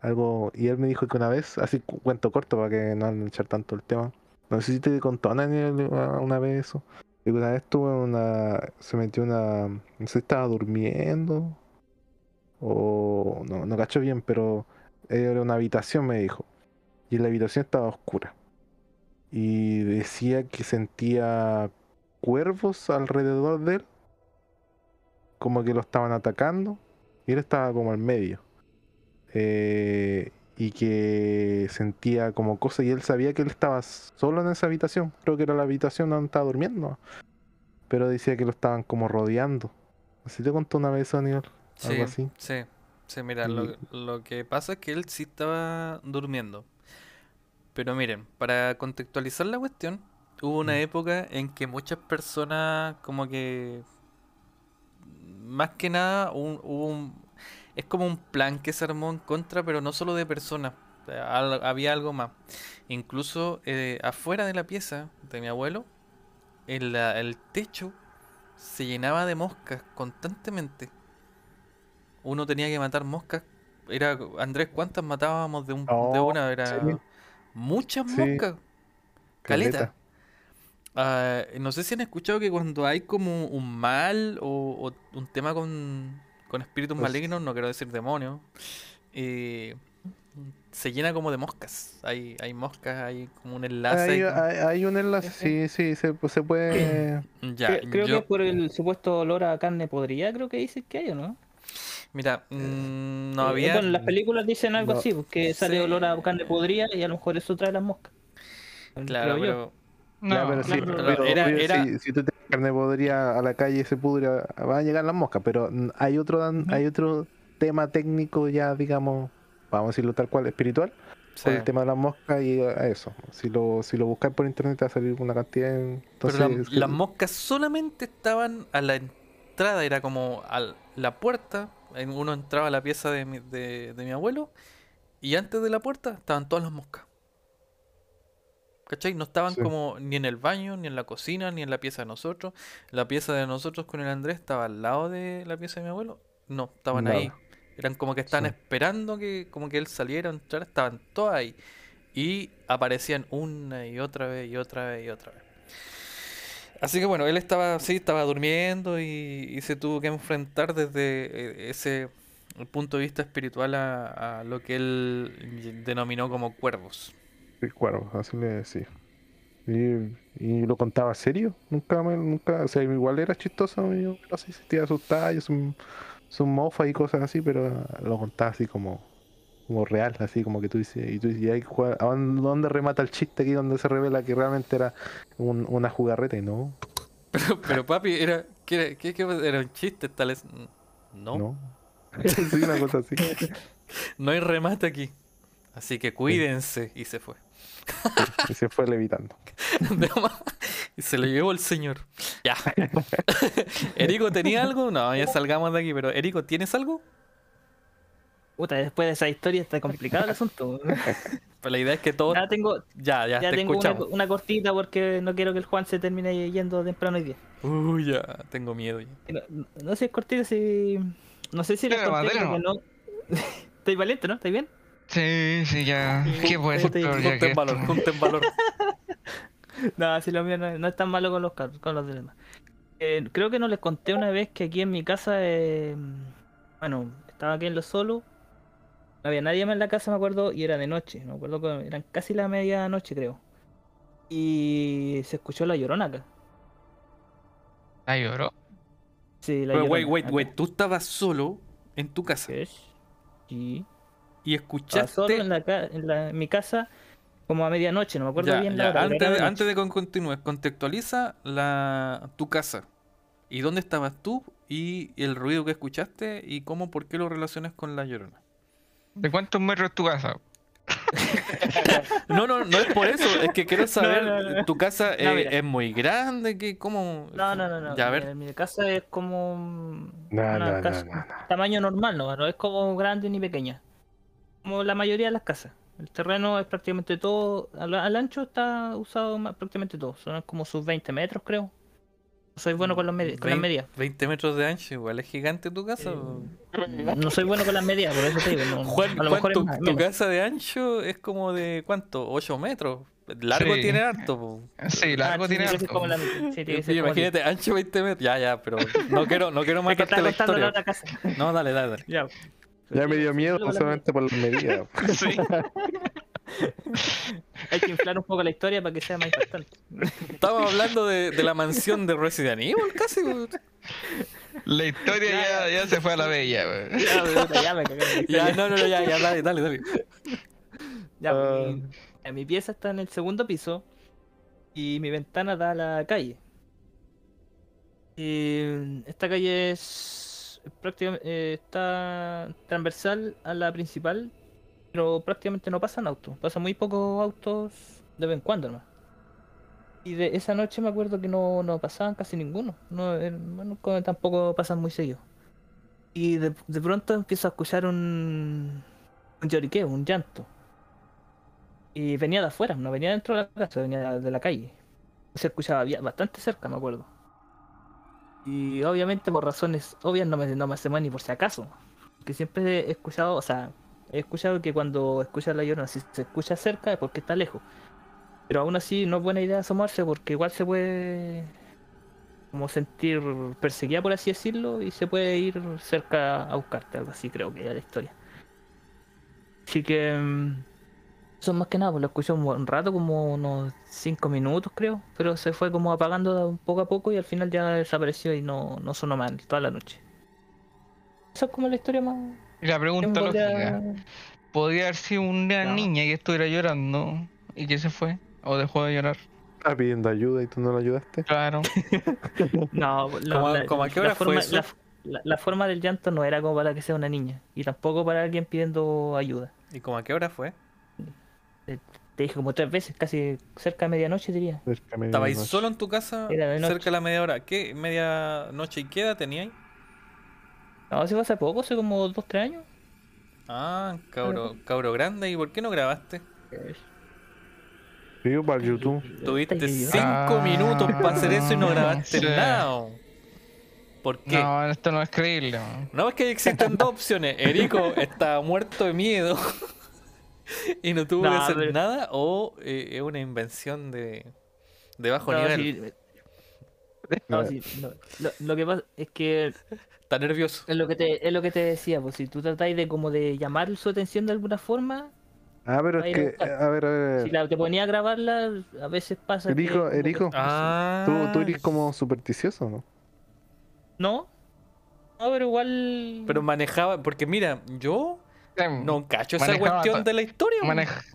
algo, y él me dijo que una vez, así cu- cuento corto para que no echar tanto el tema, no sé si te contó una vez eso, que una vez tuve una, se metió una, no sé si estaba durmiendo, o no, no cacho bien, pero era una habitación, me dijo. Y la habitación estaba oscura. Y decía que sentía cuervos alrededor de él, como que lo estaban atacando, y él estaba como al medio. Eh, y que sentía como cosas, y él sabía que él estaba solo en esa habitación. Creo que era la habitación donde estaba durmiendo. Pero decía que lo estaban como rodeando. Así te contó una vez, Aníbal. Sí, Algo así. sí, sí, mira, lo, lo que pasa es que él sí estaba durmiendo. Pero miren, para contextualizar la cuestión, hubo una Mm. época en que muchas personas como que... Más que nada, un- hubo un... Es como un plan que se armó en contra, pero no solo de personas, al- había algo más. Incluso eh, afuera de la pieza de mi abuelo, el, techo se llenaba de moscas constantemente. Uno tenía que matar moscas. Era, Andrés, ¿cuántas matábamos de, un, de una? Era sí. muchas Sí. moscas. Caleta. Caleta. Ah, no sé si han escuchado que cuando hay como un mal o, o un tema con, con espíritus Pues- malignos, no quiero decir demonios, eh, se llena como de moscas. Hay, hay moscas, hay como un enlace. Hay, ahí como- hay- hay un enlace, sí, sí, se, pues, se puede. Ya, Cre- creo yo- que es por el supuesto olor a carne podrida, creo que dice que hay, ¿o no? mira, mm, no Eh, había. Bueno, en las películas dicen algo No. así, pues, que sale Sí. olor a carne podrida y a lo mejor eso trae las moscas. Claro, Creo yo. pero No, pero sí, claro, pero pero era- era- Si, si tú te carne podría a la calle se pudre, van a llegar las moscas, pero hay otro dan- hay otro tema técnico ya, digamos, vamos a decirlo tal cual, espiritual, sí. el tema de las moscas y a eso. Si lo, si lo buscáis por internet te va a salir una cantidad. en- Pero Entonces, la- las moscas solamente estaban a la entrada, era como a la puerta. en- Uno entraba a la pieza de mi, de, de mi abuelo y antes de la puerta estaban todas las moscas. ¿Cachai? No estaban Sí. como ni en el baño, ni en la cocina, ni en la pieza de nosotros. La pieza de nosotros con el Andrés estaba al lado de la pieza de mi abuelo. No, estaban ahí. Eran como que estaban Sí. esperando que como que él saliera, entrara, estaban todas ahí. Y aparecían una y otra vez y otra vez y otra vez. Así que bueno, él estaba, sí, estaba durmiendo y, y se tuvo que enfrentar desde eh, ese punto de vista espiritual a, a lo que él denominó como cuervos. Cuervo, así le decía. Y, y lo contaba serio, nunca, me- nunca, o sea, igual era chistoso, yo no sé si te asustaba, yo son, son mofas y cosas así, pero lo contaba así como, como real, así como que tú dices, y tú dices, ¿y ahí jue- a dónde, dónde remata el chiste aquí, donde se revela que realmente era un- una jugarreta y no, Pero, pero papi, era, ¿qué, qué- qué era un chiste tal vez? No, no, no. sí, una cosa así. hay remate aquí. Así que cuídense. Y se fue. Y se fue levitando. Y se lo llevó el señor. Ya. Erico, ¿tenía algo? No, ya salgamos de aquí, pero Erico, ¿tienes algo? Puta, después de esa historia está complicado el asunto. Pues la idea es que todos. ya tengo, Ya, ya, ya te tengo una, escuchamos. una cortita porque no quiero que el Juan se termine yendo temprano hoy día. Uy, ya, tengo miedo ya. No, sé si es cortita, si. No sé si Pero conté no. Estoy valiente, ¿no? ¿Estáis bien? Sí, sí, ya. ¿Qué que Junten esto? valor, junten valor. No, si lo mío no, no es tan malo con los carros, con los demás. Eh, creo que no les conté una vez que aquí en mi casa, eh, bueno, estaba aquí en lo solo, no había nadie más en la casa, me acuerdo, y era de noche, me acuerdo que eran casi la medianoche, creo. Y se escuchó la llorona acá. Ah, lloró. Sí, la Pero, llorona. wait, wait, acá. wait. Tú estabas solo en tu casa. Sí. Y Estaba escuchaste. solo en, la, ca- en, la- en mi casa como a medianoche, no me acuerdo Ya, bien ya, la hora. Antes, de, antes de que continúes, contextualiza la, tu casa. ¿Y dónde estabas tú? Y el ruido que escuchaste y cómo, por qué lo relacionas con la llorona. ¿De cuántos metros es tu casa? No, no, no es por eso, es que quiero saber, no, no. tu casa No, eh, es muy grande, que cómo... No, no, no, no. Ya, a mi- ver. Mi, casa es como un- No, una no, no, casa- no, no. tamaño normal, no, no es como grande ni pequeña. Como la mayoría de las casas. El terreno es prácticamente todo, al, al ancho está usado ma- prácticamente todo. Son como sus 20 metros, creo. No soy bueno con, los con las medidas. 20 metros de ancho, igual es gigante tu casa. o- No soy bueno con las medidas, por eso te digo. no- Juan, a lo Juan, mejor tu, más- casa de ancho es como de, ¿cuánto? ¿8 metros? Largo Sí. tiene harto. po. Sí, largo Ah, tiene harto. como la sí, tiene Sí, imagínate, ancho 20 metros. Ya, ya, pero no quiero, no quiero Es que la contando la historia. otra casa. No, dale, dale, dale. Ya. Ya me dio miedo la- solamente por las medidas. Sí. Hay que inflar un poco la historia para que sea más impactante. Estamos hablando de, de la mansión de Resident Evil, casi. La historia ya, ya se fue a la bella, güey. Ya, ya me cagué Ya, no, no, no, ya, ya, dale, dale, dale. Ya, Ah. mi, mi pieza está en el segundo piso y mi ventana da a la calle. Y esta calle es prácticamente está transversal a la principal, pero prácticamente no pasan autos. Pasan muy pocos autos de vez en cuando nomás. Y de esa noche me acuerdo que no, no pasaban casi ninguno. No, eh, bueno, tampoco pasan muy seguido. Y de, de pronto empiezo a escuchar un, un lloriqueo, un llanto. Y venía de afuera, no venía dentro de la casa, venía de la calle. Se escuchaba bastante cerca, me acuerdo. Y obviamente por razones obvias no me, no me ni por si acaso. Que siempre he escuchado, o sea, he escuchado que cuando escuchas la llorona, si se escucha cerca es porque está lejos. Pero aún así no es buena idea asomarse porque igual se puede como sentir perseguida por así decirlo y se puede ir cerca a buscarte, algo así creo que era la historia. Así que mm, eso más que nada, pues lo escuché un buen rato, como unos 5 minutos creo, pero se fue como apagando de un poco a poco y al final ya desapareció y no, no sonó mal toda la noche. Esa es como la historia más... Y la pregunta podría- lógica. ¿Podría haber sido una No. niña que estuviera llorando y que se fue? ¿O dejó de llorar? Estaba pidiendo ayuda y tú no lo ayudaste. Claro. No, la, ¿Cómo- la- cómo a qué la hora fue forma, eso? la- la- la forma del llanto no era como para que sea una niña y tampoco para alguien pidiendo ayuda. ¿Y como a qué hora fue? Te dije como tres veces, casi cerca de medianoche diría. Cerca de ¿Estabais medianoche. solo en tu casa Era de noche. cerca de la media hora? ¿Qué media noche y qué edad teníais? No, se fue hace poco, hace como dos, tres años. Ah, cabro, cabro grande. ¿Y por qué no grabaste? Sí, para el YouTube. Tuviste cinco Ah, minutos para hacer eso y no grabaste sí. nada. ¿Por qué? No, No, esto no es creíble. man. es que existen dos opciones. Erico está muerto de miedo y no tuvo que hacer pero- nada o eh, es una invención de, de bajo No, nivel. sí, no, sí, no. Lo, lo que pasa es que Está nervioso. es lo que te, es lo que te decía, pues si tú tratáis de como de llamar su atención de alguna forma, Ah, pero es que, a ver, a ver. si la, te ponía a grabarla, a veces pasa que Erico, que- Ah, ¿tú, tú eres como supersticioso, ¿no? No, no, pero igual Pero manejaba, porque mira, yo no cacho esa cuestión de la historia.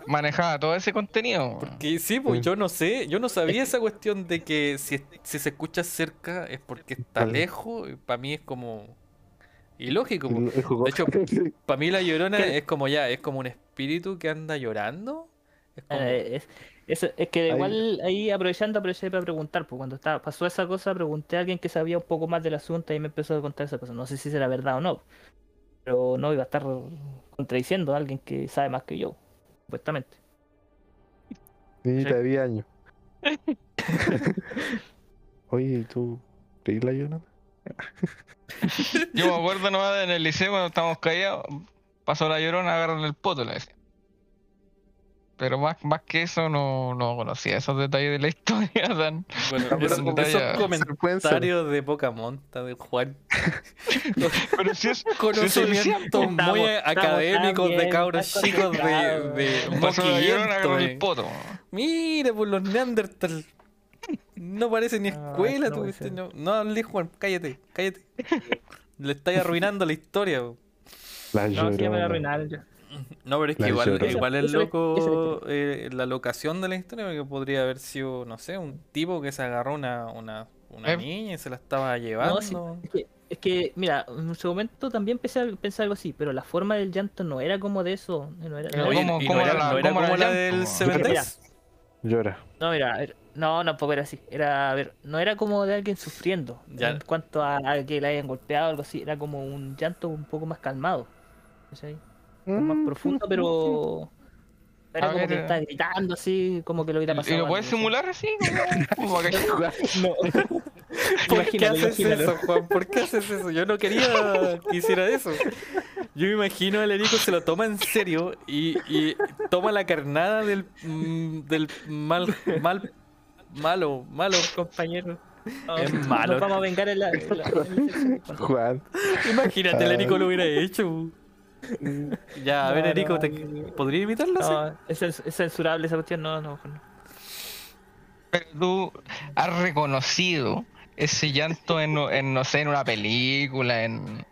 manejaba todo ese contenido. Porque sí, pues Sí. yo no sé, yo no sabía esa cuestión de que si, si se escucha cerca es porque está Vale. lejos. Para mí es como ilógico. De hecho. Para mí la llorona ¿Qué? es como ya, es como un espíritu que anda llorando. Es como, Eh, es, es- es que Ahí- igual ahí aprovechando aproveché para preguntar, pues cuando estaba, pasó esa cosa pregunté a alguien que sabía un poco más del asunto y me empezó a contar esa cosa. No sé si será verdad o no, pero no iba a estar contradiciendo a alguien que sabe más que yo, supuestamente. Niñita de 10 años. Oye, ¿y tú creí la llorona? Yo me acuerdo nomás en el liceo cuando estábamos callados, pasó la llorona, agarran el poto, le decía. Pero más, más que eso no, no conocía esos detalles de la historia tan. bueno, esos, comentarios de poca monta de Juan. Pero si es. Conocimientos muy estamos académicos de cabros chicos de, de el eh. poto. Mira, por los Neandertal. No parece ni Ah, escuela, no tú, no, no hables, Juan, cállate, cállate. Le estáis arruinando la historia. La No, sí, me la llorona. arruinaron ya. No, pero es que La igual, igual la loco eh, la locación de la historia, porque podría haber sido, no sé, un tipo que se agarró una, una, una Eh. niña y se la estaba llevando. No, sí, es, que, es que, mira, en su momento también pensé, pensé algo así, pero la forma del llanto no era como de eso. No era, no Oye, Oye, era- ¿cómo- y cómo no la- no como la el del llanto? Seven Days. Llora. No, mira, a ver, no, tampoco era así. Era, a ver, no era como de alguien sufriendo. Ya. En cuanto a, a que le hayan golpeado o algo así, era como un llanto un poco más calmado. ¿cachai? Más profundo, pero. Era A como ver, que eh. está gritando así, como que lo hubiera pasado. ¿Y lo puedes simular así? Como- como que- No. ¿Por qué haces imagínalo. eso, Juan? ¿Por qué haces eso? Yo no quería que hiciera eso. Yo me imagino al Erico se lo toma en serio y, y toma la carnada del, mm, del mal, mal, malo, malo. compañero. Es nos malo. vamos a vengar en la. en la- en el sexo. Juan. Imagínate, el Erico lo hubiera hecho. Ya, a ver, Erico, no, ¿te... no. ¿podría imitarlo? No, es censurable esa cuestión, no, no. no. Pero tú has reconocido ese llanto en, en, no sé, en una película, en,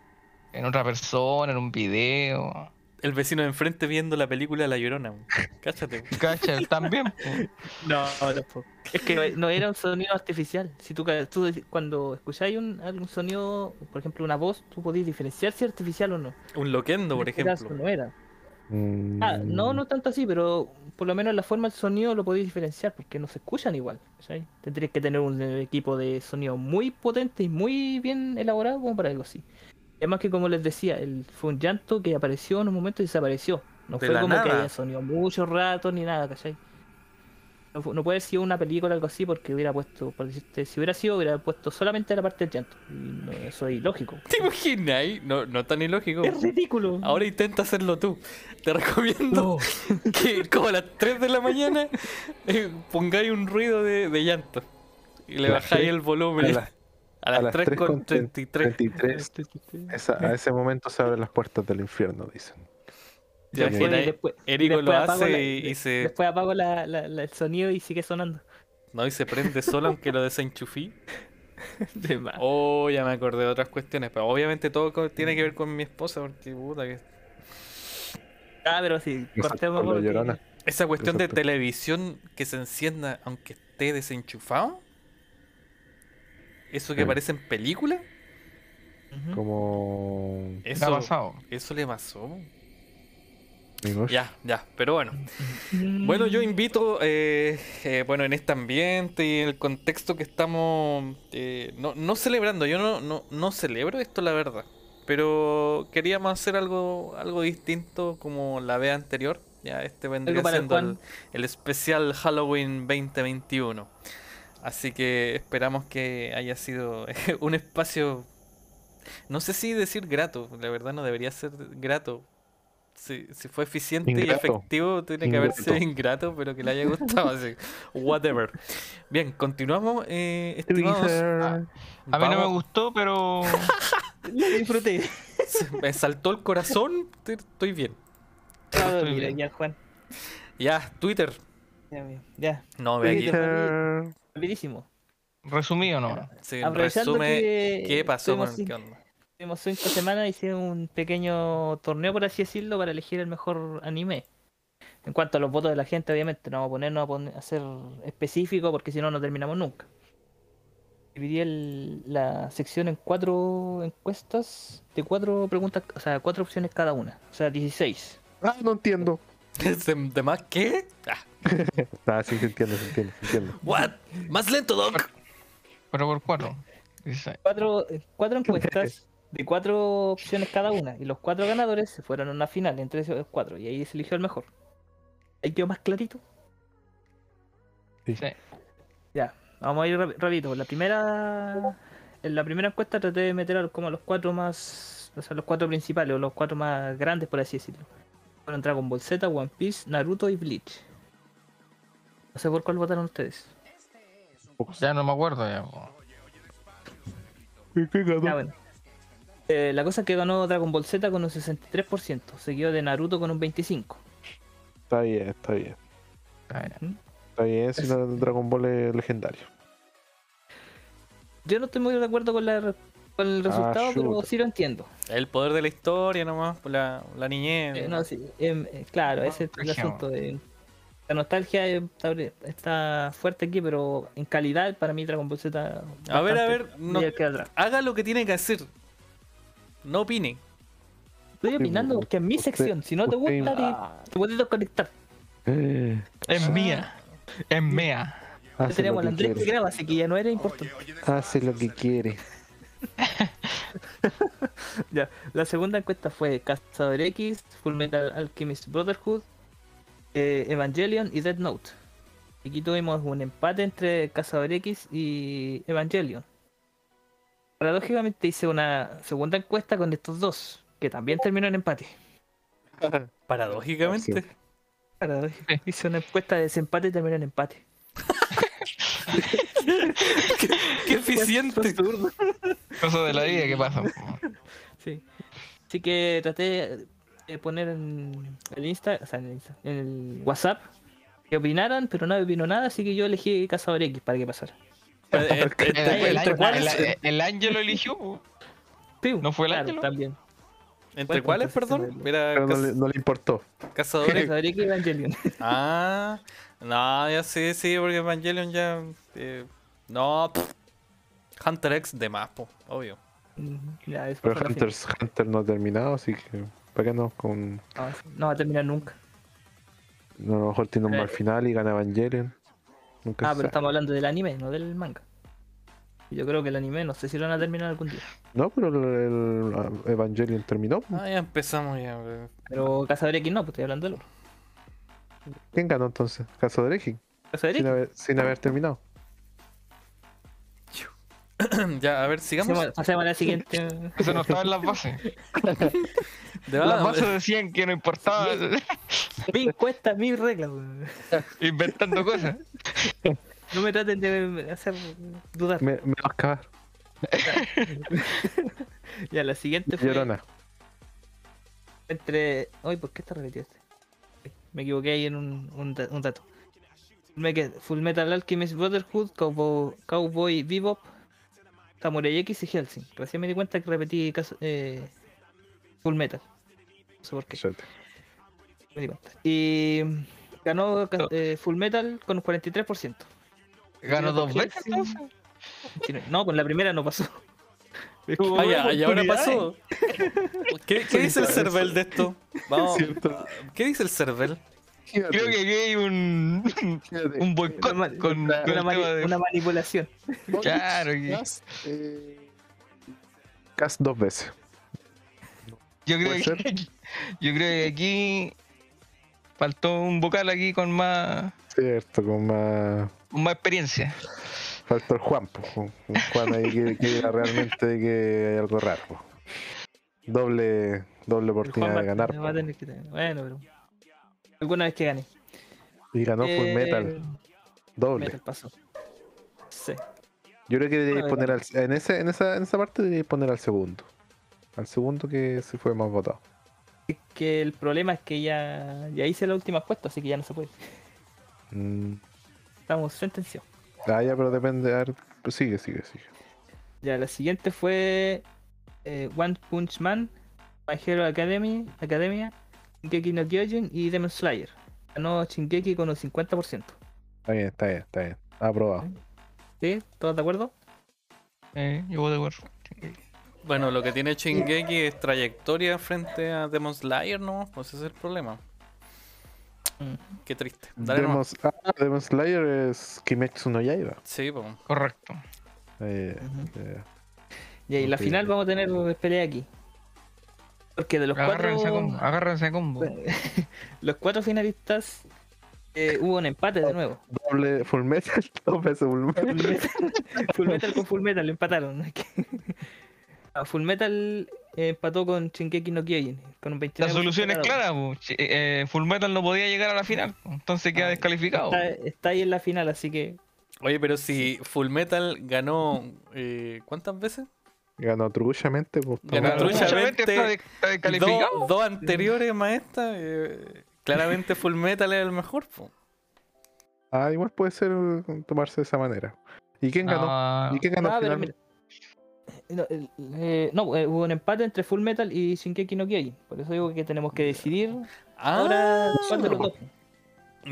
en otra persona, en un video. El vecino de enfrente viendo la película La Llorona. Cáchate. ¿Cachai? También. No, tampoco. Es que no era un sonido artificial. Si tú, tú cuando escucháis un, algún sonido, por ejemplo una voz, tú podías diferenciar si es artificial o no. Un loquendo, por este caso ejemplo. no era. Mm, Ah, no, no tanto así, pero por lo menos la forma del sonido lo podéis diferenciar porque no se escuchan igual. Tendrías que tener un equipo de sonido muy potente y muy bien elaborado como para algo así. Además que como les decía, el, fue un llanto que apareció en un momento y desapareció. No De fue como que haya sonido mucho rato ni nada, ¿cachai? No, no puede ser una película o algo así porque hubiera puesto, por decirte, si hubiera sido, hubiera puesto solamente la parte del llanto. Y no, eso es ilógico. ¿Te imaginas? No, no tan ilógico. Es ridículo. Ahora intenta hacerlo tú. Te recomiendo que como a las 3 de la mañana eh, pongáis un ruido de, de llanto. Y le bajáis el volumen. a las- A las, a las 3 con 33. 33. Esa- a ese momento se abren las puertas del infierno, dicen. ¿Te Después- imaginas? y después- y Erico lo después hace la- y, y se. Después apago la- la- la- el sonido y sigue sonando. No, y se prende solo aunque lo desenchufí. De más. Oh, ya me acordé de otras cuestiones. Pero obviamente todo tiene que ver con mi esposa porque puta que. Ah, pero sí, cortemos. Esa cuestión de televisión que se encienda aunque esté desenchufado. Eso que Sí. aparece en película. Como. ¿Qué ha Eso, pasado? eso le pasó. Ya, ya, pero bueno. Bueno, yo invito, eh, eh, bueno, en este ambiente y en el contexto que estamos eh, no, no celebrando, yo no, no, no celebro esto, la verdad. Pero queríamos hacer algo, algo distinto como la vez anterior. Ya, este vendría el siendo el especial Halloween 2021. Así que esperamos que haya sido un espacio, no sé si decir grato, la verdad no debería ser grato. Si, si fue eficiente y Ingrato. efectivo, tiene que haber sido Ingrato. ingrato, pero que le haya gustado. así. Whatever. Bien, continuamos. Eh, estimados. Twitter. A mí no me gustó, pero Lo disfruté. se Me saltó el corazón. Estoy bien. Estoy mira, bien. ya, Juan. Ya, Twitter. Ya, ya. No, ve aquí. Rapidísimo. resumido no. Sí, resume que qué pasó con onda. Tuvimos cinco semanas, hicimos un pequeño torneo, por así decirlo, para elegir el mejor anime. En cuanto a los votos de la gente, obviamente, no vamos a ponernos a, poner- a ser específico porque si no, no terminamos nunca. Dividí el- la sección en cuatro encuestas de cuatro preguntas, o sea, cuatro opciones cada una, o sea, 16. Ah, no entiendo. ¿De, de más qué? Ah, Ah, sí, se entiende, se entiende, se entiende. what? Más lento, Doc. Pero por cuatro. Cuatro, cuatro encuestas de cuatro opciones cada una, y los cuatro ganadores se fueron a una final entre esos cuatro, y ahí se eligió el mejor. ¿Ahí quedó más clarito? sí. Ya, vamos a ir rap- rapidito. La primera, en la primera encuesta traté de meter a como a los cuatro más, o sea, los cuatro principales o los cuatro más grandes, por así decirlo. Fueron Dragon Ball Z, One Piece, Naruto y Bleach. No sé por cuál votaron ustedes. Ya no me acuerdo ya. bueno. Eh, la cosa es que ganó Dragon Ball Z con un 63%, seguido de Naruto con un 25%. Está bien, está bien. Ah, ya. Está bien, si no, Dragon Ball es legendario. Yo no estoy muy de acuerdo con, la, con el resultado, pero sí lo entiendo. El poder de la historia nomás, la, la niñez. Eh, no, sí, em, eh, claro, ese es el asunto de la nostalgia está, está fuerte aquí, pero en calidad para mí Dragon Ball Z A ver, a ver, no-. Haga lo que tiene que hacer. No opine. Estoy opinando porque es mi usted- sección, si no te usted- gusta te, te puedes desconectar. Eh, Es mía. Es mía. Ya hace tenemos al Andrés que graba, así que ya no era importante. Hace lo que quiere. Ya, la segunda encuesta fue Cazador X, Full Metal Alchemist Brotherhood, eh, Evangelion y Dead Note. Aquí tuvimos un empate entre Cazador X y Evangelion. Paradójicamente hice una segunda encuesta con estos dos, que también terminó en empate. Paradójicamente. Paradójicamente, Hice una encuesta de desempate y terminó en empate. Qué eficiente. Absurdo. Cosas de la vida que pasan. po. Sí. Así que traté de poner en el Insta, o sea, en el, Insta- en el WhatsApp que opinaran, pero nadie opinó nada, así que yo elegí Cazador X para que pasara. Eh, eh, El, el, el, cuáles, el- el ángel lo eligió. Sí, ¿No fue el claro, Ángelo? También. entre cuáles, perdón. Mira, no caz- le, no le importó. cazadores. Cazador X y Evangelion. Ah, no, ya sí, sí, porque Evangelion ya. eh, no, pff. Hunter X de más, po, obvio. ya, eso Pero Hunter, Hunter no ha terminado, así que. ¿Para qué no? Con, va a terminar nunca. no, a lo mejor tiene un mal final y gana Evangelion. Nunca Ah, pero sabe. estamos hablando del anime, no del manga. Yo creo que el anime, no sé si lo van a terminar algún día. No, pero el, el Evangelion terminó. Ah, ya empezamos ya. eh. Pero Cazador X no, pues estoy hablando del otro. ¿Quién ganó entonces? De Cazador sin haber, sin haber terminado. ya, a ver, sigamos. Pasemos, a la siguiente. Eso no estaba en las bases. De Las verdad, bases decían que no importaba mi encuesta, mi regla. weón. inventando cosas. No me traten de hacer dudar. Me, me va a acabar. Ya, la siguiente fue Llorona. entre. Ay, ¿por qué está repetido este? Me equivoqué ahí en un, un, da- un dato. Full Metal Alchemist Brotherhood, Cowboy, Cowboy Bebop, Samurai X y Helsing. Recién me di cuenta que repetí caso- eh, Full Metal. No sé por qué. Me di cuenta. Y ganó eh, Full Metal con un 43%. Ganó dos veces. No, con la primera no pasó. Ah, ya, y ahora pasó. ¿Qué, qué dice el cervel de esto? Vamos. ¿Qué dice el cervel? Creo que aquí hay un, un boicot Una, con, una el mani- tema de- una manipulación. Claro, que- Cast, eh, Cast dos veces. yo creo ¿Puede que yo creo que aquí faltó un vocal aquí con más Cierto, con más. con más experiencia. Faltó el Juan, po. un Juan ahí que, que diga realmente que hay algo raro. Doble, doble oportunidad de ganar. va a po. tener que tener- Bueno, pero. Alguna vez que gane. Y ganó Full Eh, Metal, doble. Metal pasó. Sí. Yo creo que deberíais Bueno, poner al, en, ese, en, esa, en esa parte deberíais poner al segundo. Al segundo que se fue más votado. Es que el problema es que ya, ya hice la última encuesta, así que ya no se puede. Mm, Estamos sentenciados. Ah, ya, pero depende. A ver, pues sigue, sigue, sigue. Ya, la siguiente fue eh, One Punch Man, My Hero Academy, Academia, Shingeki no Kyojin y Demon Slayer. Ganó Shingeki con un 50%. Está bien, está bien, está bien. Aprobado. ¿Sí? ¿Todos de acuerdo? Eh, yo voy de acuerdo. Bueno, lo que tiene Shingeki es trayectoria frente a Demon Slayer, ¿no? Pues ese es el problema. Mm. Qué triste. Dale. Demon, ah, Demon Slayer es Kimetsu no Yaiba. Sí, pues. Correcto. Eh, Ujú. eh, Y ahí la Ok. final vamos a tener pelea aquí. Porque de los Agárrense a combo. cuatro, Agárrense a combo. los cuatro finalistas eh, hubo un empate de nuevo. doble Full Metal, dos veces Full Metal. Full Metal, con Full Metal, lo empataron. Full Metal eh, empató con Shingeki no Kyojin. Con un 29% La solución es clara, eh, Full Metal no podía llegar a la final, entonces queda Ah, descalificado. Está, está ahí en la final, así que Oye, pero si Full Metal ganó. eh, ¿Cuántas veces? Ganó truchamente. Pues, Ganó. Truchamente está, Dos, descalificado. dos anteriores, maestra. eh, claramente Full Metal es el mejor. po. Ah, igual puede ser tomarse de esa manera. ¿Y quién ganó? Ah, ¿Y quién ganó Ah, pero mira. No, eh, no, eh, hubo un empate entre Full Metal y Shingeki no Kyojin. Por eso digo que tenemos que decidir ahora cuál de los dos.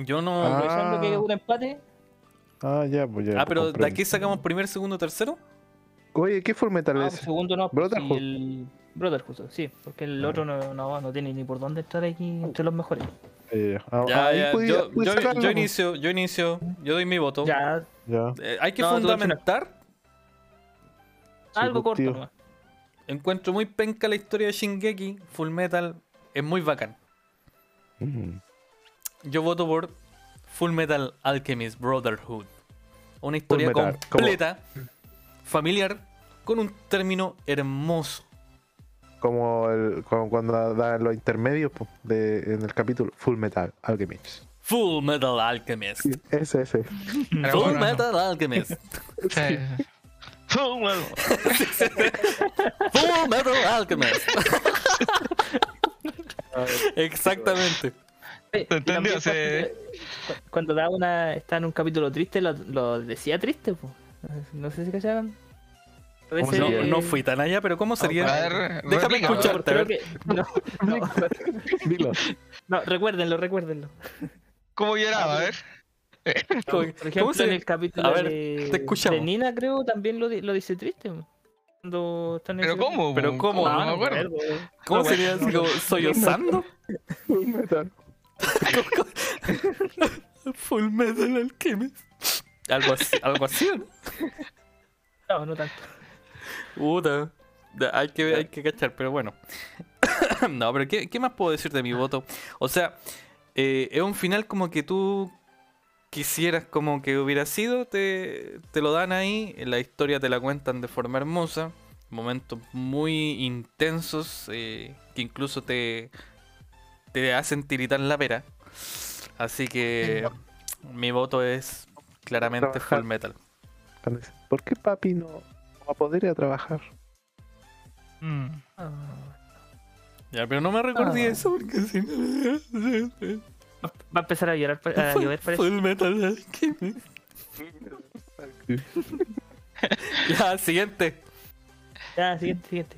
Yo no. Ah. Aprovechando que hubo un empate, Ah, ya, pues ya. Ah, pero de aquí sacamos primer, segundo, tercero. Oye, ¿qué Full Metal ah, es? segundo no, pues, Brotherhood. sí, el Brotherhood, sí, porque el Ah. otro no, no, no tiene ni por dónde estar aquí entre los mejores. Eh, ah, Ya, ahí ya, podía- yo, podía yo- sacarlo, yo inicio, yo inicio, yo doy mi voto. Ya, Ya. Eh, hay que No, fundamentar. algo pues, corto tío. nomás. Encuentro muy penca la historia de Shingeki. Full Metal es muy bacán. Mm. Yo voto por Full Metal Alchemist Brotherhood. Una historia Metal, completa, familiar, con un término hermoso. Como, el, como cuando dan los intermedios po, de, en el capítulo Full Metal Alchemist. Full Metal Alchemist. Sí, ese, ese. Pero Full bueno, Metal Alchemist. sí. Full Metal. Full Metal Alchemist. Exactamente. Sí, y ¿Te entendió? Se- Cuando, cuando da una, está en un capítulo triste, lo, lo decía triste, pues. No sé si cachaban. ¿Cómo veces- No, no fui tan allá, pero ¿cómo A sería? ver, Déjame réplica, escuchar. Creo a ver. que- no, no, Dilo. no, recuérdenlo, recuérdenlo. ¿Cómo lloraba? A ver. ¿Cómo- Por cómo ejemplo, en el capítulo ver, de, de Nina, creo, también lo, di- lo dice triste. Cuando están ¿Pero cómo? Pero? ¿cómo? Ah, me no, acuerdo. me acuerdo. ¿Cómo No, sería? Así como, ¿Sollozando? Full Metal. Full Metal Alchemist. Algo así, algo así, ¿o ¿no? No, no tanto. Puta. Hay que, hay que cachar, pero bueno. no, pero ¿qué, qué más puedo decir de mi voto? O sea, eh, es un final como que tú quisieras como que hubiera sido, te, te lo dan ahí, la historia te la cuentan de forma hermosa, momentos muy intensos eh, que incluso te, te hacen tiritar la pera. Así que mi voto es claramente. Full Metal. ¿Por qué papi no a poder ir a trabajar? Mm. Ah. Ya, pero no me recordé Ah. eso porque si no... Va a empezar a llorar, a llover, parece. Full Metal Alchemist. ya, siguiente. Ya, siguiente, siguiente.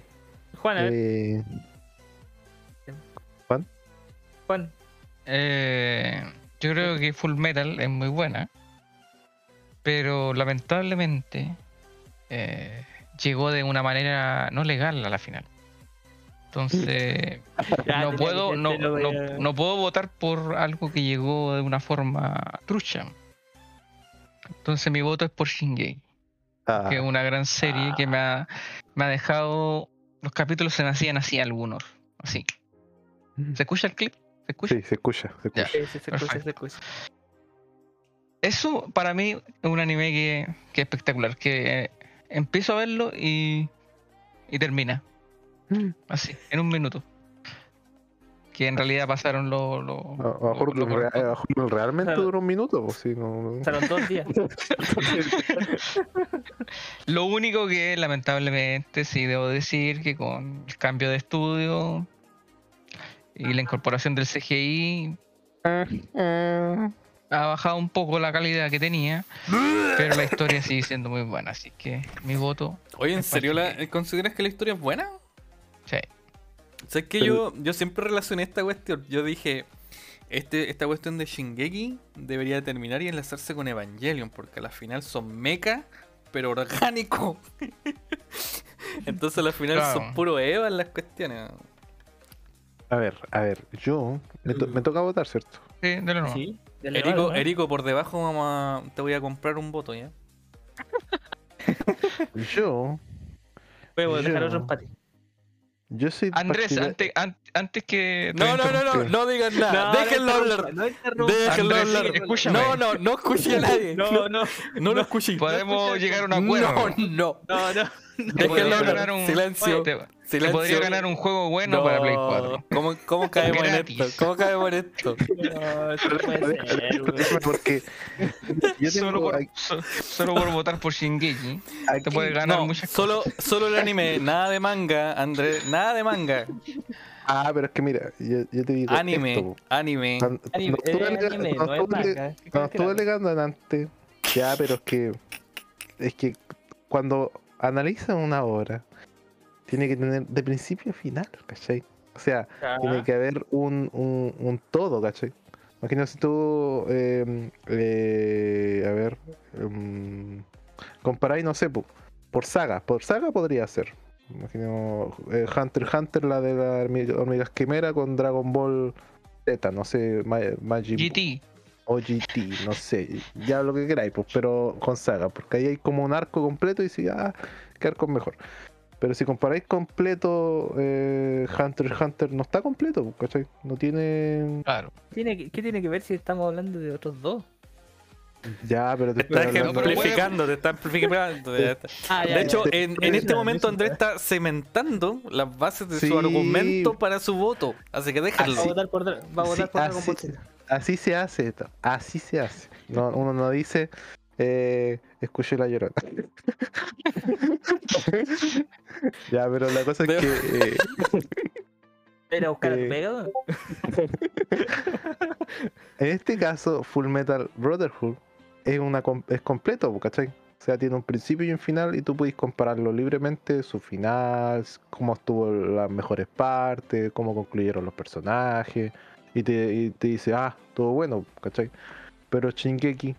Juan, a ver, Eh, Juan. Eh, yo creo que Full Metal es muy buena, pero lamentablemente eh, llegó de una manera no legal a la final. Entonces, Ya, no puedo, no, no- no puedo votar por algo que llegó de una forma trucha. Entonces mi voto es por Shingeki, ah, que es una gran serie que me ha, me ha dejado... Los capítulos se me hacían así algunos, así. ¿Se escucha el clip? ¿Se escucha? sí, se escucha, se Ya. escucha. Sí, sí, se escucha, Perfecto. se escucha. Eso para mí es un anime que, que es espectacular, que eh, empiezo a verlo y, y termina. Mm. Así, en un minuto. Que en realidad pasaron los... Lo, realmente Claro. duró un minuto, pues sí, no, dos días. Lo único que lamentablemente sí debo decir que con el cambio de estudio y la incorporación del CGI ha bajado un poco la calidad que tenía, pero la historia sigue siendo muy buena, así que mi voto, Oye, ¿en serio la, consideras que la historia es buena? sí. O sea, es que yo, yo siempre relacioné esta cuestión. Yo dije, este, esta cuestión de Shingeki debería terminar y enlazarse con Evangelion, porque a la final son mecha, pero orgánico. Entonces a la final Claro. son puro Eva en las cuestiones. A ver, a ver, yo me, to- me toca votar, ¿cierto? Sí, de lo nuevo. Sí. Erico. Erico, por debajo vamos a, te voy a comprar un voto, ¿ya? Yo, Voy a dejar yo- otro empate. yo soy Andrés, antes, an- antes que... No, no, no, no, no digan nada. Déjenlo hablar. No interrumpa. Déjenlo Andrés, hablar. escúchame. No, no, no escuché a nadie. No, no, No lo escuché. Podemos llegar a un acuerdo. No, no. no, no. Te podría Déjenlo ganar un- Silencio. Te, te Silencio. podría ganar un juego bueno para Play 4. ¿Cómo, cómo caemos en esto? ¿Cómo caemos en esto? No, eso no puede ser, güey. Déjame porque yo Solo por, aquí- solo por votar por Shingeki te aquí- puedes ganar No, muchas solo, cosas. solo el anime, nada de manga, Andrés, nada de manga. Ah, pero es que mira, yo, yo te digo Anime, esto, anime. Cuando- Anime, estuve eh, alega- anime, cuando no es estuve- manga. ¿Qué cuando crees estuve que alegando antes, ya, pero es que es que cuando analizan una obra, tiene que tener de principio a final, ¿cachai? O sea, tiene que haber un, un, un todo, ¿cachai? Imagina si tú, eh, eh, a ver, um, comparáis, no sé, po, por saga, por saga podría ser. Imagino eh, Hunter x Hunter, la de la hormi- hormigas quimera con Dragon Ball Z, no sé, Ma- Buu GT. O GT, no sé, ya lo que queráis, pues, pero con saga, porque ahí hay como un arco completo y si, ah, qué arco es mejor. Pero si comparáis completo, eh, Hunter x Hunter no está completo, pues, ¿cachai? No tiene. Claro. ¿Tiene que- ¿Qué tiene que ver si estamos hablando de otros dos? Ya, pero te está hablando- ejemplificando, te está está. Ah, De hecho, en, en este momento. Andrés está cementando las bases de Sí. su argumento para su voto. Así que Va a déjalo. votar por, Dra- va a votar Sí, por así- Dragon Ball Z. Así se hace, esto, así se hace. No, uno no dice, eh, escuché la llorona. ya, pero la cosa es que. eh, Era buscar Eh, güey. En este caso, Full Metal Brotherhood es, una, es completo, ¿cachai? O sea, tiene un principio y un final y tú puedes compararlo libremente, su final, cómo estuvo las mejores partes, cómo concluyeron los personajes, y te, y te dice, ah, todo bueno, ¿cachai? Pero Shingeki,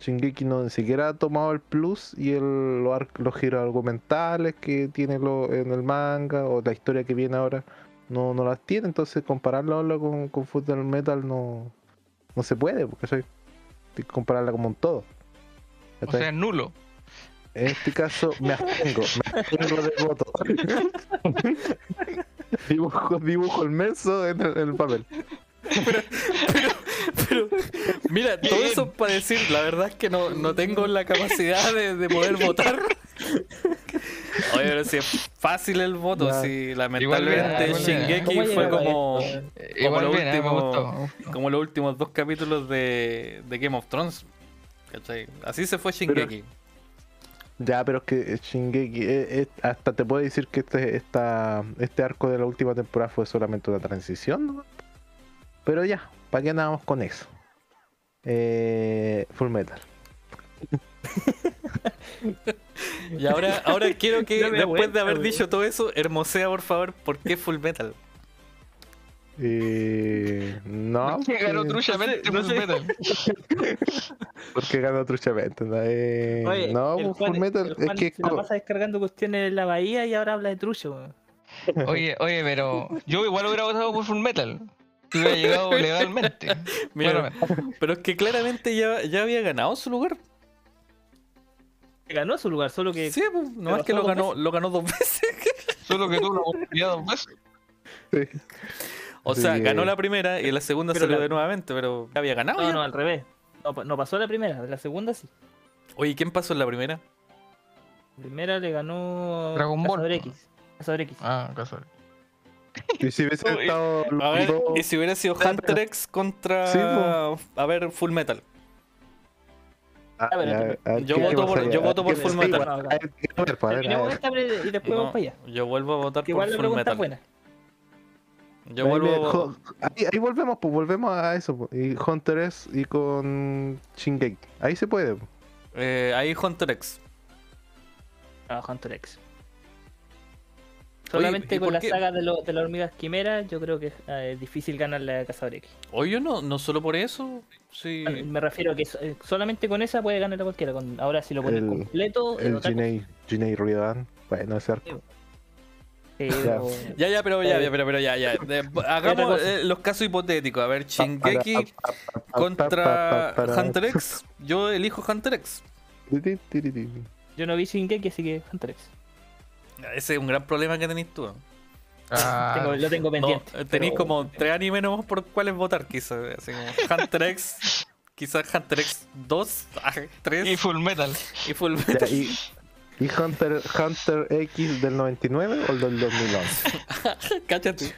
Shingeki no ni siquiera ha tomado el plus y el, los, los giros argumentales que tiene lo, en el manga o la historia que viene ahora no, no las tiene, entonces compararlo ahora con, con Full Metal no, no se puede, porque soy compararla como un todo. O sea, nulo. En este caso me abstengo, me abstengo del voto. dibujo, dibujo inmenso en el, en el papel. Pero, mira, todo eso para decir, la verdad es que no, no tengo la capacidad de, de poder votar. Oye, pero si es fácil el voto, Ya. si lamentablemente Igual, Shingeki ¿Cómo fue como, como, bien, gustó, gustó. como los últimos dos capítulos de, de Game of Thrones. ¿cachai? Así se fue Shingeki. Ya, pero es que Shingeki, eh, eh, hasta te puedo decir que este, esta, este arco de la última temporada fue solamente una transición, ¿no? Pero ya, ¿para qué andábamos con eso? Eh, Full Metal. Y ahora, ahora quiero que, después de haber dicho todo eso, hermosea por favor por qué Full Metal. Eh, no, Que ganó porque- truchamente no Full sé. Metal. porque ganó truchamente. ¿no? Eh, Oye, no, el Full Metal el es que se la pasa descargando cuestiones en la bahía y ahora habla de trucho. weón. Oye, oye, pero yo igual hubiera votado por Full Metal. Si hubiera llegado legalmente. Mira, Claramente. pero es que claramente ya, ya había ganado su lugar. Ganó su lugar, solo que Sí, pues, no es que lo ganó, lo ganó dos veces. Solo que tú lo hubieras dos veces. O sea, Sí. ganó la primera y en la segunda Pero salió la- de nuevamente, pero ya había ganado. No, ya. no, al revés. No, no pasó la primera, la segunda sí. Oye, ¿quién pasó en la primera? La primera le ganó Dragon Ball. Cazador X. Cazador X. Ah, casual. Y si hubiese estado los A ver, dos- y si hubiera sido Hunter X contra. Sí, a ver, Full Metal. Ah, A ver, ya, a ver, yo ¿qué- qué voto por- yo voto por ¿Qué- Full Metal. y después No, vamos para allá. yo vuelvo a votar por igual la Full pregunta Metal. es buena. Yo Ahí, vuelvo. ahí, ahí volvemos, pues volvemos a eso. pues, Y Hunter S y con Shingeki. Ahí se puede. pues. Eh, ahí Hunter X. Ah, Hunter X. Solamente ¿y con la qué? saga de, lo- de las hormigas quimeras, yo creo que eh, es difícil ganarle a Cazador X. Oye, no, no solo por eso. Sí. Bueno, Me refiero a que eh, solamente con esa puede ganar a cualquiera. Con, ahora, si lo pones El- completo, es El. Jinei, Jinei Ryodan. Bueno, ese arco. Pero- Ya, ya, pero ya, Eh, ya, pero, pero ya, ya. De- hagamos eh, los casos hipotéticos. A ver, Shingeki contra Hunter X. Yo elijo Hunter X. Yo no vi Shingeki, así que Hunter X. Ese es un gran problema que tenéis tú. Ah, Tengo- lo tengo pendiente. eh, tenéis pero- como tres animes nomás por cuáles votar, quizás. Así como Hunter X, quizás Hunter X 2, 3 y Full Metal. y Full Ya, Metal. y, y Hunter, Hunter X del 99 o el del 2011? Cáchate.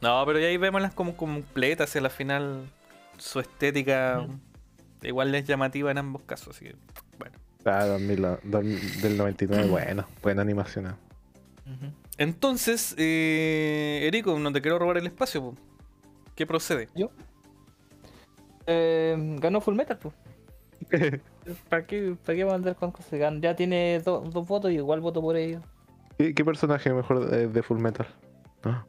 No, pero ya ahí vemos las como completas y a la final su estética igual es llamativa en ambos casos. Así que, bueno. Ah, 2000, dos- del 99, bueno, buena animación. Entonces, eh, Erico, no te quiero robar el espacio. po. ¿Qué procede? Eh, ganó Full Metal, pues. ¿Para qué, ¿Para qué vamos a andar con cosas? Gan- Ya tiene do- dos votos y igual voto por ellos. ¿Qué, qué personaje mejor de, de Full Metal? Ah,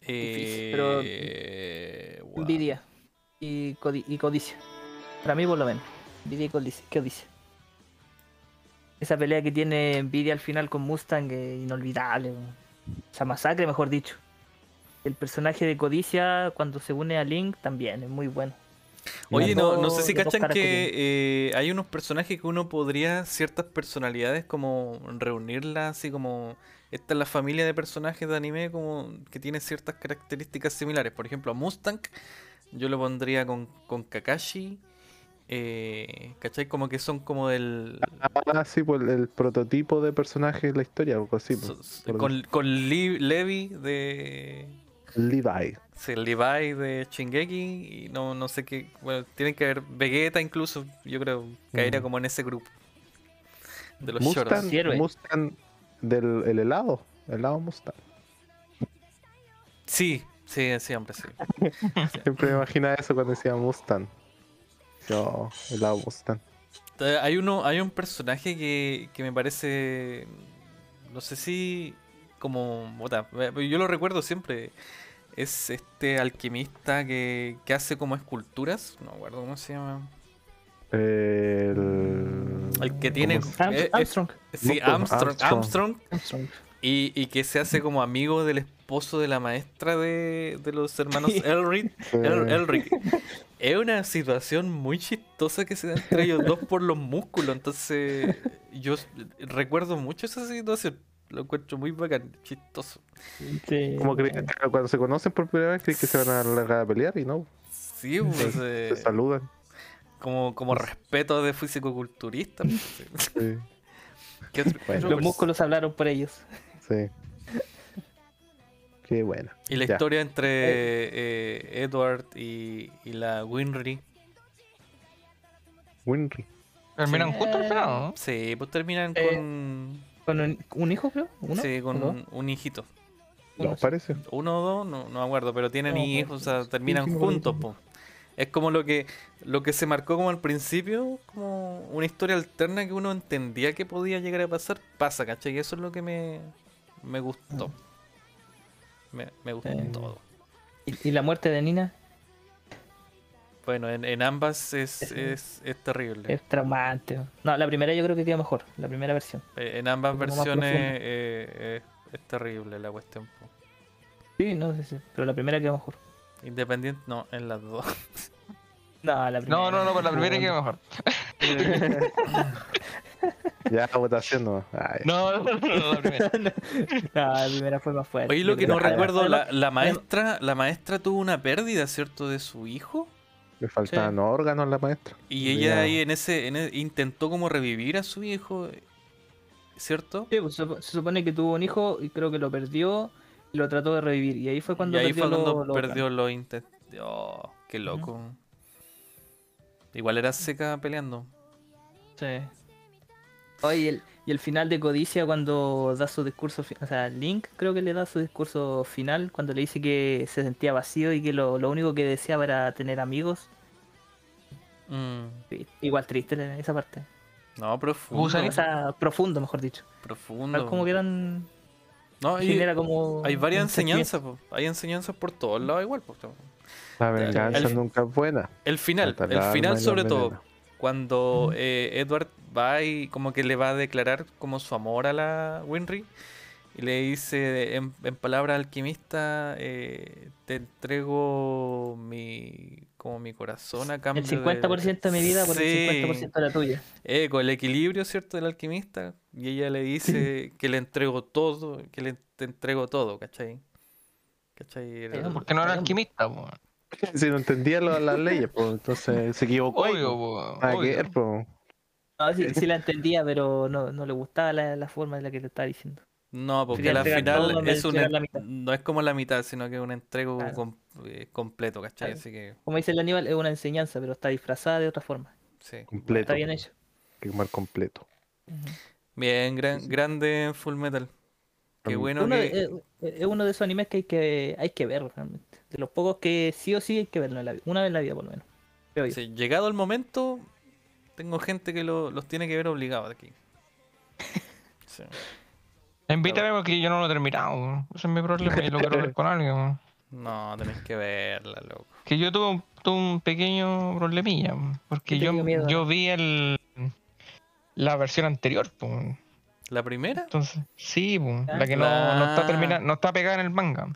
Eh, pero- wow. Envidia y, codi- y codicia. Para mí, por lo menos. Envidia y codicia. codicia. Esa pelea que tiene Envidia al final con Mustang es inolvidable. Esa masacre, mejor dicho. El personaje de Codicia, cuando se une a Link, también es muy bueno. Oye, no, no sé si cachan que eh, hay unos personajes que uno podría, ciertas personalidades, como reunirlas, así como esta es la familia de personajes de anime como que tiene ciertas características similares. Por ejemplo, a Mustang, yo lo pondría con, con Kakashi. Eh, ¿Cachai? Como que son como del. Ah, sí, pues el, el prototipo de personaje de la historia, algo así. pues, con con Levi de. Levi. Sí, Levi de Shingeki y no, no sé qué. Bueno, tienen que haber Vegeta incluso, yo creo, caería Mm. como en ese grupo. De los Mustang. Mustang del el helado. Helado Mustang. Sí, sí, siempre, sí. Siempre me imaginaba eso cuando decía Mustang. Yo, helado Mustang. Eh, Hay uno, hay un personaje que, que me parece. No sé si. Como. puta, eh, yo lo recuerdo siempre. Es este alquimista que, que hace como esculturas. No acuerdo cómo se llama. El, El que tiene. ¿cómo se- Am- eh, Armstrong. sí, Armstrong, Armstrong. Y, y que se hace como amigo del, es- esposo de la maestra de, de los hermanos Elric. El- Elric. Es una situación muy chistosa que se da entre ellos dos por los músculos. Entonces, yo recuerdo mucho esa situación. Lo encuentro muy bacán, chistoso. Sí. Como que cuando se conocen por primera vez, creen que se van a largar a pelear y no, Sí, pues, eh, se saludan. como, como respeto de físico-culturista. pues, sí. Sí, ¿Qué otro- qué otro Los músculos hablaron por ellos. sí. Qué buena. Y la Ya. historia entre eh, Edward y, y la Winry. Winry. Terminan Sí. justo al final, ¿no? Sí, pues terminan Eh, con. ¿Con un, un hijo, creo? ¿Uno? Sí, con un, un hijito. ¿No parece? Uno o dos, no, no me acuerdo, pero tienen No, hijos, o sea, terminan juntos, po. Es como lo que lo que se marcó como al principio, como una historia alterna que uno entendía que podía llegar a pasar, pasa, ¿cachai? Y eso es lo que me, me gustó. Me, me gustó Sí. todo. ¿Y, y la muerte de Nina? Bueno, en, en ambas es, es, es terrible. Es traumante. No, la primera yo creo que queda mejor. La primera versión. Eh, En ambas versiones eh, es terrible la cuestión. Sí, no sé, sí, pero la primera queda mejor. Independiente, no, en las dos. No, la primera. No, no, no, con la primera queda mejor. Ya, votación no. Ay, No, no, la primera. No, la primera fue más fuerte. Oye, lo que no recuerdo, la, la maestra, la maestra tuvo una pérdida, ¿cierto? De su hijo. Le faltaban órganos a la maestra. Y ella Ya. ahí en ese, en e- intentó como revivir a su hijo, ¿cierto? Sí, pues, se, se supone que tuvo un hijo y creo que lo perdió y lo trató de revivir. Y ahí fue cuando y ahí perdió fue cuando lo- lo- perdió los intentos. Oh, qué loco. Igual era seca peleando. Sí. Oye, el, y el final de Codicia cuando da su discurso, o sea, Link creo que le da su discurso final cuando le dice que se sentía vacío y que lo, lo único que deseaba era tener amigos. Mm, Igual triste esa parte. No, profundo. Usa- O sea, profundo, mejor dicho. Profundo. Como que eran... No, y genera como... hay varias enseñanzas, po. hay enseñanzas por todos lados igual. po. La venganza El- nunca es buena. El final, el final sobre todo. Cuando eh, Edward va y como que le va a declarar como su amor a la Winry y le dice en, en palabras alquimista eh, te entrego mi como mi corazón a cambio El de- 50% de mi vida por Sí. el 50% de la tuya. Eh, con el equilibrio, ¿cierto? Del alquimista. Y ella le dice que le entrego todo, que le te entrego todo, ¿cachai? ¿Cachai? Porque no era alquimista, po. Si no entendía lo- las leyes, pues entonces se equivocó. Obvio, pues, obvio. ver, pues. No, sí, sí la entendía, pero no, no le gustaba la, la forma en la que le estaba diciendo. No, porque al final es un, no es como la mitad, sino que es un entrego Claro. com- eh, completo, ¿cachai? Claro. Así que, Como dice el Aníbal, es una enseñanza, pero está disfrazada de otra forma. sí. Completo. Está bien hecho. Que quemar completo. Bien, gran, grande Full Metal. Qué bueno Uno que... de- eh, es uno de esos animes que hay que, hay que ver realmente. De los pocos que sí o sí hay que verlo en la vida. Una vez en la vida, por lo menos. Creo yo. sí, llegado el momento, tengo gente que lo- los tiene que ver obligados aquí. Sí. Invítame porque yo no lo he terminado. Ese es mi problema y lo quiero ver con alguien. No, tenés que verla, loco. Que yo tuve un, tuve un pequeño problemilla. po, Porque ¿Qué te yo, miedo? yo vi el la versión anterior. po. ¿La primera? Entonces, sí, po, Ah. la que no, no está Ah. terminada, no está pegada en el manga.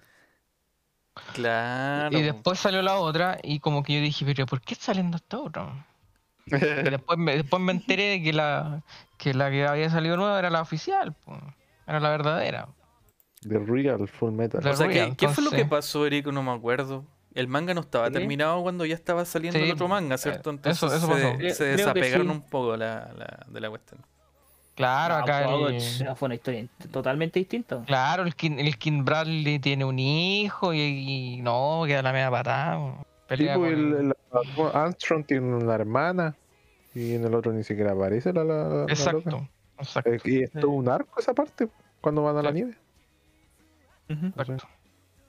Claro. Y después salió la otra y como que yo dije, pero ¿por qué está saliendo esta otra? Y después me, después me enteré de que la, que la que había salido nueva era la oficial, po, era la verdadera. The Real Full Metal. La- O sea, ¿qué, Real, qué fue lo que pasó, Eric? No me acuerdo. El manga no estaba ¿Sí? terminado cuando ya estaba saliendo Sí, el otro manga, eh, ¿cierto? eso- Entonces eso se, pasó. desapegaron sí. un poco la, la- de la cuestión. Claro, No, acá el, ch- fue una historia totalmente distinta. claro, el King, el King Bradley tiene un hijo y, y no, queda la media patada. Pelea pues, con- el- el- Armstrong tiene una hermana y en el otro ni siquiera aparece la, la, la- la loca. Exacto, exacto. Eh, Y es todo un arco esa parte cuando van a la nieve. Exacto.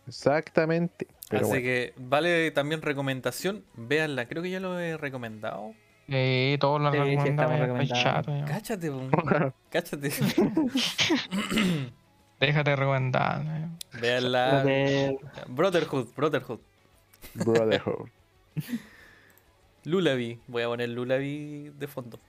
Exactamente. Pero Así bueno. que vale también recomendación, véanla. Creo que ya lo he recomendado. Sí, todos lo Sí, sí, ya está chato. Cáchate, cáchate. Déjate de recomendar. Véanla. Brother, Brotherhood, Brotherhood. Brotherhood. Lulavi. Voy a poner Lulavi de fondo.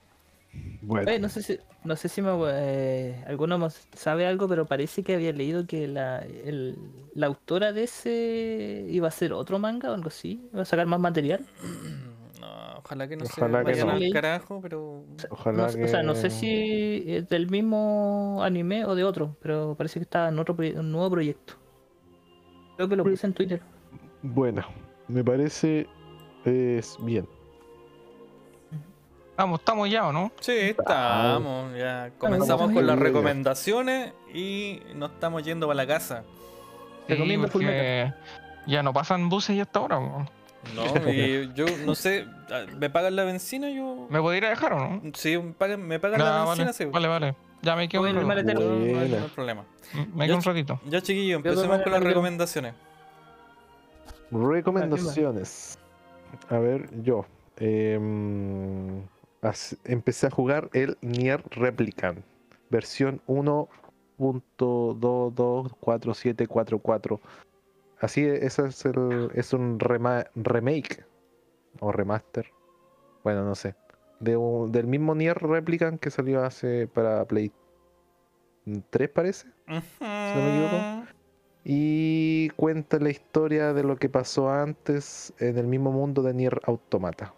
Bueno, Oye, no sé si, no sé si me, eh, alguno más sabe algo, pero parece que había leído que la, el- la autora de ese iba a hacer otro manga o algo así, iba a sacar más material. No, ojalá que no Ojalá se que vayan no. al carajo, pero. ojalá No, que... O sea, no sé si es del mismo anime o de otro, pero parece que está en otro un nuevo proyecto. Creo que lo puse en Twitter. Bueno, me parece es bien. Vamos, estamos ya, ¿o no? Sí, estamos. Ya comenzamos con las recomendaciones y nos estamos yendo para la casa. Recomiendo Sí, porque ya no pasan buses ya hasta ahora. weón. No, y yo no sé, ¿me pagan la benzina? Yo. ¿Me puedo ir a dejar o no? Sí, me pagan, me pagan la vale, benzina, sí. vale, vale. Ya me quedo un el maletero. No, no hay- problema. Me quedo un ratito. Ya, chiquillos, Yo empecemos con las recomendaciones. Recomendaciones. A ver, yo. em, empecé a jugar el Nier Replicant. Versión 1.224744. Así, ese es, el, es un rema- remake. O remaster. Bueno, no sé. De un- del mismo Nier Replicant que salió hace para Play 3, parece. no me equivoco. Y cuenta la historia de lo que pasó antes en el mismo mundo de Nier Automata.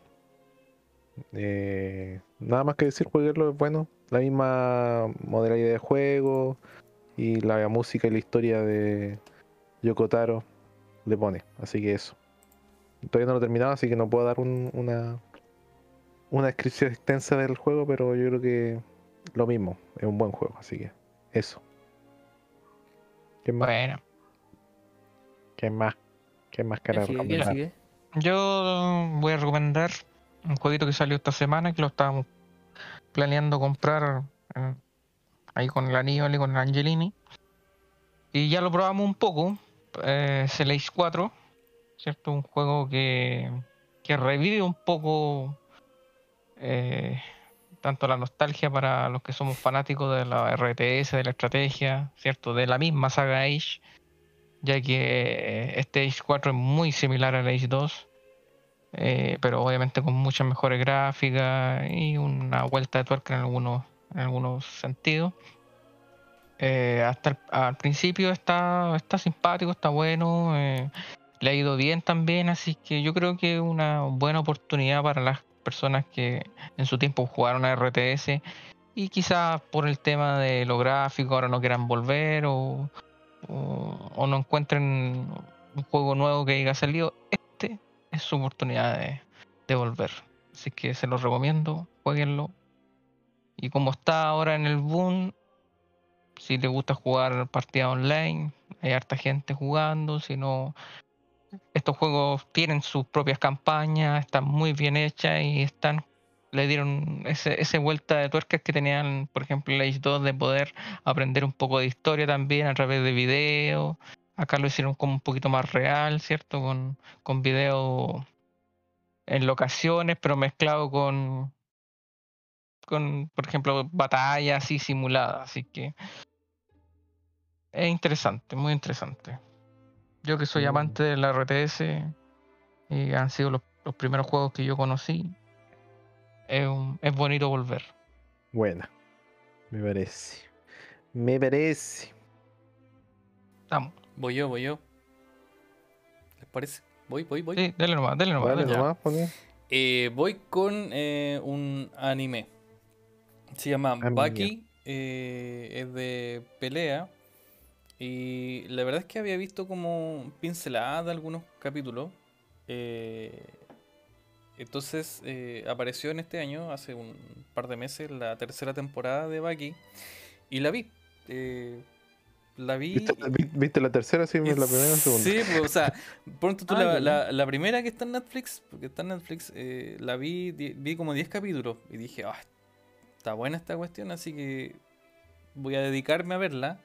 Eh, nada más que decir, jueguenlo, es bueno. La misma modalidad de juego y la música y la historia de Yokotaro le pone. Así que eso. Todavía no lo he terminado, así que no puedo dar un- una, una descripción extensa del juego, pero yo creo que lo mismo, es un buen juego, así que eso. ¿Qué más? Bueno, ¿Qué más? ¿Qué más recomendar? sigue. yo voy a recomendar un jueguito que salió esta semana que lo estábamos planeando comprar eh, ahí con el Aníbal y con el Angelini. Y ya lo probamos un poco. Eh, es el Ace 4, ¿cierto? Un juego que, que revive un poco eh, tanto la nostalgia para los que somos fanáticos de la RTS, de la estrategia, ¿cierto? De la misma saga Age, ya que este Age 4 es muy similar al Age 2, eh, pero obviamente con muchas mejores gráficas y una vuelta de tuerca en algunos, en algunos sentidos. Eh, hasta el, al principio está, está simpático, está bueno, eh, le ha ido bien también, así que yo creo que es una buena oportunidad para las personas que en su tiempo jugaron a RTS y quizás por el tema de lo gráfico ahora no quieran volver o, o, no encuentren un juego nuevo que haya salido, este es su oportunidad de, de volver. Así que se los recomiendo, jueguenlo. Y como está ahora en el boom, si te gusta jugar partida online, hay harta gente jugando, si no, estos juegos tienen sus propias campañas, están muy bien hechas y están le dieron ese, ese vuelta de tuercas que tenían, por ejemplo, el Age 2 de poder aprender un poco de historia también a través de videos. Acá lo hicieron como un poquito más real, ¿cierto? Con, con video en locaciones, pero mezclado con, con, por ejemplo, batallas así simuladas. Así que es interesante, muy interesante. Yo que soy Mm. amante de la RTS y han sido los, los primeros juegos que yo conocí, es, un- es bonito volver. Buena. Me parece. Me parece. Vamos. Voy yo, voy yo. ¿Les parece? Voy, voy, voy. Sí, dale nomás, dale nomás. Dale dale. nomás. Eh, voy con eh, un anime. Se llama Anime. Baki. eh, es de pelea. Y la verdad es que había visto como pinceladas de algunos capítulos. eh, entonces eh, apareció en este año, hace un par de meses, la tercera temporada de Baki. Y la vi. eh, la vi. ¿Viste, vi- viste la tercera? Sí, la primera o la segunda. Sí, pues, o sea, pronto tú Ah, la, la- la primera que está en Netflix, porque está en Netflix, eh, la vi, di- vi como 10 capítulos y dije, ah, está buena esta cuestión, así que voy a dedicarme a verla.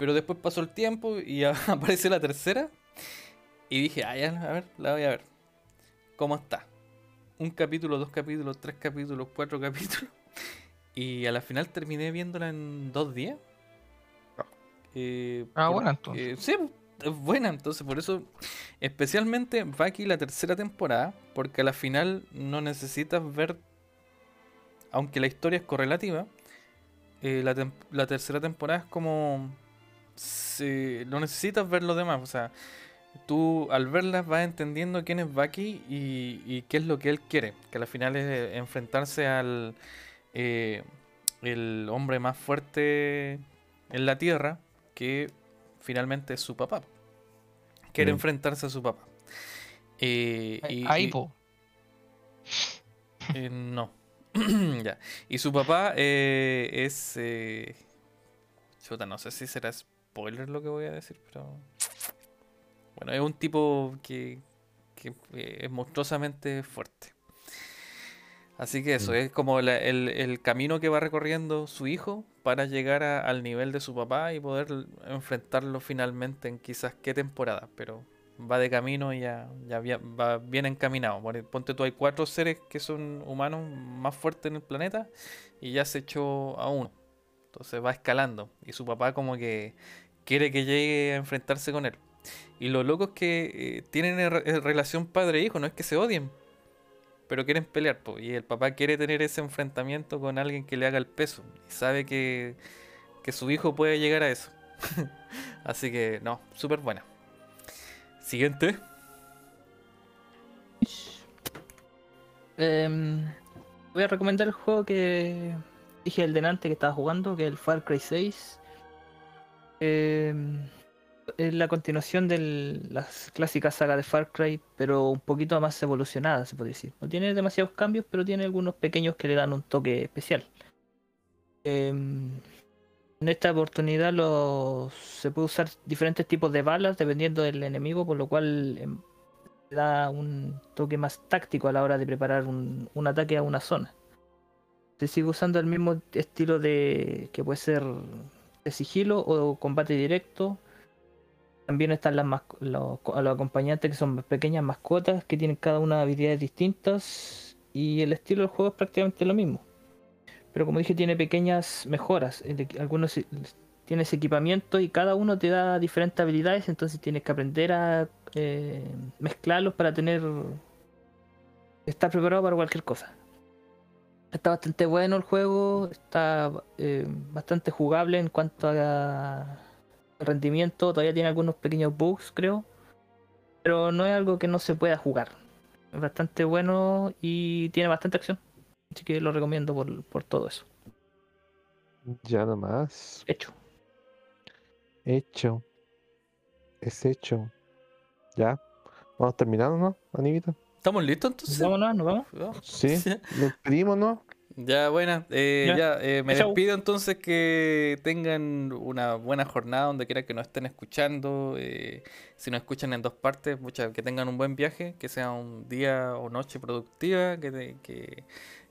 Pero después pasó el tiempo y ya apareció la tercera y dije, ah, ya, a ver, la voy a ver. ¿Cómo está? Un capítulo, dos capítulos, tres capítulos, cuatro capítulos. Y a la final terminé viéndola en dos días. Eh, Ah, por- buena, entonces. eh, sí, es buena, entonces por eso especialmente va aquí la tercera temporada, porque a la final no necesitas ver aunque la historia es correlativa, eh, la tercera temporada es como... se- no necesitas ver los demás, o sea, tú al verlas vas entendiendo quién es Bucky y, y qué es lo que él quiere, que al final es eh, enfrentarse al eh, el hombre más fuerte en la Tierra, que finalmente es su papá. Quiere Mm. enfrentarse a su papá. Eh, y- Ahí, y- po. eh, no. ya. Y su papá eh, es. Eh... Chuta, no sé si será spoiler lo que voy a decir, pero. Bueno, es un tipo que, que eh, es monstruosamente fuerte. Así que eso, Mm. es como la- el, el camino que va recorriendo su hijo para llegar a- al nivel de su papá y poder enfrentarlo finalmente en quizás qué temporada, pero va de camino y ya, ya va bien encaminado. Ponte tú, hay cuatro seres que son humanos más fuertes en el planeta y ya se echó a uno. Entonces va escalando y su papá como que quiere que llegue a enfrentarse con él. Y lo loco es que eh, tienen re- relación padre-hijo, no es que se odien, pero quieren pelear. Y el papá quiere tener ese enfrentamiento con alguien que le haga el peso. Y sabe que, que su hijo puede llegar a eso. Así que, no, súper buena. Siguiente. Em, voy a recomendar el juego que dije el delante que estaba jugando, que es el Far Cry 6. Em, es la continuación de las clásicas sagas de Far Cry, pero un poquito más evolucionada, se puede decir. No tiene demasiados cambios, pero tiene algunos pequeños que le dan un toque especial. Em, en esta oportunidad se puede usar diferentes tipos de balas dependiendo del enemigo, por lo cual le da un toque más táctico a la hora de preparar un, un ataque a una zona. Se sigue usando el mismo estilo de que puede ser de sigilo o combate directo. También están las los, los acompañantes que son pequeñas mascotas que tienen cada una habilidades distintas y el estilo del juego es prácticamente lo mismo. Pero como dije tiene pequeñas mejoras. Algunos tienes equipamiento y cada uno te da diferentes habilidades, entonces tienes que aprender a eh, mezclarlos para tener estar preparado para cualquier cosa. Está bastante bueno el juego, está eh, bastante jugable en cuanto a rendimiento, todavía tiene algunos pequeños bugs creo, pero no es algo que no se pueda jugar. Es bastante bueno y tiene bastante acción, así que lo recomiendo por, por todo eso. Ya nomás. Hecho. Hecho. Es hecho. Ya. Vamos terminando, ¿no, Anivita? ¿Estamos listos entonces? Vámonos, nos vamos. Sí. Nos pedimos, ¿no? Ya, buena. Eh, Ya. ya, eh, me Chau. despido entonces que tengan una buena jornada donde quiera que nos estén escuchando. eh, si nos escuchan en dos partes, mucha- que tengan un buen viaje, que sea un día o noche productiva, que, te- que,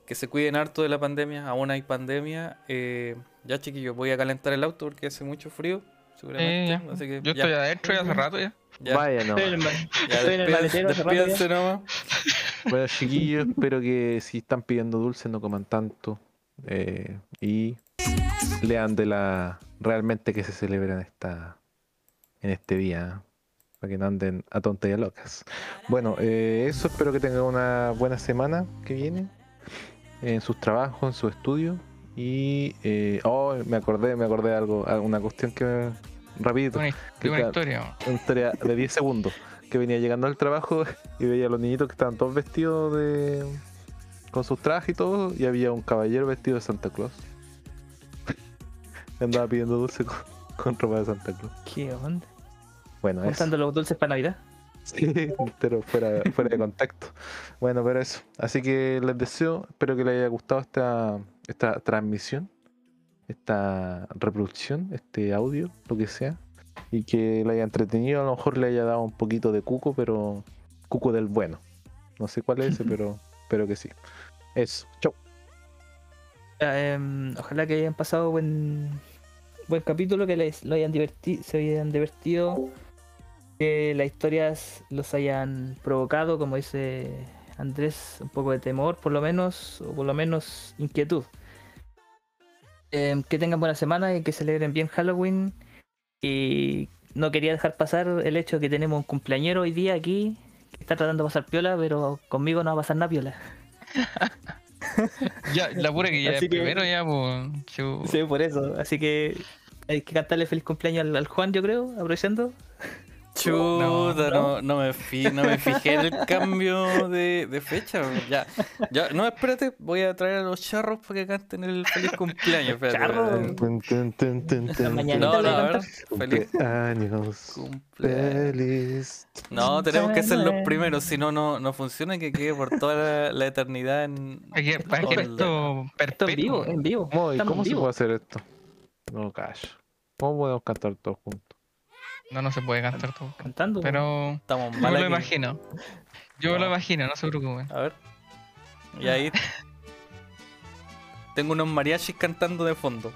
que se cuiden harto de la pandemia. Aún hay pandemia. eh, ya, chiquillos, voy a calentar el auto porque hace mucho frío, seguramente. Eh, ya. así que Yo ya, estoy adentro ya hace rato ya. Ya, Vaya, no. Estoy en el ma- ya, estoy en el despídense- maletero hace rato ya. despídense nomás. Bueno, chiquillos, espero que si están pidiendo dulce no coman tanto. eh, y lean de la realmente que se celebra en esta en este día. Para que no anden a tonterías locas. Bueno, eh, eso espero que tengan una buena semana que viene. En sus trabajos, en su estudio. Y eh, oh, me acordé, me acordé de algo, una cuestión que rapidito. Una, que una claro, historia. una historia de 10 segundos. Que venía llegando al trabajo y veía a los niñitos que estaban todos vestidos de. con sus trajes y todo. Y había un caballero vestido de Santa Claus. Andaba pidiendo dulce con, con ropa de Santa Claus. ¿Qué onda? Bueno, eso. Contando los dulces para Navidad. Sí, pero fuera, fuera de contacto. Bueno, pero eso. Así que les deseo, espero que les haya gustado esta, esta transmisión, esta reproducción, este audio, lo que sea. Y que le haya entretenido, a lo mejor le haya dado un poquito de cuco, pero cuco del bueno. No sé cuál es ese, pero espero que sí. Eso, chau. Em, ojalá que hayan pasado buen buen capítulo, que les lo hayan divertido, se hayan divertido, que las historias los hayan provocado, como dice Andrés, un poco de temor, por lo menos, o por lo menos inquietud. Em, que tengan buena semana y que celebren bien Halloween. Y no quería dejar pasar el hecho de que tenemos un cumpleañero hoy día aquí, que está tratando de pasar piola, pero conmigo no va a pasar nada piola. Ya, la pura que ya es que- primero ya, pues. Sí, por eso. Así que hay que cantarle feliz cumpleaños al, al Juan, yo creo, aprovechando. Chuta, no, no, me, fi- no me fijé en el cambio de, de fecha. Ya, ya, no, espérate, voy a traer a los charros para que canten el feliz cumpleaños. espérate, Charros. No, no, a ver, feliz Cumpleaños. cumpleaños. Feliz. No, tenemos que ser los primeros, si no, no, no funciona y que quede por toda la, la eternidad en. Para que, para que Hola. esto Esto en vivo, en vivo. ¿Cómo, y Estamos cómo en se vivo. puede hacer esto? No, cash. ¿Cómo podemos cantar todos juntos? No, no se puede cantar todo. Cantando. Pero Estamos yo lo imagino. Yo lo imagino, no se preocupen. A ver. Y ahí. Tengo unos mariachis cantando de fondo.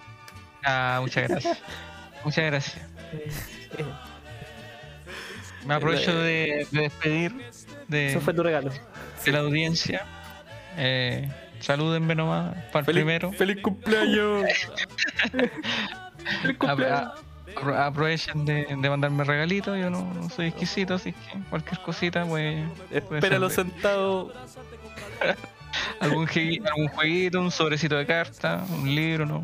Ah, muchas gracias. Muchas gracias. Eh, eh, Me aprovecho de, de despedir de, Eso fue tu regalo. de la audiencia. Eh, salúdenme nomás para el ¡Feliz, primero. ¡Feliz cumpleaños! Apro- a- apro- aprovechen de, de mandarme regalitos. Yo no, no soy exquisito, así que cualquier cosita, pues. Espéralo sentado. Algún, algún jueguito, un sobrecito de cartas, un libro, no.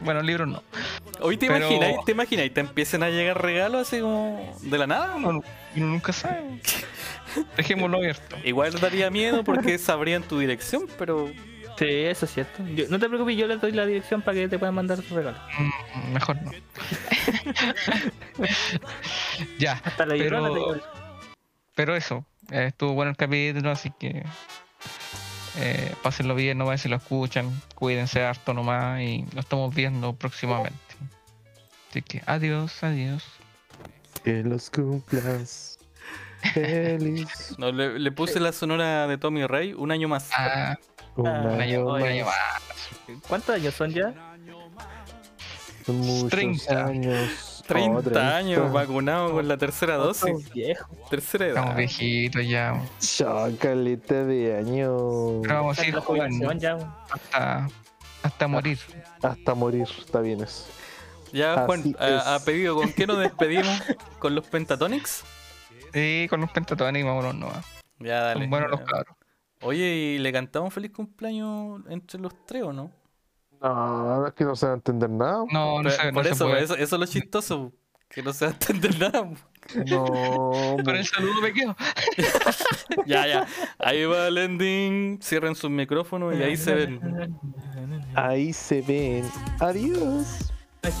Bueno, libros no. Hoy te Pero- imaginas, te imaginas, y te empiecen a llegar regalos así como de la nada. Uno, uno nunca sabe. Dejémoslo abierto. Igual daría miedo porque sabrían tu dirección, pero Sí, eso es cierto. Yo- no te preocupes, yo le doy la dirección para que te puedan mandar tu regalo. Mm, Mejor no. ya, Hasta la Pero- pero eso. eh, estuvo bueno el capítulo, así que. Eh, pásenlo bien, no si lo escuchan. Cuídense harto nomás y lo estamos viendo próximamente. Así que adiós, adiós. Que los cumplas. Feliz. no, le, le puse la sonora de Tommy Rey un año más. Ah, Un Ah, un año, año un más. año más. ¿Cuántos años son ya? Son muchos 30. años. 30 Oh, 30. años vacunado con la tercera dosis. Estamos viejos. Tercera Estamos edad. viejitos ya. Chacaleta de años. Pero vamos a ir jugando hasta, hasta morir. Hasta morir, está bien eso. Ya, Juan, a, a pedido, ¿con qué nos despedimos? ¿Con los Pentatonics? Sí, con los pentatones vámonos nomás. Ya, dale. Son buenos los Ya. cabros. Oye, ¿y le cantamos feliz cumpleaños entre los tres o no? No, es que no se va a entender nada. No, no se, no por se eso, puede. eso, eso es lo chistoso, que no se va a entender nada. No, Con el saludo me quedo. Ya, ya. Ahí va el ending. Cierren sus micrófonos y ahí se ven. ahí se ven. Adiós. Let's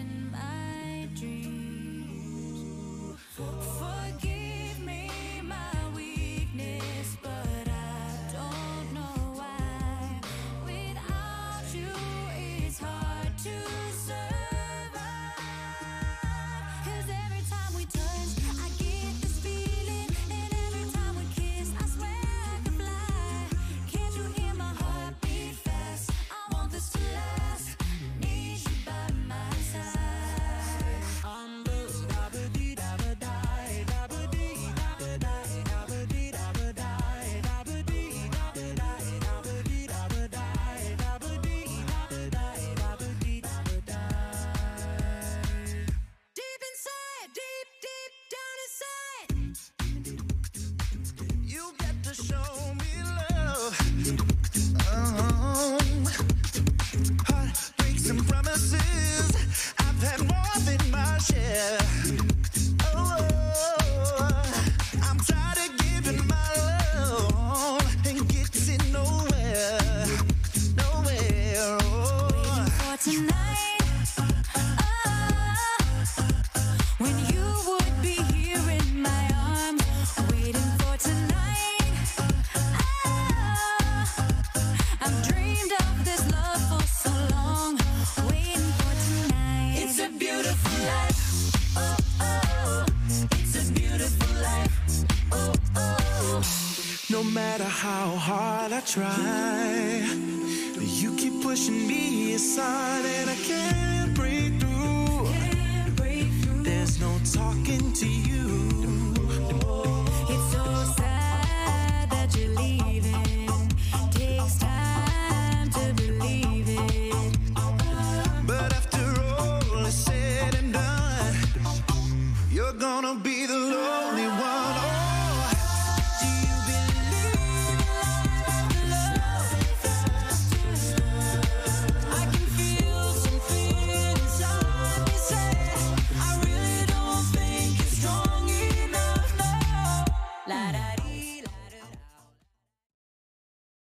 how hard I try. You keep pushing me aside, and I can't break through. There's no talking to you.